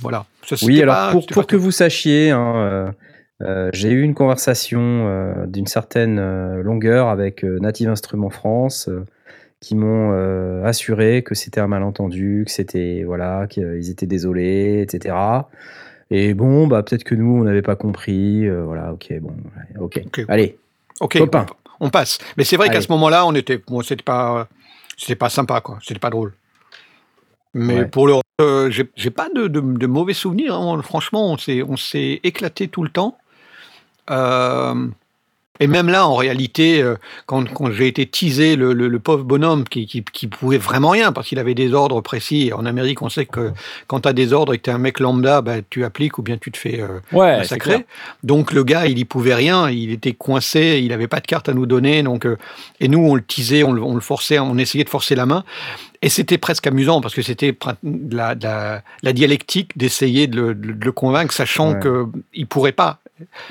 [SPEAKER 4] voilà. Ça,
[SPEAKER 1] Oui, alors
[SPEAKER 4] pas-
[SPEAKER 1] pour, pour que vous sachiez, hein, euh, j'ai eu une conversation euh, d'une certaine euh, longueur avec Native Instruments France qui m'ont assuré que c'était un malentendu, que c'était voilà, qu'ils étaient désolés, etc. Et bon, bah peut-être que nous on n'avait pas compris, voilà, ok, bon, ok, allez,
[SPEAKER 4] Ok,
[SPEAKER 1] copain.
[SPEAKER 4] on, on passe. Mais c'est vrai qu'à ce moment-là, on était, bon, c'était pas, c'était pas sympa, quoi. C'était pas drôle. Mais
[SPEAKER 1] Ouais.
[SPEAKER 4] pour le, j'ai j'ai pas de, de- de mauvais souvenirs. hein. Franchement, on s'est, on s'est éclaté tout le temps. Euh, Et même là, en réalité, euh, quand, quand j'ai été teasé, le, le, le pauvre bonhomme qui, qui, qui pouvait vraiment rien parce qu'il avait des ordres précis. En Amérique, on sait que quand tu as des ordres et que tu es un mec lambda, bah, tu appliques ou bien tu te fais euh,
[SPEAKER 5] Ouais,
[SPEAKER 4] massacrer. Donc le gars, il y pouvait rien, il était coincé, il n'avait pas de carte à nous donner. Donc, euh, et nous, on le teasait, on le, on le forçait, on essayait de forcer la main. Et c'était presque amusant parce que c'était de la, de la, la dialectique d'essayer de le, de le convaincre, sachant
[SPEAKER 1] Ouais.
[SPEAKER 4] qu'il ne pourrait pas.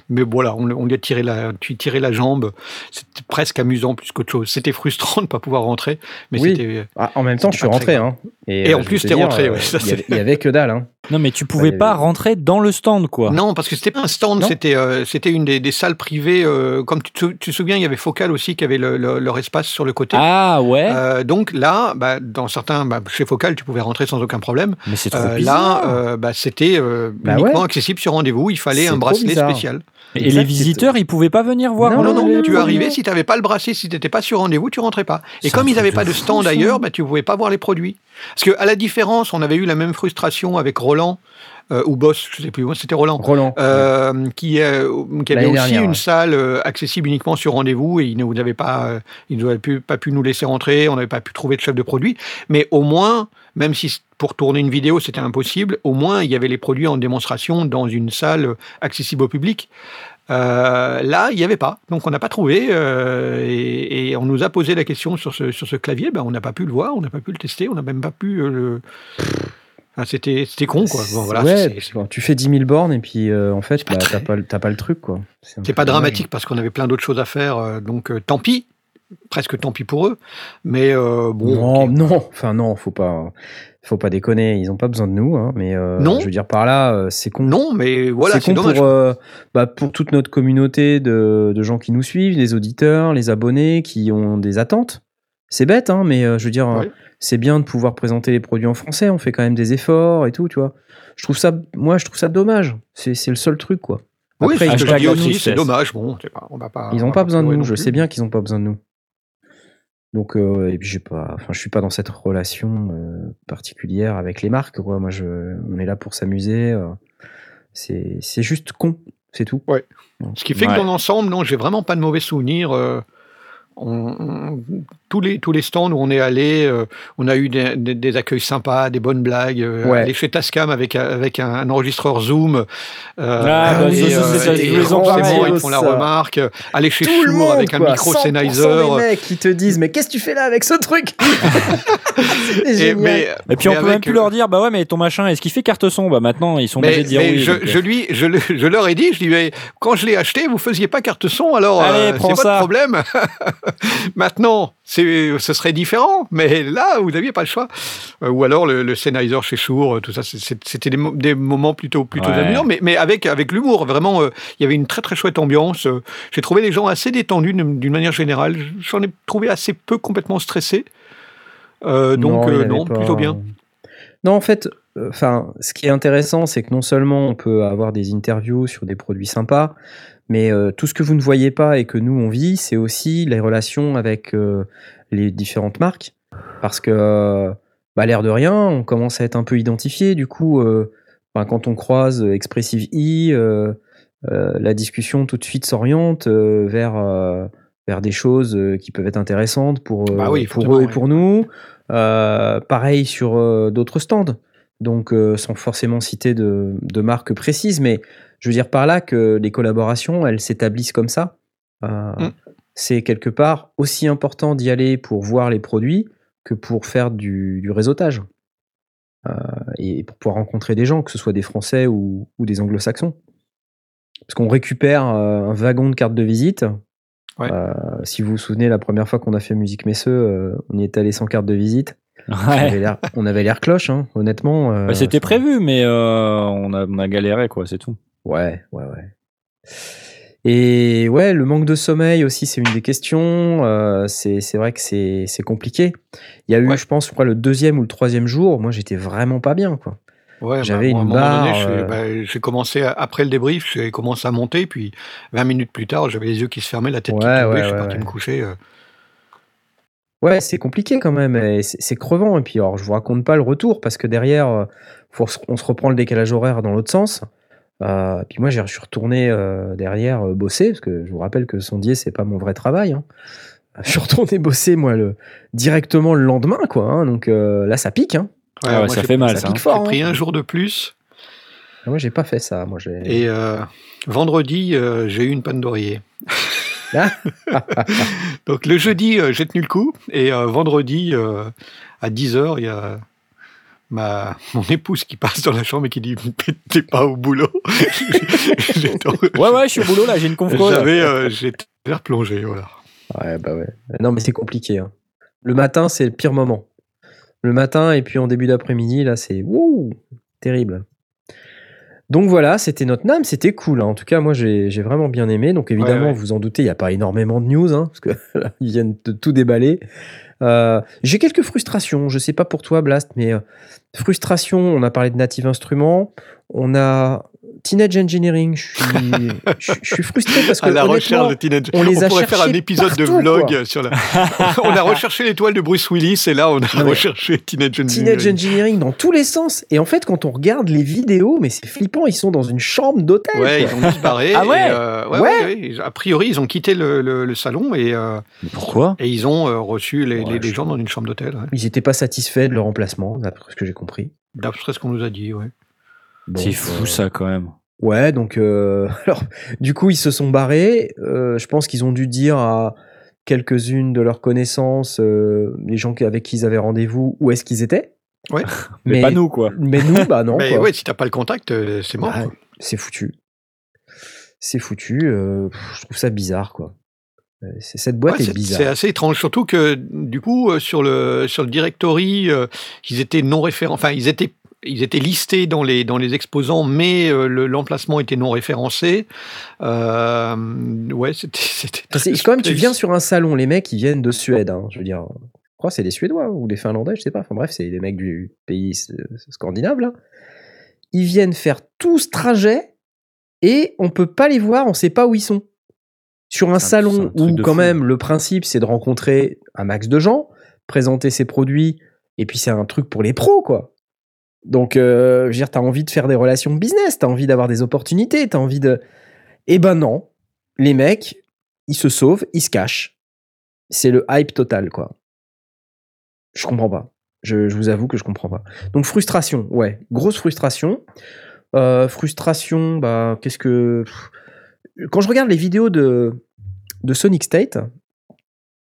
[SPEAKER 4] Mais voilà, on, on lui a tiré la, tu tirais la jambe. C'était presque amusant plus qu'autre chose. C'était frustrant de ne pas pouvoir rentrer, mais
[SPEAKER 1] Oui.
[SPEAKER 4] c'était.
[SPEAKER 1] Ah, en même temps, je suis rentré. Hein.
[SPEAKER 4] Et en
[SPEAKER 1] vais
[SPEAKER 4] plus,
[SPEAKER 1] te
[SPEAKER 4] t'es rentré,
[SPEAKER 1] euh,
[SPEAKER 4] ouais,
[SPEAKER 1] il y avait-
[SPEAKER 4] c'est-
[SPEAKER 1] Il y avait que dalle. Hein.
[SPEAKER 5] Non, mais tu pouvais
[SPEAKER 1] Ouais,
[SPEAKER 5] pas
[SPEAKER 1] ouais.
[SPEAKER 5] rentrer dans le stand, quoi.
[SPEAKER 4] Non, parce que c'était pas un stand, c'était euh, c'était une des, des salles privées. euh, comme tu te, sou- tu te souviens, il y avait Focal aussi qui avait le- le- leur espace sur le côté.
[SPEAKER 5] Ah ouais,
[SPEAKER 4] Euh, donc là, bah, dans certains, bah, chez Focal, tu pouvais rentrer sans aucun problème.
[SPEAKER 5] mais c'est trop
[SPEAKER 4] Euh,
[SPEAKER 5] bizarre.
[SPEAKER 4] là, euh, bah, c'était euh,
[SPEAKER 1] Bah
[SPEAKER 4] uniquement
[SPEAKER 1] ouais.
[SPEAKER 4] accessible sur rendez-vous. Il fallait un bracelet spécial.
[SPEAKER 5] Et
[SPEAKER 1] Exact,
[SPEAKER 5] les visiteurs, ils pouvaient pas venir voir.
[SPEAKER 1] Non,
[SPEAKER 4] Non, non,
[SPEAKER 5] les
[SPEAKER 4] tu arrivais, si tu n'avais pas le bracelet, si tu n'étais pas sur rendez-vous, tu rentrais pas. Et comme ils n'avaient pas de stand
[SPEAKER 5] ça.
[SPEAKER 4] ailleurs, bah, tu ne pouvais pas voir les produits. Parce que à la différence, on avait eu la même frustration avec Roland, euh, ou Boss, je sais plus, c'était Roland.
[SPEAKER 1] Roland.
[SPEAKER 4] Euh, qui, euh, qui avait aussi
[SPEAKER 1] dernière,
[SPEAKER 4] une
[SPEAKER 1] ouais.
[SPEAKER 4] salle accessible uniquement sur rendez-vous et ils n'avaient pas, euh, ils n'avaient pu- pas pu nous laisser rentrer, on n'avait pas pu trouver de chef de produit. Mais au moins, même si pour tourner une vidéo c'était impossible, au moins il y avait les produits en démonstration dans une salle euh, accessible au public. Euh, là, il n'y avait pas, donc on n'a pas trouvé euh, et, et on nous a posé la question sur ce, sur ce clavier, ben, on n'a pas pu le voir, on n'a pas pu le tester, on n'a même pas pu le. Enfin, c'était c'était con quoi. Bon, voilà,
[SPEAKER 1] ouais, tu fais 10 000 bornes et puis euh, en fait, bah,
[SPEAKER 4] très-
[SPEAKER 1] t'as pas, pas le truc. quoi.
[SPEAKER 4] C'est pas
[SPEAKER 1] dommage.
[SPEAKER 4] dramatique parce qu'on avait plein d'autres choses à faire, donc euh, tant pis, presque tant pis pour eux. Mais euh, bon,
[SPEAKER 1] non,
[SPEAKER 4] ok.
[SPEAKER 1] non, enfin non, faut pas, faut pas déconner. Ils ont pas besoin de nous, hein, mais euh,
[SPEAKER 4] Non.
[SPEAKER 1] je veux dire par là, euh, c'est con.
[SPEAKER 4] non, mais voilà,
[SPEAKER 1] c'est con
[SPEAKER 4] dommage.
[SPEAKER 1] pour, euh, bah, pour toute notre communauté de, de gens qui nous suivent, les auditeurs, les abonnés qui ont des attentes. C'est bête, hein, mais je veux dire,
[SPEAKER 4] Ouais.
[SPEAKER 1] c'est bien de pouvoir présenter les produits en français. On fait quand même des efforts et tout, tu vois. Je trouve ça, moi, je trouve ça dommage. C'est le seul truc, quoi.
[SPEAKER 4] oui,
[SPEAKER 1] Après,
[SPEAKER 4] c'est ce que je
[SPEAKER 5] hashtag
[SPEAKER 4] dis
[SPEAKER 5] la
[SPEAKER 4] aussi,
[SPEAKER 5] tristesse.
[SPEAKER 4] c'est dommage. Bon, pas, on va pas.
[SPEAKER 1] Ils
[SPEAKER 4] on
[SPEAKER 1] n'ont
[SPEAKER 4] va
[SPEAKER 1] pas besoin de nous. Je sais bien qu'ils n'ont pas besoin de nous. Donc, euh, et puis j'ai pas, enfin, je suis pas dans cette relation euh, particulière avec les marques. Quoi. Moi, je, on est là pour s'amuser. euh, c'est, c'est juste con, c'est tout.
[SPEAKER 4] Ce qui fait
[SPEAKER 5] Ouais.
[SPEAKER 4] que dans l'ensemble, non, j'ai vraiment pas de mauvais souvenirs. euh, on- on- tous, les, tous les stands où on est allé, euh, on a eu des, des- des accueils sympas, des bonnes blagues. euh,
[SPEAKER 1] Ouais.
[SPEAKER 4] Aller chez Tascam avec, avec un, un enregistreur Zoom. euh,
[SPEAKER 5] Ah,
[SPEAKER 1] bah,
[SPEAKER 4] et,
[SPEAKER 1] ça, ça,
[SPEAKER 4] euh,
[SPEAKER 1] c'est ça,
[SPEAKER 4] et
[SPEAKER 1] pareil.
[SPEAKER 4] ils font la remarque. Aller chez
[SPEAKER 1] Tout
[SPEAKER 4] Shure
[SPEAKER 1] monde
[SPEAKER 4] avec un
[SPEAKER 1] quoi,
[SPEAKER 4] micro
[SPEAKER 1] 100%
[SPEAKER 4] Sennheiser.
[SPEAKER 1] des mecs qui te disent mais qu'est-ce que tu fais là avec ce truc
[SPEAKER 4] Et, mais,
[SPEAKER 5] Et puis on peut même plus
[SPEAKER 4] euh,
[SPEAKER 5] leur dire, bah ouais, mais ton machin, est-ce qu'il fait carte son? Bah maintenant, ils sont
[SPEAKER 4] Mais,
[SPEAKER 5] obligés de dire
[SPEAKER 4] mais
[SPEAKER 5] oui.
[SPEAKER 4] je,
[SPEAKER 5] donc,
[SPEAKER 4] je lui, je, je leur ai dit, je dis, mais quand je l'ai acheté, vous faisiez pas carte son, alors c'est
[SPEAKER 5] ça.
[SPEAKER 4] votre problème. Maintenant, ce serait différent, mais là, vous n'aviez pas le choix. Euh, ou alors le, le Sennheiser chez Shure, tout ça, c'était des, mo- des moments plutôt, plutôt
[SPEAKER 5] Ouais.
[SPEAKER 4] amusants, mais, mais avec, avec l'humour. Vraiment, euh, il y avait une très très chouette ambiance. Euh, J'ai trouvé les gens assez détendus d'une manière générale. J'en ai trouvé assez peu complètement stressés. Euh, donc non,
[SPEAKER 1] pas-
[SPEAKER 4] plutôt bien.
[SPEAKER 1] Non, en fait, enfin, ce qui est intéressant, c'est que non seulement on peut avoir des interviews sur des produits sympas, mais euh, tout ce que vous ne voyez pas et que nous on vit, c'est aussi les relations avec euh, les différentes marques, parce que euh, bah, l'air de rien, on commence à être un peu identifié. Du coup, euh, ben, quand on croise euh, Expressive E, euh, euh, la discussion tout de suite s'oriente vers euh, vers des choses qui peuvent être intéressantes pour,
[SPEAKER 4] Bah oui,
[SPEAKER 1] pour eux et
[SPEAKER 4] ouais.
[SPEAKER 1] pour nous. Euh, pareil sur d'autres stands. Donc, euh, sans forcément citer de, de marques précises, mais je veux dire par là que les collaborations, elles s'établissent comme ça. Euh,
[SPEAKER 4] Mm.
[SPEAKER 1] C'est quelque part aussi important d'y aller pour voir les produits que pour faire du, du réseautage. Euh, et pour pouvoir rencontrer des gens, que ce soit des Français ou, ou des Anglo-Saxons. Parce qu'on récupère un wagon de cartes de visite.
[SPEAKER 4] Ouais.
[SPEAKER 1] Si vous vous souvenez, la première fois qu'on a fait Musique Messeux, on y est allé sans carte de visite. On
[SPEAKER 5] Ouais.
[SPEAKER 1] avait l'air- on avait l'air cloche, hein, honnêtement. euh,
[SPEAKER 5] Bah, C'était prévu, mais euh, on, a, on a galéré, quoi, c'est tout.
[SPEAKER 1] Ouais, ouais, ouais. Et ouais, le manque de sommeil aussi, c'est une des questions. Euh, c'est c'est vrai que c'est c'est compliqué. Il y a eu,
[SPEAKER 4] Ouais.
[SPEAKER 1] je pense, crois, le deuxième ou le troisième jour, moi, j'étais vraiment pas bien, quoi.
[SPEAKER 4] Ouais,
[SPEAKER 1] J'avais
[SPEAKER 4] moi,
[SPEAKER 1] une
[SPEAKER 4] à un moment donné,
[SPEAKER 1] barre,
[SPEAKER 4] bah, j'ai commencé à- après le débrief, j'ai commencé à monter, puis 20 minutes plus tard, j'avais les yeux qui se fermaient, la tête qui tombait,
[SPEAKER 1] ouais,
[SPEAKER 4] je suis
[SPEAKER 1] ouais,
[SPEAKER 4] parti
[SPEAKER 1] ouais.
[SPEAKER 4] me coucher.
[SPEAKER 1] Ouais, c'est compliqué quand même. et C'est c'est crevant. Et puis, alors, je vous raconte pas le retour parce que derrière, euh, faut se- on se reprend le décalage horaire dans l'autre sens. Euh, puis moi, j'ai- je suis retourné euh, derrière euh, bosser, parce que je vous rappelle que sondier, c'est pas mon vrai travail. hein. Je suis retourné bosser, moi, le, directement le lendemain, quoi. hein. donc euh, là, ça pique. Hein.
[SPEAKER 5] Ah ouais,
[SPEAKER 4] moi,
[SPEAKER 5] ça
[SPEAKER 4] j'ai-
[SPEAKER 5] fait mal,
[SPEAKER 1] ça
[SPEAKER 5] ça.
[SPEAKER 1] pique
[SPEAKER 5] hein.
[SPEAKER 1] fort.
[SPEAKER 4] J'ai pris
[SPEAKER 1] hein.
[SPEAKER 4] un jour de plus.
[SPEAKER 1] Ah, Moi, j'ai pas fait ça. Moi, j'ai.
[SPEAKER 4] Et euh, vendredi, euh, j'ai eu une panne d'oreiller. Donc le jeudi, euh, j'ai tenu le coup. Et euh, vendredi, euh, à 10h, il y a ma, mon épouse qui passe dans la chambre et qui dit « T'es pas au boulot ?»
[SPEAKER 5] Ouais, ouais, je suis au boulot là, j'ai une conf call.
[SPEAKER 4] J'avais, euh, j'étais replongé, voilà.
[SPEAKER 1] Ouais, bah ouais. Non, mais c'est compliqué. hein. Le matin, c'est le pire moment. Le matin et puis en début d'après-midi, là, c'est wouh, terrible. Donc voilà, c'était notre NAM, c'était cool. hein. En tout cas, moi, j'ai vraiment bien aimé. Donc évidemment,
[SPEAKER 4] Ouais, ouais.
[SPEAKER 1] vous en doutez, il n'y a pas énormément de news, hein, parce que là, ils viennent de tout déballer. Euh, j'ai quelques frustrations. Je sais pas pour toi, Blast, mais euh, frustration. On a parlé de Native Instruments. On a Teenage Engineering. Je suis, je, je suis frustré parce que
[SPEAKER 4] À la recherche de Teenage.
[SPEAKER 1] on les a
[SPEAKER 4] pourrait faire un épisode de vlog
[SPEAKER 1] quoi.
[SPEAKER 4] sur la. on a recherché l'étoile de Bruce Willis et là on a
[SPEAKER 1] mais-
[SPEAKER 4] recherché Teenage Engineering.
[SPEAKER 1] Teenage Engineering dans tous les sens. Et en fait, quand on regarde les vidéos, mais c'est flippant, ils sont dans une chambre d'hôtel.
[SPEAKER 4] Ouais,
[SPEAKER 1] quoi.
[SPEAKER 4] ils ont disparu.
[SPEAKER 5] Ah ouais
[SPEAKER 4] et, euh, ouais,
[SPEAKER 1] Ouais.
[SPEAKER 4] ouais, ouais. A priori, ils ont quitté le, le- le salon et, euh,
[SPEAKER 5] Pourquoi
[SPEAKER 4] et ils ont euh, reçu les,
[SPEAKER 1] Ouais,
[SPEAKER 4] les- les
[SPEAKER 1] je-
[SPEAKER 4] gens dans une chambre d'hôtel. ouais.
[SPEAKER 1] Ils n'étaient pas satisfaits de leur emplacement, d'après ce que j'ai compris.
[SPEAKER 4] D'après ce qu'on nous a dit, ouais.
[SPEAKER 1] Donc,
[SPEAKER 5] C'est fou
[SPEAKER 1] euh,
[SPEAKER 5] ça quand même.
[SPEAKER 1] Ouais, donc euh, alors du coup ils se sont barrés. Euh, je pense qu'ils ont dû dire à quelques-unes de leurs connaissances, euh, les gens avec qui ils avaient rendez-vous, où est-ce qu'ils étaient.
[SPEAKER 4] Ouais.
[SPEAKER 5] Mais, pas nous quoi.
[SPEAKER 1] Mais nous, bah non.
[SPEAKER 4] Mais
[SPEAKER 1] quoi.
[SPEAKER 4] ouais, si t'as pas le contact, c'est mort.
[SPEAKER 1] Bah,
[SPEAKER 4] quoi.
[SPEAKER 1] c'est foutu. C'est foutu. euh, je trouve ça bizarre, quoi. C'est- Cette boîte
[SPEAKER 4] Ouais,
[SPEAKER 1] est
[SPEAKER 4] c'est
[SPEAKER 1] bizarre.
[SPEAKER 4] c'est assez étrange, surtout que du coup sur le sur le directory, euh, ils étaient non référents, enfin ils étaient ils étaient listés dans les dans les exposants, mais euh, le- l'emplacement était non référencé. Euh, ouais, c'était
[SPEAKER 1] quand même, tu viens sur un salon, les mecs, ils viennent de Suède. hein, je veux dire, je crois que c'est des Suédois ou des Finlandais, je sais pas. Enfin bref, c'est des mecs du pays s- scandinave, là. Ils viennent faire tout ce trajet et on peut pas les voir, on sait pas où ils sont. Sur un salon où, quand
[SPEAKER 5] fou.
[SPEAKER 1] même, le principe, c'est de rencontrer un max de gens, présenter ses produits, et puis c'est un truc pour les pros, quoi. Donc, euh, je t'as envie de faire des relations business, t'as envie d'avoir des opportunités, t'as envie de. Eh ben non, les mecs, ils se sauvent, ils se cachent. C'est le hype total, quoi. Je comprends pas. Je, vous avoue que je comprends pas. Donc, frustration, ouais, grosse frustration. Euh, frustration, bah, qu'est-ce que. Quand je regarde les vidéos de, de Sonic State,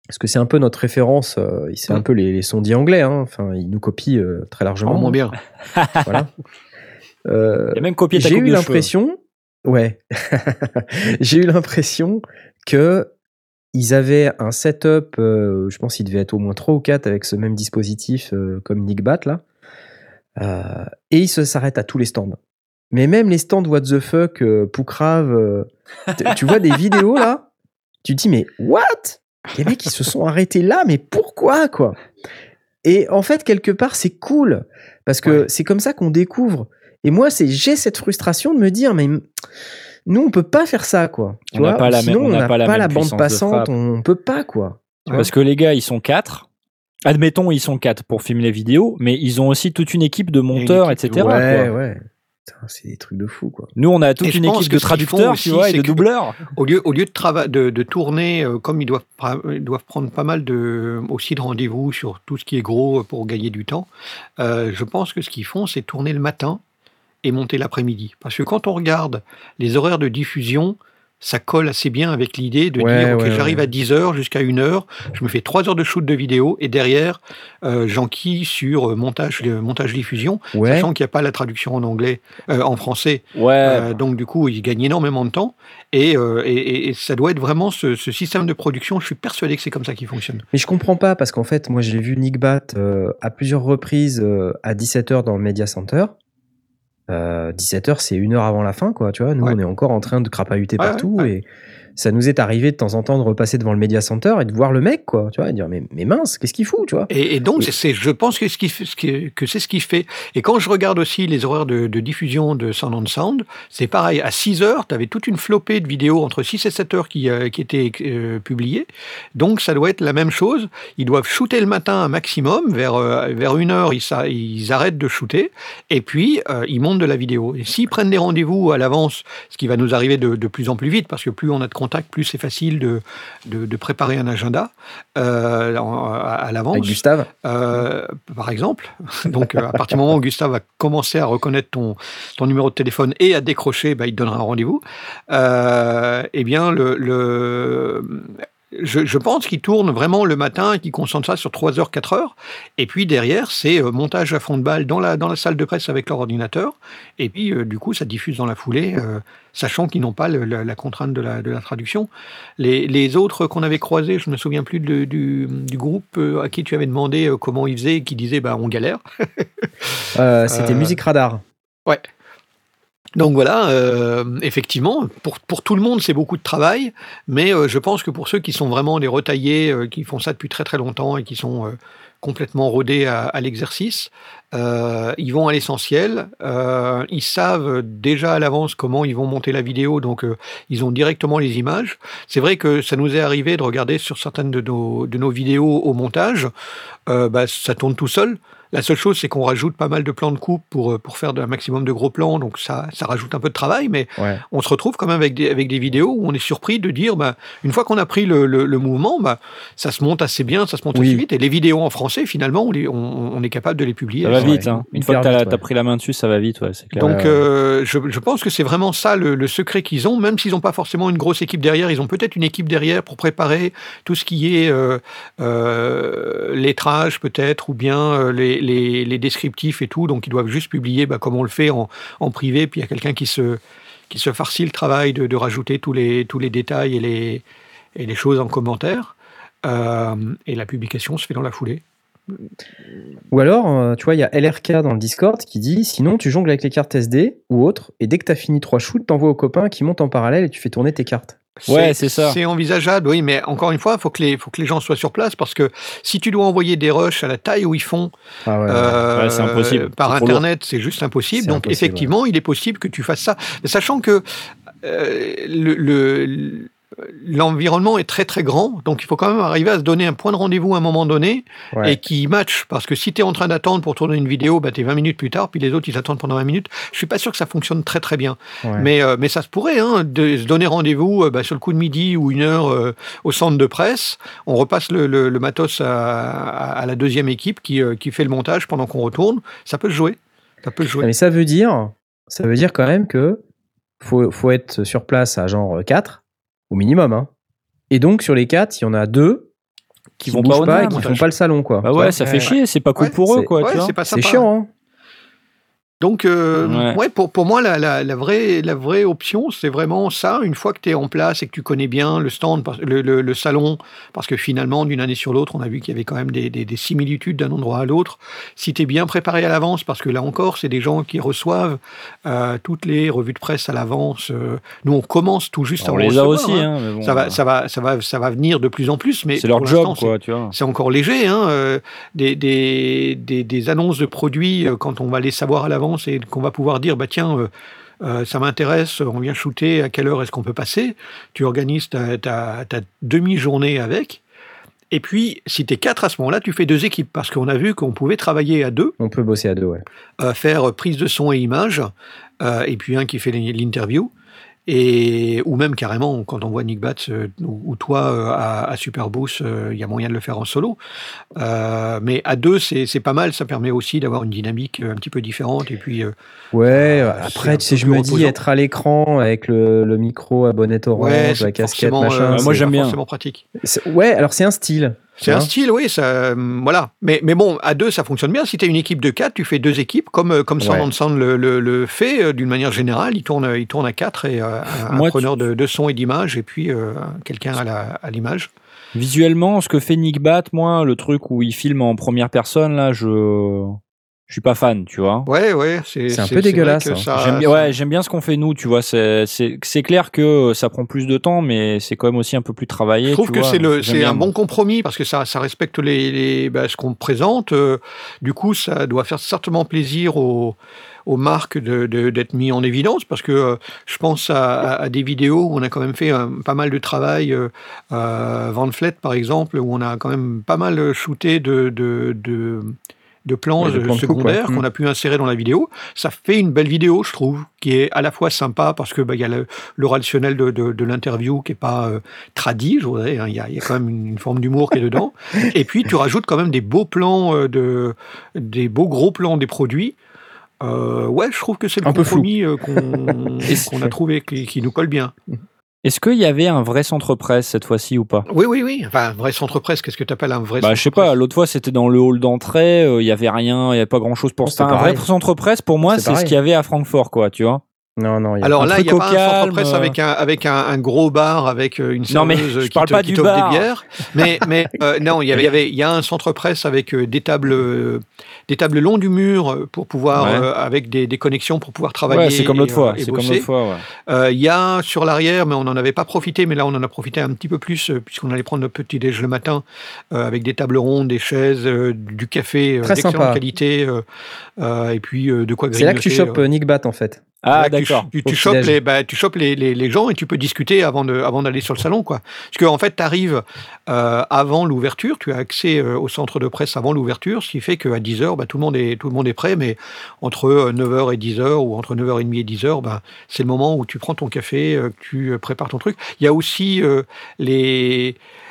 [SPEAKER 1] parce que c'est un peu notre référence, euh, c'est un
[SPEAKER 4] Mm.
[SPEAKER 1] peu les, les sondiers anglais, hein, enfin, ils nous copient euh, très largement.
[SPEAKER 4] Oh, moins bien.
[SPEAKER 1] Voilà. Euh,
[SPEAKER 5] même copié
[SPEAKER 1] j'ai eu l'impression, ouais, j'ai eu l'impression que ils avaient un setup, euh, je pense qu'il devait être au moins 3 ou 4 avec ce même dispositif euh, comme Nickbat là, Euh, et ils se s'arrêtent à tous les stands. Mais même les stands what the fuck, Poucrave, t- tu vois des vidéos là, tu te dis mais what? Les mecs ils se sont arrêtés là, mais pourquoi quoi? Et en fait quelque part c'est cool parce que
[SPEAKER 4] Ouais.
[SPEAKER 1] c'est comme ça qu'on découvre. Et moi c'est j'ai cette frustration de me dire mais nous on peut pas faire ça quoi. Tu
[SPEAKER 5] On n'a pas la même- on
[SPEAKER 1] on
[SPEAKER 5] n'a pas
[SPEAKER 1] pas,
[SPEAKER 5] la
[SPEAKER 1] bande passante,
[SPEAKER 5] frappe.
[SPEAKER 1] on peut pas quoi.
[SPEAKER 5] Parce que les gars, ils sont quatre. Admettons, ils sont quatre pour filmer les vidéos, mais ils ont aussi toute une équipe de monteurs,
[SPEAKER 4] équipe,
[SPEAKER 5] etc.
[SPEAKER 1] ouais
[SPEAKER 5] quoi.
[SPEAKER 1] ouais. Putain, C'est des trucs de fou quoi.
[SPEAKER 5] Nous, on a toute
[SPEAKER 4] Et
[SPEAKER 5] une équipe de traducteurs, tu
[SPEAKER 4] aussi,
[SPEAKER 5] vois, et de doubleurs.
[SPEAKER 4] Au lieu, au lieu de, de, de tourner, euh, comme ils doivent, pra- ils doivent prendre pas mal de, aussi de rendez-vous sur tout ce qui est gros euh, pour gagner du temps, euh, je pense que ce qu'ils font, c'est tourner le matin et monter l'après-midi. Parce que quand on regarde les horaires de diffusion, ça colle assez bien avec l'idée de
[SPEAKER 1] Ouais,
[SPEAKER 4] dire, OK,
[SPEAKER 1] ouais,
[SPEAKER 4] j'arrive
[SPEAKER 1] ouais.
[SPEAKER 4] à 10h jusqu'à 1h, je me fais 3 heures de shoot de vidéo, et derrière, euh, j'enquille sur euh, montage, euh, montage diffusion, sachant qu'il n'y a pas la traduction en anglais, euh, en français. Euh, donc du coup, ils gagnent énormément de temps et, et- et- et ça doit être vraiment ce, ce système de production. Je suis persuadé que c'est comme ça qu'il fonctionne.
[SPEAKER 1] Mais je comprends pas parce qu'en fait, moi j'ai vu Nick Bat à plusieurs reprises à 17h dans le Media Center. Euh, 17h, c'est une heure avant la fin, quoi. Tu vois, nous
[SPEAKER 4] Ouais.
[SPEAKER 1] on est encore en train de crapahuter
[SPEAKER 4] Ouais,
[SPEAKER 1] partout
[SPEAKER 4] ouais,
[SPEAKER 1] et ça nous est arrivé de temps en temps de repasser devant le Media Center et de voir le mec, quoi, tu vois, et dire mais, mais mince, qu'est-ce qu'il fout, tu vois
[SPEAKER 4] Et, et donc, c'est, je pense que, ce qui, ce qui- que c'est ce qui fait. Et quand je regarde aussi les horaires de, de diffusion de Sound on Sound, c'est pareil. À 6 heures, tu avais toute une flopée de vidéos entre 6 et 7 heures qui, euh, qui étaient euh, publiées. Donc, ça doit être la même chose. Ils doivent shooter le matin un maximum. Vers, euh, vers une heure, ils, ils arrêtent de shooter. Et puis, euh, ils montent de la vidéo. Et s'ils prennent des rendez-vous à l'avance, ce qui va nous arriver de, de plus en plus vite, parce que plus on a de contacts, plus c'est facile de, de, de préparer un agenda euh, à, à l'avance.
[SPEAKER 1] Avec Gustave
[SPEAKER 4] Euh, par exemple. Donc, euh, à partir du moment où Gustave va commencer à reconnaître ton, ton numéro de téléphone et à décrocher, bah, il te donnera un rendez-vous. Eh bien, le, le- je, je pense qu'il tourne vraiment le matin et qu'il concentre ça sur 3 heures, 4 heures. Et puis derrière, c'est euh, montage à fond de balle dans la, dans la salle de presse avec leur ordinateur. Et puis, euh, du coup, ça diffuse dans la foulée, euh, sachant qu'ils n'ont pas le- la, la contrainte de la, de la traduction. Les, les autres qu'on avait croisés, je ne me souviens plus de- du, du groupe à qui tu avais demandé comment ils faisaient, et qui disait bah, on galère.
[SPEAKER 1] C'était Musique Radar.
[SPEAKER 4] Donc voilà, euh, effectivement, pour, pour tout le monde, c'est beaucoup de travail, mais euh, je pense que pour ceux qui sont vraiment des retaillés, euh, qui font ça depuis très très longtemps et qui sont complètement rodés à, à l'exercice, ils vont à l'essentiel. Ils savent déjà à l'avance comment ils vont monter la vidéo, donc ils ont directement les images. C'est vrai que ça nous est arrivé de regarder sur certaines de nos, de nos vidéos au montage, bah, ça tourne tout seul. La seule chose, c'est qu'on rajoute pas mal de plans de coupe pour, euh, pour faire un maximum de gros plans, donc ça, ça rajoute un peu de travail, mais
[SPEAKER 1] Ouais.
[SPEAKER 4] on se retrouve quand même avec des, avec des vidéos où on est surpris de dire, bah, une fois qu'on a pris le, le- le mouvement, bah, ça se monte assez bien, ça se monte
[SPEAKER 1] Oui.
[SPEAKER 4] assez vite, et les vidéos en français, finalement, on, les- on- on est capable de les publier.
[SPEAKER 5] Ça va
[SPEAKER 1] Ouais,
[SPEAKER 5] vite. Hein. Une fois que t'as
[SPEAKER 1] ouais.
[SPEAKER 5] pris la main dessus, ça va vite, ouais, c'est clair.
[SPEAKER 4] Donc, euh, je, je pense que c'est vraiment ça le, le secret qu'ils ont, même s'ils n'ont pas forcément une grosse équipe derrière, ils ont peut-être une équipe derrière pour préparer tout ce qui est euh, euh, lettrage peut-être, ou bien euh, les, les- descriptifs et tout, donc ils doivent juste publier bah, comme on le fait en, privé, puis il y a quelqu'un qui se, qui se farcit le travail de, de rajouter tous les, tous les détails et les, et les choses en commentaire, Euh, et la publication se fait dans la foulée.
[SPEAKER 1] Ou alors, euh, tu vois, il y a LRK dans le Discord qui dit sinon tu jongles avec les cartes SD ou autres, et dès que tu as fini trois shoots, t'envoies aux copains qui montent en parallèle et tu fais tourner tes cartes.
[SPEAKER 5] Ouais, c'est ça.
[SPEAKER 4] C'est envisageable, oui, mais encore une fois, il faut, que les- faut que les gens soient sur place parce que si tu dois envoyer des rushs à la taille où ils font
[SPEAKER 1] Ah ouais.
[SPEAKER 4] euh,
[SPEAKER 5] Ouais, c'est impossible.
[SPEAKER 4] par Internet, c'est juste impossible. Donc
[SPEAKER 1] impossible,
[SPEAKER 4] effectivement, il est possible que tu fasses ça. Sachant que euh, le- le- l'environnement est très très grand, donc il faut quand même arriver à se donner un point de rendez-vous à un moment donné
[SPEAKER 1] Ouais.
[SPEAKER 4] et qui match. Parce que si tu es en train d'attendre pour tourner une vidéo, bah, tu es 20 minutes plus tard, puis les autres ils attendent pendant 20 minutes. Je suis pas sûr que ça fonctionne très très bien.
[SPEAKER 1] Ouais.
[SPEAKER 4] Mais, euh, mais ça se pourrait, hein, de se donner rendez-vous euh, bah, sur le coup de midi ou une heure euh, au centre de presse. On repasse le, le- le matos à, la deuxième équipe qui, qui fait le montage pendant qu'on retourne. Ça peut se jouer. Ça peut se
[SPEAKER 1] Ah,
[SPEAKER 4] jouer.
[SPEAKER 1] Mais ça veut dire, ça veut dire quand même que faut, faut être sur place à genre 4 au minimum. Hein. Et donc sur les 4, il y en a deux
[SPEAKER 5] Qui
[SPEAKER 1] qui
[SPEAKER 5] vont pas
[SPEAKER 1] pas et qui font pas le salon quoi.
[SPEAKER 5] Bah ouais, ça
[SPEAKER 1] Ouais.
[SPEAKER 5] fait chier, c'est pas cool
[SPEAKER 4] Ouais,
[SPEAKER 5] pour eux,
[SPEAKER 1] c'est-
[SPEAKER 5] quoi.
[SPEAKER 4] C'est
[SPEAKER 1] chiant.
[SPEAKER 4] Donc, euh,
[SPEAKER 5] Ouais.
[SPEAKER 4] ouais. pour, pour moi, la, la, la vraie, la vraie option, c'est vraiment ça. Une fois que tu es en place et que tu connais bien le stand, le, le, le salon, parce que finalement, d'une année sur l'autre, on a vu qu'il y avait quand même des, des, des similitudes d'un endroit à l'autre. Si tu es bien préparé à l'avance, parce que là encore, c'est des gens qui reçoivent euh, toutes les revues de presse à l'avance. euh, nous, on commence tout juste à
[SPEAKER 5] On
[SPEAKER 4] en
[SPEAKER 5] les a
[SPEAKER 4] recevoir,
[SPEAKER 5] aussi,
[SPEAKER 4] hein.
[SPEAKER 5] hein. mais bon,
[SPEAKER 4] ça, va, ça, va, ça, va, ça va venir de plus en plus, mais
[SPEAKER 5] C'est leur job,
[SPEAKER 4] c'est-
[SPEAKER 5] quoi, tu vois.
[SPEAKER 4] c'est encore léger, hein, des, des, des, des annonces de produits quand on va les savoir à l'avance et qu'on va pouvoir dire bah tiens euh, euh, ça m'intéresse, on vient shooter, à quelle heure est-ce qu'on peut passer? Tu organises ta, ta, ta demi-journée avec. Et puis, si tu es quatre à ce moment-là, tu fais deux équipes, parce qu'on a vu qu'on pouvait travailler à deux,
[SPEAKER 1] On peut bosser à deux, ouais.
[SPEAKER 4] euh, faire prise de son et image, et puis un qui fait l'interview. Et, ou même carrément, quand on voit Nick Batz euh, ou, ou toi euh, à, à Superboost, euh, il y a moyen de le faire en solo. Euh, mais à deux, c'est pas mal. Ça permet aussi d'avoir une dynamique euh, un petit peu différente. Et puis, euh,
[SPEAKER 1] Ouais,
[SPEAKER 4] Euh,
[SPEAKER 1] après, tu sais, je me dis être à l'écran avec le, le micro à bonnette orange,
[SPEAKER 4] ouais,
[SPEAKER 1] la casquette, machin.
[SPEAKER 4] euh,
[SPEAKER 5] moi,
[SPEAKER 1] c'est-
[SPEAKER 5] j'aime
[SPEAKER 4] pas
[SPEAKER 5] bien.
[SPEAKER 4] forcément pratique.
[SPEAKER 1] Ouais, alors c'est un style.
[SPEAKER 4] C'est
[SPEAKER 1] Hein
[SPEAKER 4] un style, oui, ça, euh, voilà. Mais, mais bon, à deux, ça fonctionne bien. Si tu as une équipe de quatre, tu fais deux équipes, comme, euh, comme Sound
[SPEAKER 1] Ouais.
[SPEAKER 4] on Sound le, le, le fait euh, d'une manière générale. Il tourne, il tourne à quatre et euh, un,
[SPEAKER 5] tu-
[SPEAKER 4] preneur de, de son et d'image, et puis euh, quelqu'un à l'image.
[SPEAKER 5] Visuellement, ce que fait Nick Bat, moi, le truc où il filme en première personne, là, je. Je suis pas fan, tu vois.
[SPEAKER 4] Ouais, ouais, c'est
[SPEAKER 1] un peu dégueulasse, hein.
[SPEAKER 4] ça-
[SPEAKER 5] J'aime bien,
[SPEAKER 4] ça-
[SPEAKER 5] ouais, j'aime bien ce qu'on fait nous, tu vois. C'est, clair que ça prend plus de temps, mais c'est quand même aussi un peu plus travaillé.
[SPEAKER 4] Je trouve
[SPEAKER 5] tu
[SPEAKER 4] que c'est le, un bon compromis parce que ça, ça respecte les, les- bah, ce qu'on présente. Euh, du coup, ça doit faire certainement plaisir aux, aux marques de, de- d'être mis en évidence parce que euh, je pense à, à- à des vidéos où on a quand même fait euh, pas mal de travail. Euh, Van Fleet, par exemple, où on a quand même pas mal shooté de, de, de, de plans
[SPEAKER 1] Ouais, de
[SPEAKER 4] euh,
[SPEAKER 1] plans de coupe,
[SPEAKER 4] secondaires
[SPEAKER 1] ouais.
[SPEAKER 4] qu'on a pu insérer dans la vidéo. Ça fait une belle vidéo, je trouve, qui est à la fois sympa parce que bah, il y a le, le rationnel de, de, de l'interview qui est pas euh, tradit, je voudrais. hein. Il y, a, y a quand même une, une forme d'humour qui est dedans. Et puis tu rajoutes quand même des beaux plans euh, de, des beaux gros plans des produits. Euh, ouais, je trouve que c'est le
[SPEAKER 1] Un
[SPEAKER 4] compromis qu'on a trouvé qui, qui nous colle bien.
[SPEAKER 5] Est-ce qu'il y avait un vrai centre presse cette fois-ci ou pas?
[SPEAKER 4] Oui, oui, oui. Enfin, un vrai centre presse. Qu'est-ce que tu appelles un vrai
[SPEAKER 5] Bah,
[SPEAKER 4] centre
[SPEAKER 5] je sais pas.
[SPEAKER 4] presse?
[SPEAKER 5] L'autre fois, c'était dans le hall d'entrée. euh, Il y avait rien. Il y avait pas grand-chose pour.
[SPEAKER 1] C'est
[SPEAKER 5] Enfin, un vrai centre presse pour moi,
[SPEAKER 1] C'est
[SPEAKER 5] ce qu'il y avait à Francfort, quoi. Tu vois.
[SPEAKER 1] Non, non, il y a
[SPEAKER 4] Alors
[SPEAKER 5] un
[SPEAKER 4] là, il n'y a pas un centre presse
[SPEAKER 5] euh.
[SPEAKER 4] avec un avec un, un gros bar avec euh, une
[SPEAKER 5] Non, mais
[SPEAKER 4] serveuse
[SPEAKER 5] je
[SPEAKER 4] qui
[SPEAKER 5] parle
[SPEAKER 4] te-
[SPEAKER 5] pas
[SPEAKER 4] qui
[SPEAKER 5] du bar.
[SPEAKER 4] des bières. Mais mais euh, non, il y avait il y avait il y a un centre presse avec euh, des tables euh, des tables long du mur euh, pour pouvoir
[SPEAKER 5] Ouais.
[SPEAKER 4] euh, avec des, des connexions pour pouvoir travailler.
[SPEAKER 5] Ouais, c'est comme l'autre fois.
[SPEAKER 4] euh,
[SPEAKER 5] C'est comme l'autre fois. ouais.
[SPEAKER 4] Euh, Il y a sur l'arrière, mais on n'en avait pas profité, mais là on en a profité un petit peu plus puisqu'on allait prendre notre petit déj le matin euh, avec des tables rondes, des chaises, du café d'excellente qualité et puis de quoi
[SPEAKER 1] C'est là que tu
[SPEAKER 4] grignoter,
[SPEAKER 1] chopes Nick Bat en fait.
[SPEAKER 5] Ah, d'accord.
[SPEAKER 4] Tu, tu chopes, les, bah, tu chopes les, les, les gens et tu peux discuter avant de, avant d'aller sur le salon, quoi. Parce que en fait, tu arrives avant l'ouverture, tu as accès euh, au centre de presse avant l'ouverture, ce qui fait qu'à 10h, bah, tout, le monde est, tout le monde est prêt, mais entre euh, 9h et 10h ou entre 9h30 et 10h, bah, c'est le moment où tu prends ton café, euh, que tu euh, prépares ton truc. Il y a aussi euh, les euh,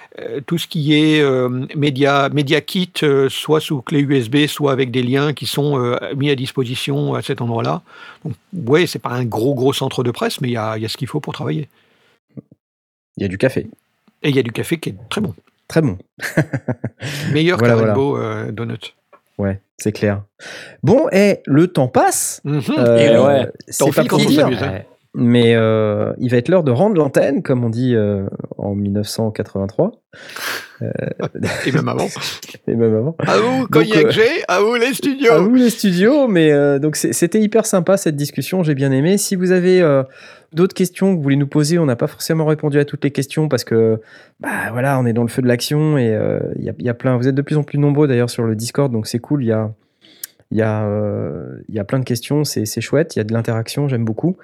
[SPEAKER 4] tout ce qui est euh, média, média kit, euh, soit sous clé USB, soit avec des liens qui sont euh, mis à disposition à cet endroit-là. Donc, ouais, c'est pas un gros, gros centre de presse, mais il y a, il y a ce qu'il faut pour travailler.
[SPEAKER 1] Il y a du café.
[SPEAKER 4] Et il y a du café qui est très bon.
[SPEAKER 1] Très bon.
[SPEAKER 4] Meilleur
[SPEAKER 1] Voilà,
[SPEAKER 4] que
[SPEAKER 1] voilà.
[SPEAKER 4] Rainbow euh, Donut.
[SPEAKER 1] Ouais, c'est clair. Bon, et le temps passe.
[SPEAKER 4] Mhm.
[SPEAKER 1] Euh,
[SPEAKER 5] Et ouais.
[SPEAKER 1] c'est pas
[SPEAKER 4] quand on s'amuse, hein.
[SPEAKER 1] Mais euh, il va être l'heure de rendre l'antenne, comme on dit euh, en 1983,
[SPEAKER 4] Et même avant.
[SPEAKER 1] et même avant.
[SPEAKER 4] À vous, Cognac
[SPEAKER 1] euh,
[SPEAKER 4] G, à vous les studios?
[SPEAKER 1] À vous les studios, mais euh, donc c'était hyper sympa cette discussion, j'ai bien aimé. Si vous avez euh, d'autres questions que vous voulez nous poser, on n'a pas forcément répondu à toutes les questions parce que bah voilà, on est dans le feu de l'action et euh, il y, a, il y a plein. Vous êtes de plus en plus nombreux d'ailleurs sur le Discord, donc c'est cool. Il y a il y a euh, il y a plein de questions, c'est c'est chouette. Il y a de l'interaction, j'aime beaucoup.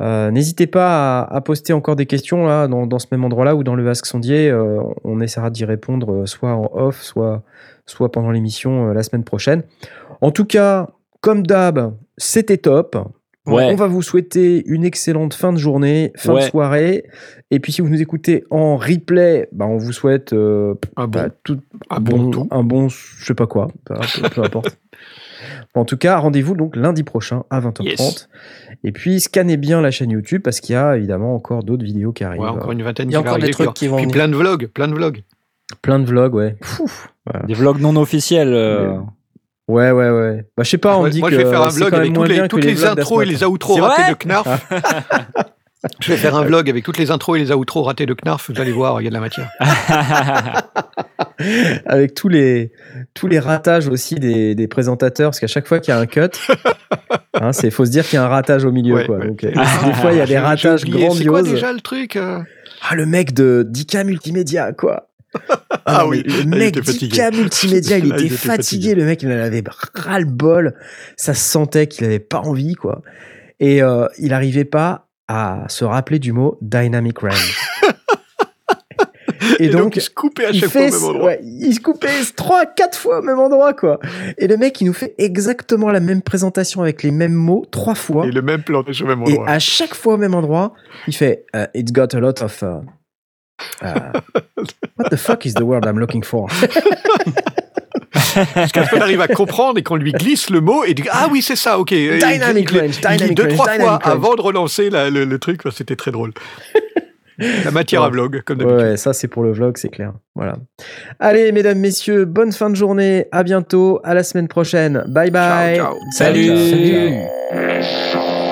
[SPEAKER 1] Euh, N'hésitez pas à, à poster encore des questions là dans, dans ce même endroit-là ou dans le Ask Sondier. Euh, on essaiera d'y répondre euh, soit en off, soit soit pendant l'émission euh, la semaine prochaine. En tout cas, comme d'hab, c'était top.
[SPEAKER 5] Ouais.
[SPEAKER 1] On va vous souhaiter une excellente fin de journée, fin
[SPEAKER 5] Ouais.
[SPEAKER 1] de soirée. Et puis si vous nous écoutez en replay, bah, on vous souhaite euh,
[SPEAKER 4] Un bon,
[SPEAKER 1] bah, tout,
[SPEAKER 4] un bon tout.
[SPEAKER 1] un bon, je sais pas quoi, peu importe. En tout cas, rendez-vous donc lundi prochain à 20h30.
[SPEAKER 4] Yes.
[SPEAKER 1] Et puis scannez bien la chaîne YouTube parce qu'il y a évidemment encore d'autres vidéos qui arrivent.
[SPEAKER 4] Ouais, encore une vingtaine
[SPEAKER 2] Il y a
[SPEAKER 4] qui
[SPEAKER 2] encore des trucs
[SPEAKER 4] puis-
[SPEAKER 2] qui vont
[SPEAKER 4] Puis
[SPEAKER 2] venir.
[SPEAKER 4] plein de vlogs, plein de vlogs.
[SPEAKER 1] Plein de vlogs, ouais. Voilà.
[SPEAKER 5] Des vlogs non officiels. euh,
[SPEAKER 1] Ouais, ouais, ouais. Bah, je sais pas, on
[SPEAKER 4] Moi,
[SPEAKER 1] dit
[SPEAKER 4] moi,
[SPEAKER 1] que
[SPEAKER 4] je vais faire un vlog avec toutes les, toutes les intros et les outros
[SPEAKER 5] C'est
[SPEAKER 4] ratés de Knarf. je vais faire un vlog avec toutes les intros et les outros ratés de Knarf. Vous allez voir, il y a de la matière.
[SPEAKER 1] avec tous les tous les ratages aussi des, des présentateurs parce qu'à chaque fois qu'il y a un cut hein, c'est faut se dire qu'il y a un ratage au milieu
[SPEAKER 4] Ouais,
[SPEAKER 1] quoi
[SPEAKER 4] ouais.
[SPEAKER 1] donc euh, des fois il y a des ratages
[SPEAKER 4] oublié. C'est quoi
[SPEAKER 1] grandioses
[SPEAKER 4] déjà le truc euh
[SPEAKER 1] ah le mec de Dika Multimédia quoi
[SPEAKER 4] Ah
[SPEAKER 1] non,
[SPEAKER 4] oui,
[SPEAKER 1] le
[SPEAKER 4] il
[SPEAKER 1] mec. Dika Multimédia il
[SPEAKER 4] Là,
[SPEAKER 1] était
[SPEAKER 4] il était
[SPEAKER 1] fatigué
[SPEAKER 4] fatigué.
[SPEAKER 1] le mec il en avait ras le bol ça se sentait qu'il avait pas envie quoi et euh, il arrivait pas à se rappeler du mot dynamic range
[SPEAKER 4] Et,
[SPEAKER 1] et
[SPEAKER 4] donc,
[SPEAKER 1] donc
[SPEAKER 4] il se coupait à chaque
[SPEAKER 1] fait,
[SPEAKER 4] fois au même endroit.
[SPEAKER 1] ouais, il se coupait trois, quatre fois au même endroit, quoi. Et le mec, il nous fait exactement la même présentation avec les mêmes mots trois fois.
[SPEAKER 4] Et le même plan au même
[SPEAKER 1] Et
[SPEAKER 4] endroit.
[SPEAKER 1] à chaque fois au même endroit, il fait uh, It's got a lot of. uh, uh, what the fuck is the word I'm looking for?
[SPEAKER 4] Jusqu'à ce qu'on arrive à comprendre et qu'on lui glisse le mot et dit Ah oui, c'est ça, ok.
[SPEAKER 1] Dynamic
[SPEAKER 4] il, il-
[SPEAKER 1] range,
[SPEAKER 4] il
[SPEAKER 1] dynamic
[SPEAKER 4] deux,
[SPEAKER 1] range,
[SPEAKER 4] trois fois
[SPEAKER 1] range.
[SPEAKER 4] avant de relancer la- le, le truc. C'était très drôle. La matière à vlog, comme d'habitude.
[SPEAKER 1] Ouais, ça c'est pour le vlog, c'est clair. Voilà. Allez, mesdames, messieurs, bonne fin de journée. À bientôt. À la semaine prochaine. Bye bye.
[SPEAKER 4] ciao.
[SPEAKER 5] Salut.
[SPEAKER 1] Ciao.